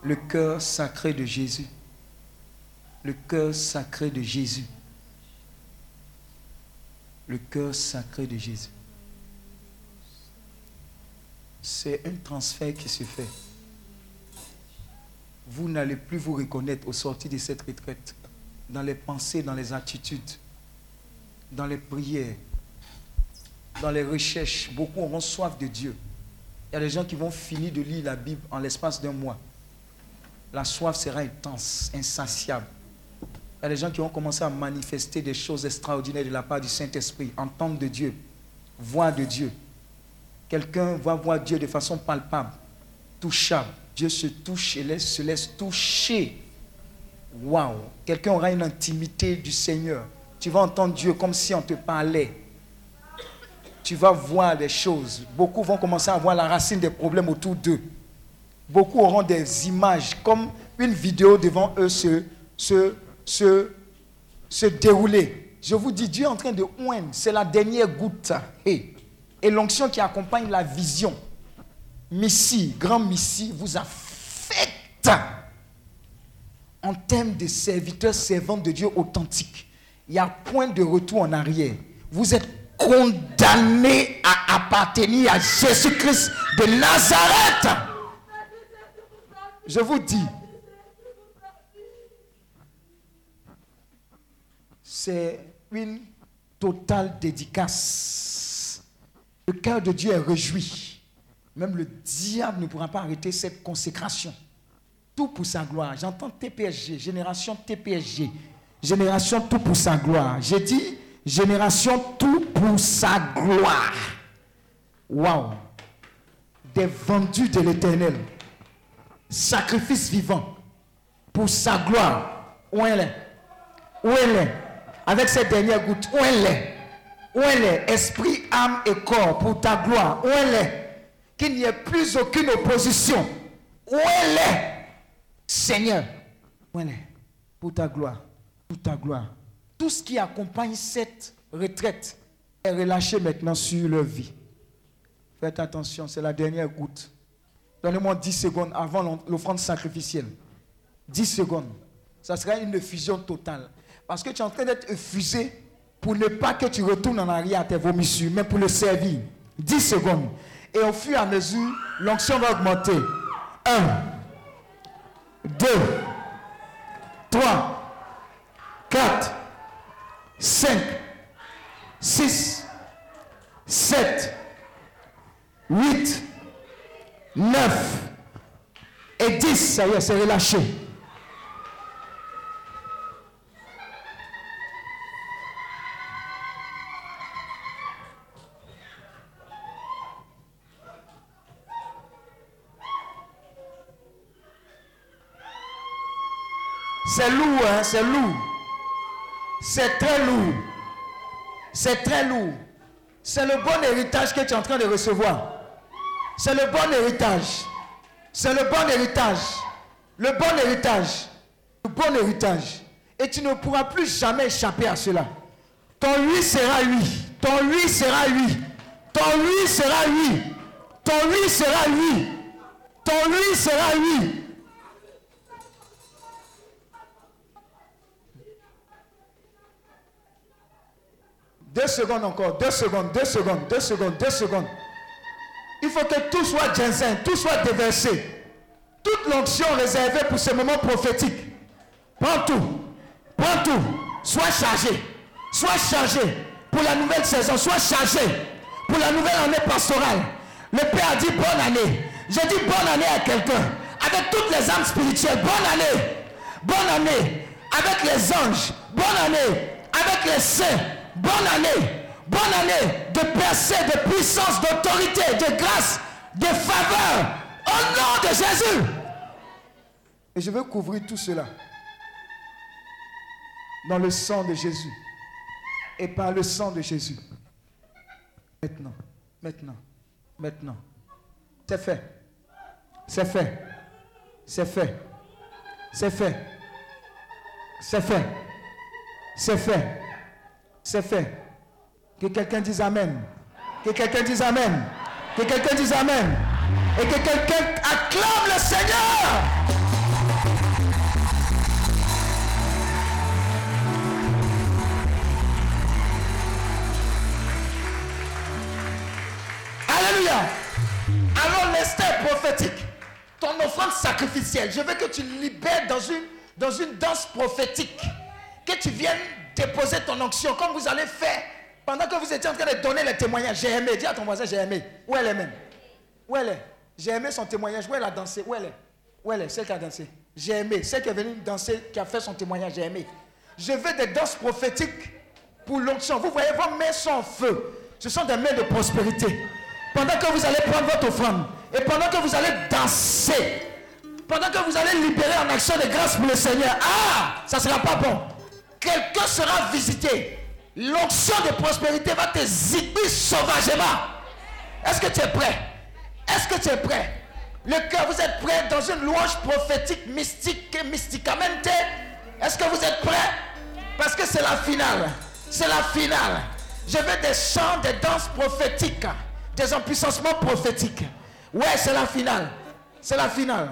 Le cœur sacré de Jésus. Le cœur sacré de Jésus. Le cœur sacré de Jésus. C'est un transfert qui se fait. Vous n'allez plus vous reconnaître au sortir de cette retraite dans les pensées, dans les attitudes, dans les prières, dans les recherches. Beaucoup auront soif de Dieu. Y a des gens qui vont finir de lire la Bible en l'espace d'un mois. La soif sera intense, insatiable. Il y a des gens qui vont commencer à manifester des choses extraordinaires de la part du Saint-Esprit, entendre de Dieu, voir de Dieu. Quelqu'un va voir Dieu de façon palpable, touchable. Dieu se touche et se laisse toucher. Waouh! Quelqu'un aura une intimité du Seigneur. Tu vas entendre Dieu comme si on te parlait. Tu vas voir des choses. Beaucoup vont commencer à voir la racine des problèmes autour d'eux. Beaucoup auront des images comme une vidéo devant eux se, se, dérouler. Je vous dis, Dieu est en train de oindre. C'est la dernière goutte. Et l'onction qui accompagne la vision. Messie, grand Messie, vous affecte en termes de serviteurs, servants de Dieu authentiques. Il n'y a point de retour en arrière. Vous êtes condamnés à appartenir à Jésus-Christ de Nazareth. Je vous dis, c'est une totale dédicace. Le cœur de Dieu est réjoui. Même le diable ne pourra pas arrêter cette consécration. Tout pour sa gloire. J'entends TPSG, génération TPSG. Génération tout pour sa gloire. J'ai dit génération tout pour sa gloire. Waouh. Des vendus de l'éternel. Sacrifice vivant pour sa gloire. Où elle est? Où elle est? Avec cette dernière goutte, où elle est? Où elle est? Esprit, âme et corps pour ta gloire. Où elle est? Qu'il n'y ait plus aucune opposition. Où elle est? Seigneur, où elle est? Pour ta gloire. Pour ta gloire. Tout ce qui accompagne cette retraite est relâché maintenant sur leur vie. Faites attention, c'est la dernière goutte. Donnez-moi 10 secondes avant l'offrande sacrificielle. 10 secondes. Ça sera une effusion totale. Parce que tu es en train d'être effusé pour ne pas que tu retournes en arrière à tes vomissures, mais pour le servir. 10 secondes. Et au fur et à mesure, l'onction va augmenter. 1, 2, 3, 4, 5, 6, 7, 8, 9 et 10. Ça y est, c'est relâché. C'est lourd, hein, c'est lourd. C'est très lourd. C'est très lourd. C'est le bon héritage que tu es en train de recevoir. C'est le bon héritage. C'est le bon héritage. Le bon héritage. Le bon héritage. Et tu ne pourras plus jamais échapper à cela. Ton lui sera lui. Ton lui sera lui. Ton lui sera lui. Ton lui sera lui. Ton lui sera lui. Deux secondes encore, deux secondes, deux secondes, deux secondes, deux secondes. Il faut que tout soit ginseng, tout soit déversé. Toute l'onction réservée pour ce moment prophétique. Prends tout. Prends tout. Sois chargé. Sois chargé pour la nouvelle saison. Sois chargé pour la nouvelle année pastorale. Le Père a dit bonne année. Je dis bonne année à quelqu'un. Avec toutes les âmes spirituelles, bonne année. Bonne année. Avec les anges, bonne année. Avec les saints, bonne année. Bonne année de percée, de puissance, d'autorité, de grâce, de faveur. Au nom de Jésus. Et je veux couvrir tout cela dans le sang de Jésus et par le sang de Jésus. Maintenant, maintenant, maintenant. C'est fait. C'est fait. C'est fait. C'est fait. C'est fait. C'est fait. C'est fait. Que quelqu'un dise Amen. Que quelqu'un dise Amen. Que quelqu'un dise Amen. Et que quelqu'un acclame le Seigneur. Alléluia. Alors l'esther prophétique, ton offrande sacrificielle, je veux que tu libères dans une, dans une danse prophétique, que tu viennes déposer ton onction, comme vous allez faire pendant que vous étiez en train de donner les témoignages. J'ai aimé, dis à ton voisin, j'ai aimé. Où elle est même? Où elle est? J'ai aimé son témoignage, où elle a dansé, où elle est? Où elle est? Celle qui a dansé. J'ai aimé, celle qui est venue danser, qui a fait son témoignage, j'ai aimé. Je veux des danses prophétiques pour l'onction. Vous voyez, vos mains sont en feu. Ce sont des mains de prospérité pendant que vous allez prendre votre offrande et pendant que vous allez danser, pendant que vous allez libérer en action de grâce pour le Seigneur, ah, ça ne sera pas bon. Quelqu'un sera visité. L'onction de prospérité va te ziper sauvagement. Est-ce que tu es prêt? Est-ce que tu es prêt? Le cœur, vous êtes prêt dans une louange prophétique, mystique, mysticamente? Est-ce que vous êtes prêt? Parce que c'est la finale. C'est la finale. Je veux des chants, des danses prophétiques des empuissancements prophétiques. Ouais, c'est la finale. C'est la finale.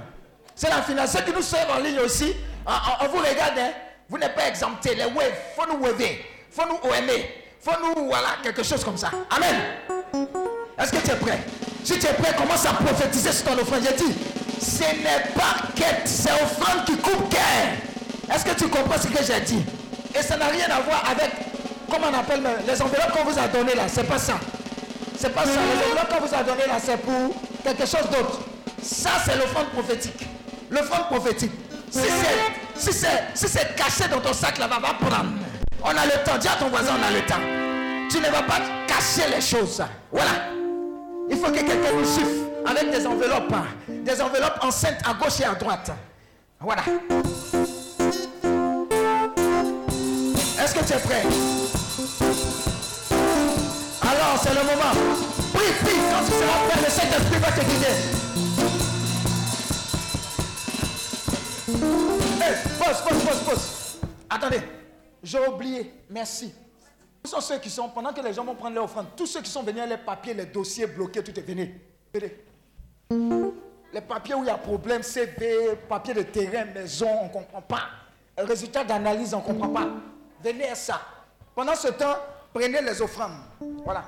C'est la finale. Ceux qui nous suivent en ligne aussi, on, vous regarde, hein. Vous n'êtes pas exemptés. Les waves, faut nous waver, faut nous OMer, faut nous, voilà, quelque chose comme ça. Amen. Est-ce que tu es prêt? Si tu es prêt, commence à prophétiser sur ton offrande. J'ai dit, ce n'est pas quête, c'est offrande qui coupe cœur. Est-ce que tu comprends ce que j'ai dit? Et ça n'a rien à voir avec, comment on appelle les enveloppes qu'on vous a données là, c'est pas ça. C'est pas ça. Les enveloppes qu'on vous a donné là, c'est pour quelque chose d'autre. Ça, c'est l'offrande prophétique. L'offrande prophétique. Si c'est si si caché dans ton sac là-bas, va prendre. On a le temps. Dis à ton voisin, on a le temps. Tu ne vas pas cacher les choses. Voilà. Il faut que quelqu'un nous suive avec des enveloppes. Des enveloppes enceintes à gauche et à droite. Voilà. Est-ce que tu es prêt? Alors, c'est le moment. Prie, prie, quand tu seras prêt, le Saint-Esprit va te guider. Hey, pause, pause, pause, pause. Attendez, j'ai oublié. Merci. Tous sont ceux qui sont, pendant que les gens vont prendre leur offrande, tous ceux qui sont venus, les papiers, les dossiers bloqués, tout est venu. Les papiers où il y a problème, CV, papier de terrain, maison, on ne comprend pas. Résultat d'analyse, on ne comprend pas. Venez à ça. Pendant ce temps, prenez les offrandes. Voilà.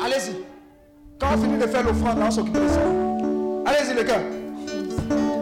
Allez-y. Quand on finit de faire l'offrande, on s'occupe de ça. Allez-y, les gars.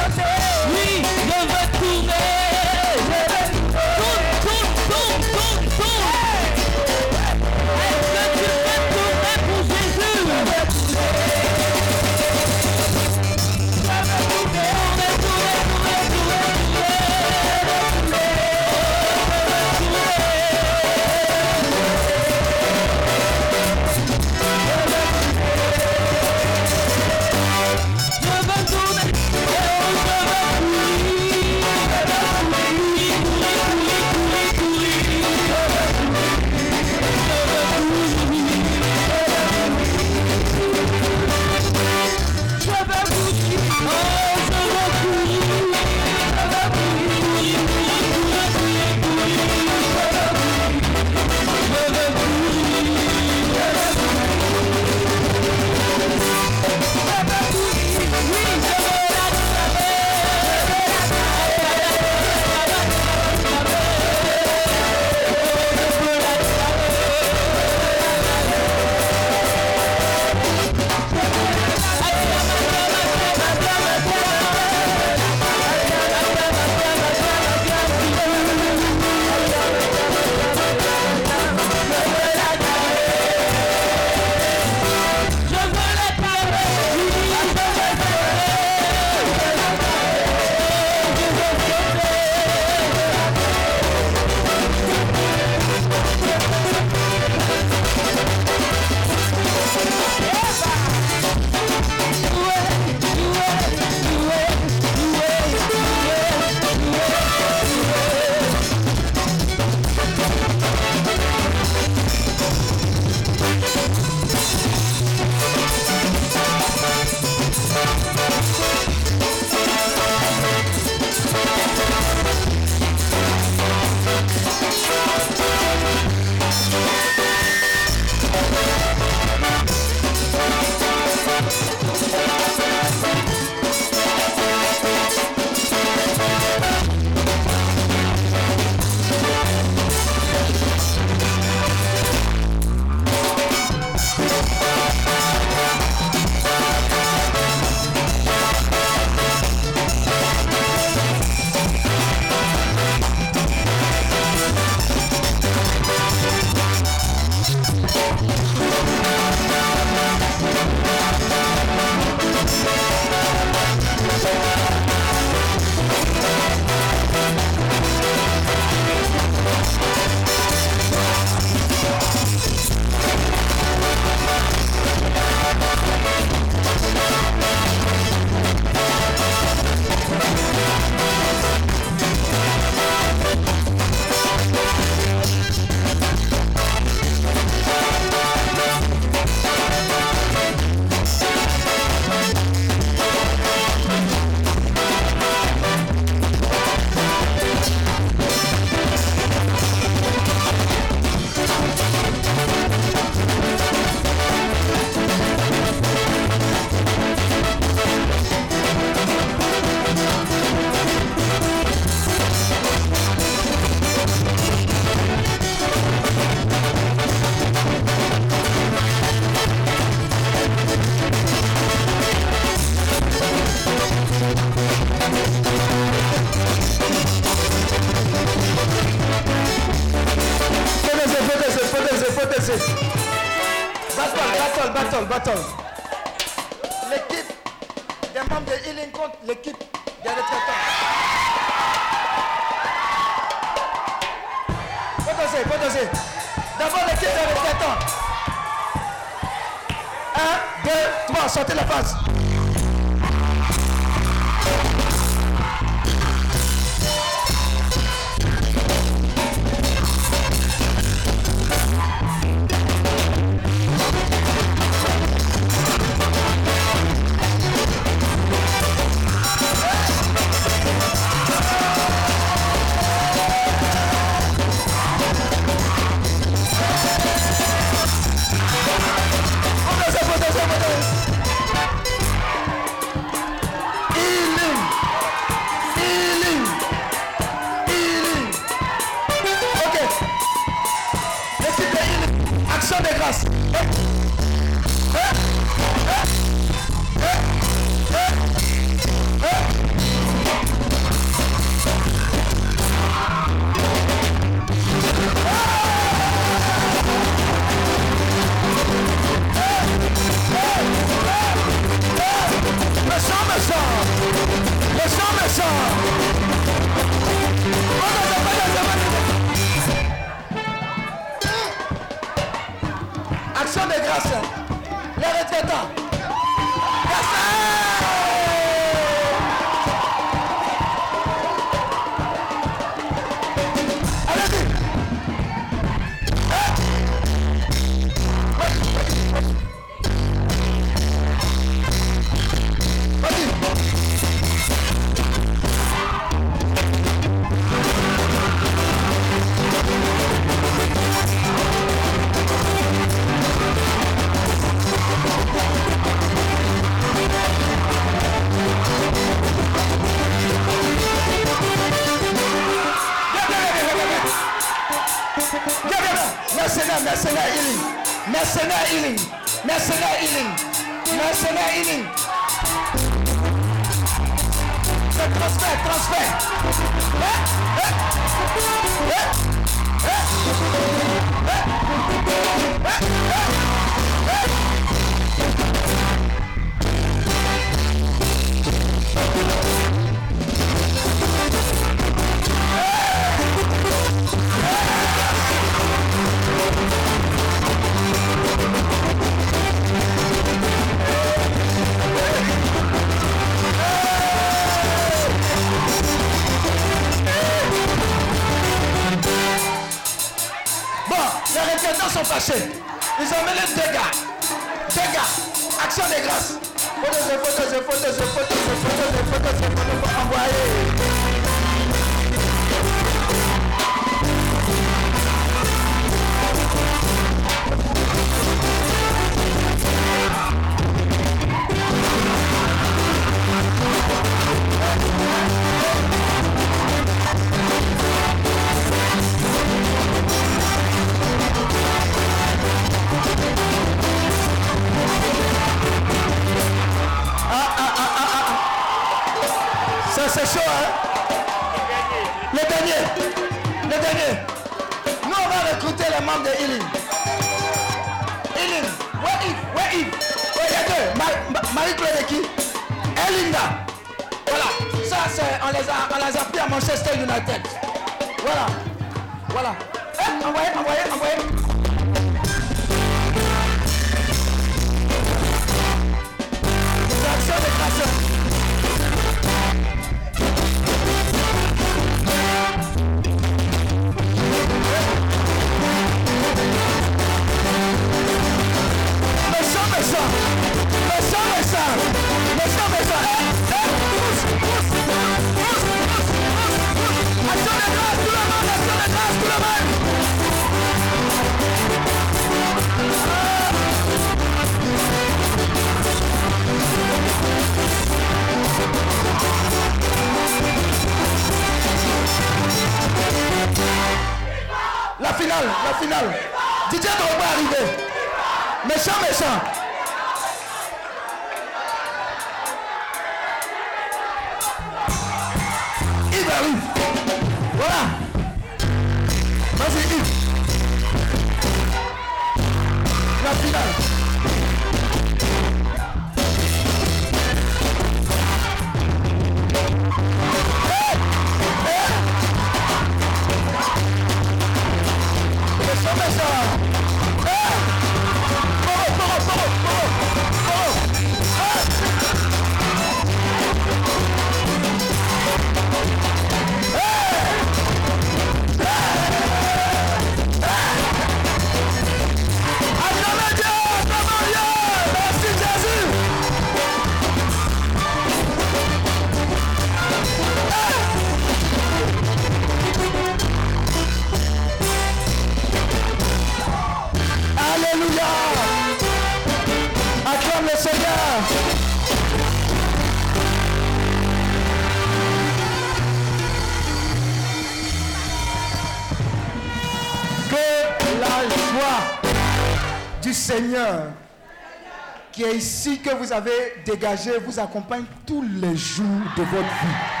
Qui est ici, que vous avez dégagé, vous accompagne tous les jours de votre vie.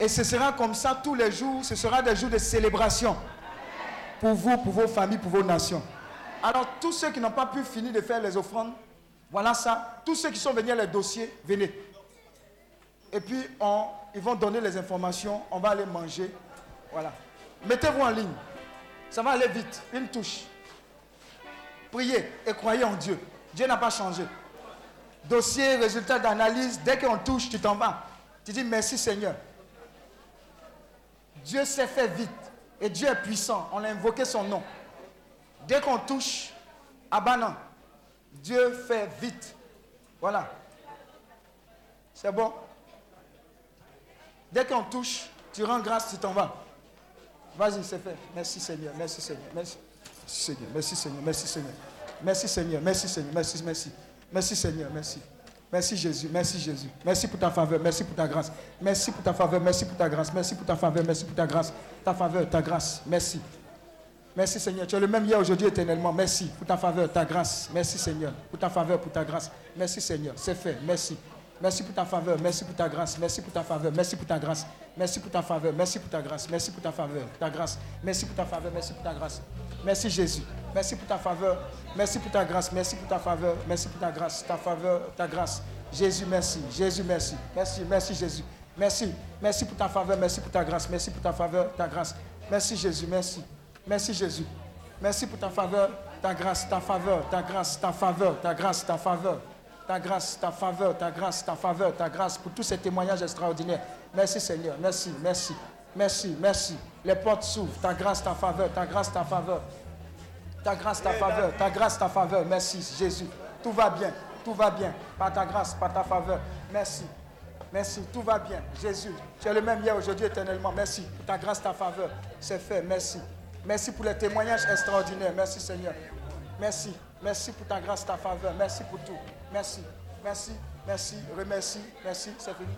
Et ce sera comme ça tous les jours, ce sera des jours de célébration pour vous, pour vos familles, pour vos nations. Alors tous ceux qui n'ont pas pu finir de faire les offrandes, voilà ça. Tous ceux qui sont venus les dossiers, venez. Et puis on, ils vont donner les informations, on va aller manger. Voilà. Mettez-vous en ligne. Ça va aller vite. Une touche. Priez et croyez en Dieu. Dieu n'a pas changé. Dossier, résultat d'analyse, dès qu'on touche, tu t'en vas. Tu dis merci Seigneur. Dieu s'est fait vite. Et Dieu est puissant. On a invoqué son nom. Dès qu'on touche, Abanan, Dieu fait vite. Voilà. C'est bon? Dès qu'on touche, tu rends grâce, tu t'en vas. Vas-y, c'est fait. Merci Seigneur. Merci Seigneur. Merci Seigneur. Merci Seigneur. Merci Seigneur. Merci Seigneur. Merci Seigneur. Merci, merci. Merci Seigneur. Merci. Merci Jésus. Merci Jésus. Merci pour ta faveur. Merci pour ta grâce. Merci pour ta faveur. Merci pour ta grâce. Merci pour ta faveur. Merci pour ta grâce. Ta faveur, ta grâce. Merci. Merci Seigneur. Tu es le même hier, aujourd'hui, éternellement. Merci pour ta faveur, ta grâce. Merci Seigneur. Pour ta faveur, pour ta grâce. Merci Seigneur. C'est fait. Merci. Merci pour ta faveur. Merci pour ta grâce. Merci pour ta faveur. Merci pour ta grâce. Merci pour ta faveur. Merci pour ta grâce. Merci pour ta faveur. Ta grâce. Merci pour ta faveur. Merci pour ta grâce. Merci Jésus. Merci pour ta faveur. Merci pour ta grâce. Merci pour ta faveur. Merci pour ta grâce. Ta faveur, ta grâce. Jésus, merci. Jésus, merci. Merci, merci Jésus. Merci. Merci pour ta faveur. Merci pour ta grâce. Merci pour ta faveur, ta grâce. Merci Jésus. Merci. Merci Jésus. Merci pour ta faveur, ta grâce, ta faveur, ta grâce, ta faveur, ta grâce, ta faveur, ta grâce, ta faveur, ta grâce, ta faveur, ta grâce pour tous ces témoignages extraordinaires. Merci Seigneur. Merci, merci, merci, merci. Les portes s'ouvrent. Ta grâce, ta faveur, ta grâce, ta faveur. Ta grâce, ta faveur, ta grâce, ta faveur. Merci Jésus. Tout va bien, tout va bien. Par ta grâce, par ta faveur. Merci. Merci, tout va bien. Jésus, tu es le même hier, aujourd'hui, éternellement. Merci ta grâce, ta faveur. C'est fait, merci. Merci pour les témoignages extraordinaires. Merci Seigneur. Merci. Merci pour ta grâce, ta faveur. Merci pour tout. Merci. Merci. Merci. Remercie. Merci. C'est fini.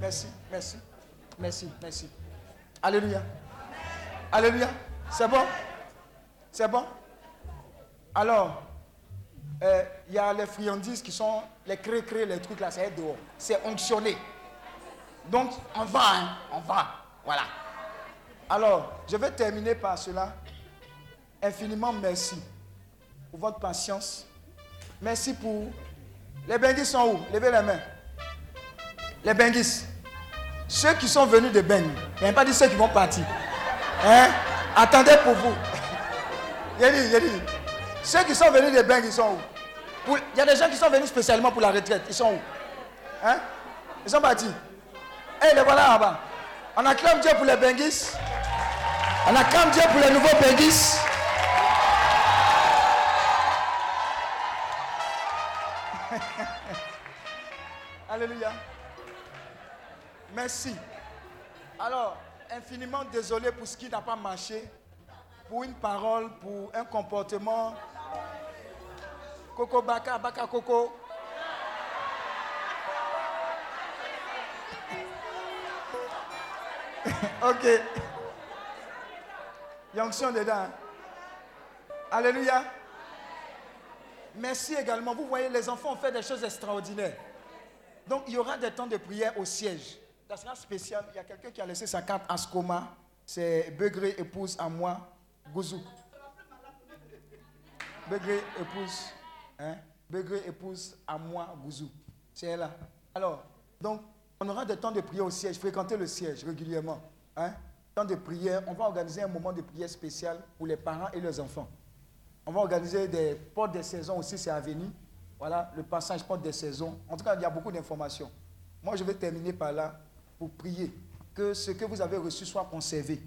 Merci. Merci. Merci. Merci. Alléluia. Alléluia. C'est bon? C'est bon? Alors, euh, il y a les friandises qui sont les cré-cré, les trucs là, c'est dehors. C'est onctionné. Donc, on va, hein, on va. Voilà. Alors, je vais terminer par cela. Infiniment merci pour votre patience. Merci pour... Les benguis sont où Levez les mains. Les benguis. Ceux qui sont venus de Beng. N'y a pas dit ceux qui vont partir. Hein? Attendez pour vous. A dit. Ceux qui sont venus de Beng, ils sont où? Il y a des gens qui sont venus spécialement pour la retraite. Ils sont où? Hein? Ils sont partis. Et les voilà là-bas. On acclame Dieu pour les benguis. On acclame Dieu pour les nouveaux benguis. Alléluia. Merci. Alors, infiniment désolé pour ce qui n'a pas marché, pour une parole, pour un comportement. Coco Baka, Baka Coco. ok. Yonction dedans. Alléluia. Merci également. Vous voyez, les enfants ont fait des choses extraordinaires. Donc, il y aura des temps de prière au siège. Ça sera spécial. Il y a quelqu'un qui a laissé sa carte à Skoma. C'est Begré épouse à moi, Gouzou. Begré épouse. Hein? Begré épouse à moi, Gouzou. C'est elle là. Alors, donc, on aura des temps de prière au siège. Fréquenter le siège régulièrement. Hein? Temps de prière. On va organiser un moment de prière spécial pour les parents et les enfants. On va organiser des portes des saisons aussi, c'est à venir. Voilà, le passage porte des saisons. En tout cas, il y a beaucoup d'informations. Moi, je vais terminer par là pour prier que ce que vous avez reçu soit conservé.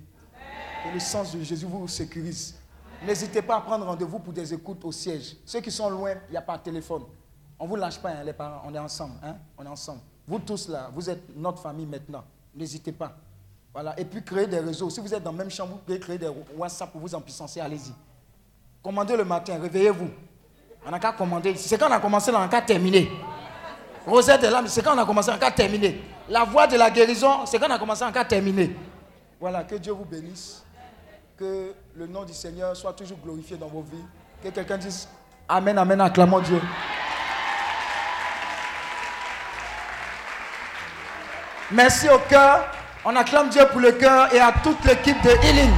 Que le sens de Jésus vous sécurise. N'hésitez pas à prendre rendez-vous pour des écoutes au siège. Ceux qui sont loin, il n'y a pas de téléphone. On ne vous lâche pas, hein, les parents. On est ensemble. hein. On est ensemble. Vous tous là, vous êtes notre famille maintenant. N'hésitez pas. Voilà. Et puis créer des réseaux. Si vous êtes dans la même chambre, vous pouvez créer des WhatsApp pour vous en puissancer. Allez-y. Commandez le matin, réveillez-vous. On n'a qu'à commander. C'est quand on a commencé, on n'a qu'à terminer. Rosette est là, c'est quand on a commencé, on n'a qu'à terminer. La voie de la guérison, c'est quand on a commencé, on n'a qu'à terminer. Voilà, que Dieu vous bénisse. Que le nom du Seigneur soit toujours glorifié dans vos vies. Que quelqu'un dise Amen, Amen, acclamons Dieu. Merci au cœur. On acclame Dieu pour le cœur et à toute l'équipe de Healing.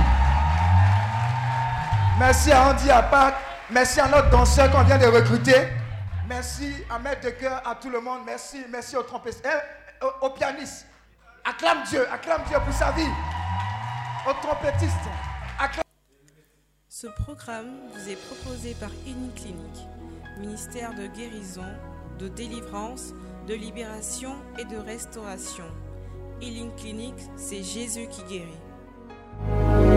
Merci à Andy Apak. Merci à notre danseur qu'on vient de recruter. Merci à Maître de cœur, à tout le monde. Merci, merci aux trompettes, eh, au, au pianiste. Acclame Dieu, acclame Dieu pour sa vie. Aux trompettistes. Acclame Ce programme vous est proposé par Clinique, ministère de guérison, de délivrance, de libération et de restauration. Healing Clinic, c'est Jésus qui guérit.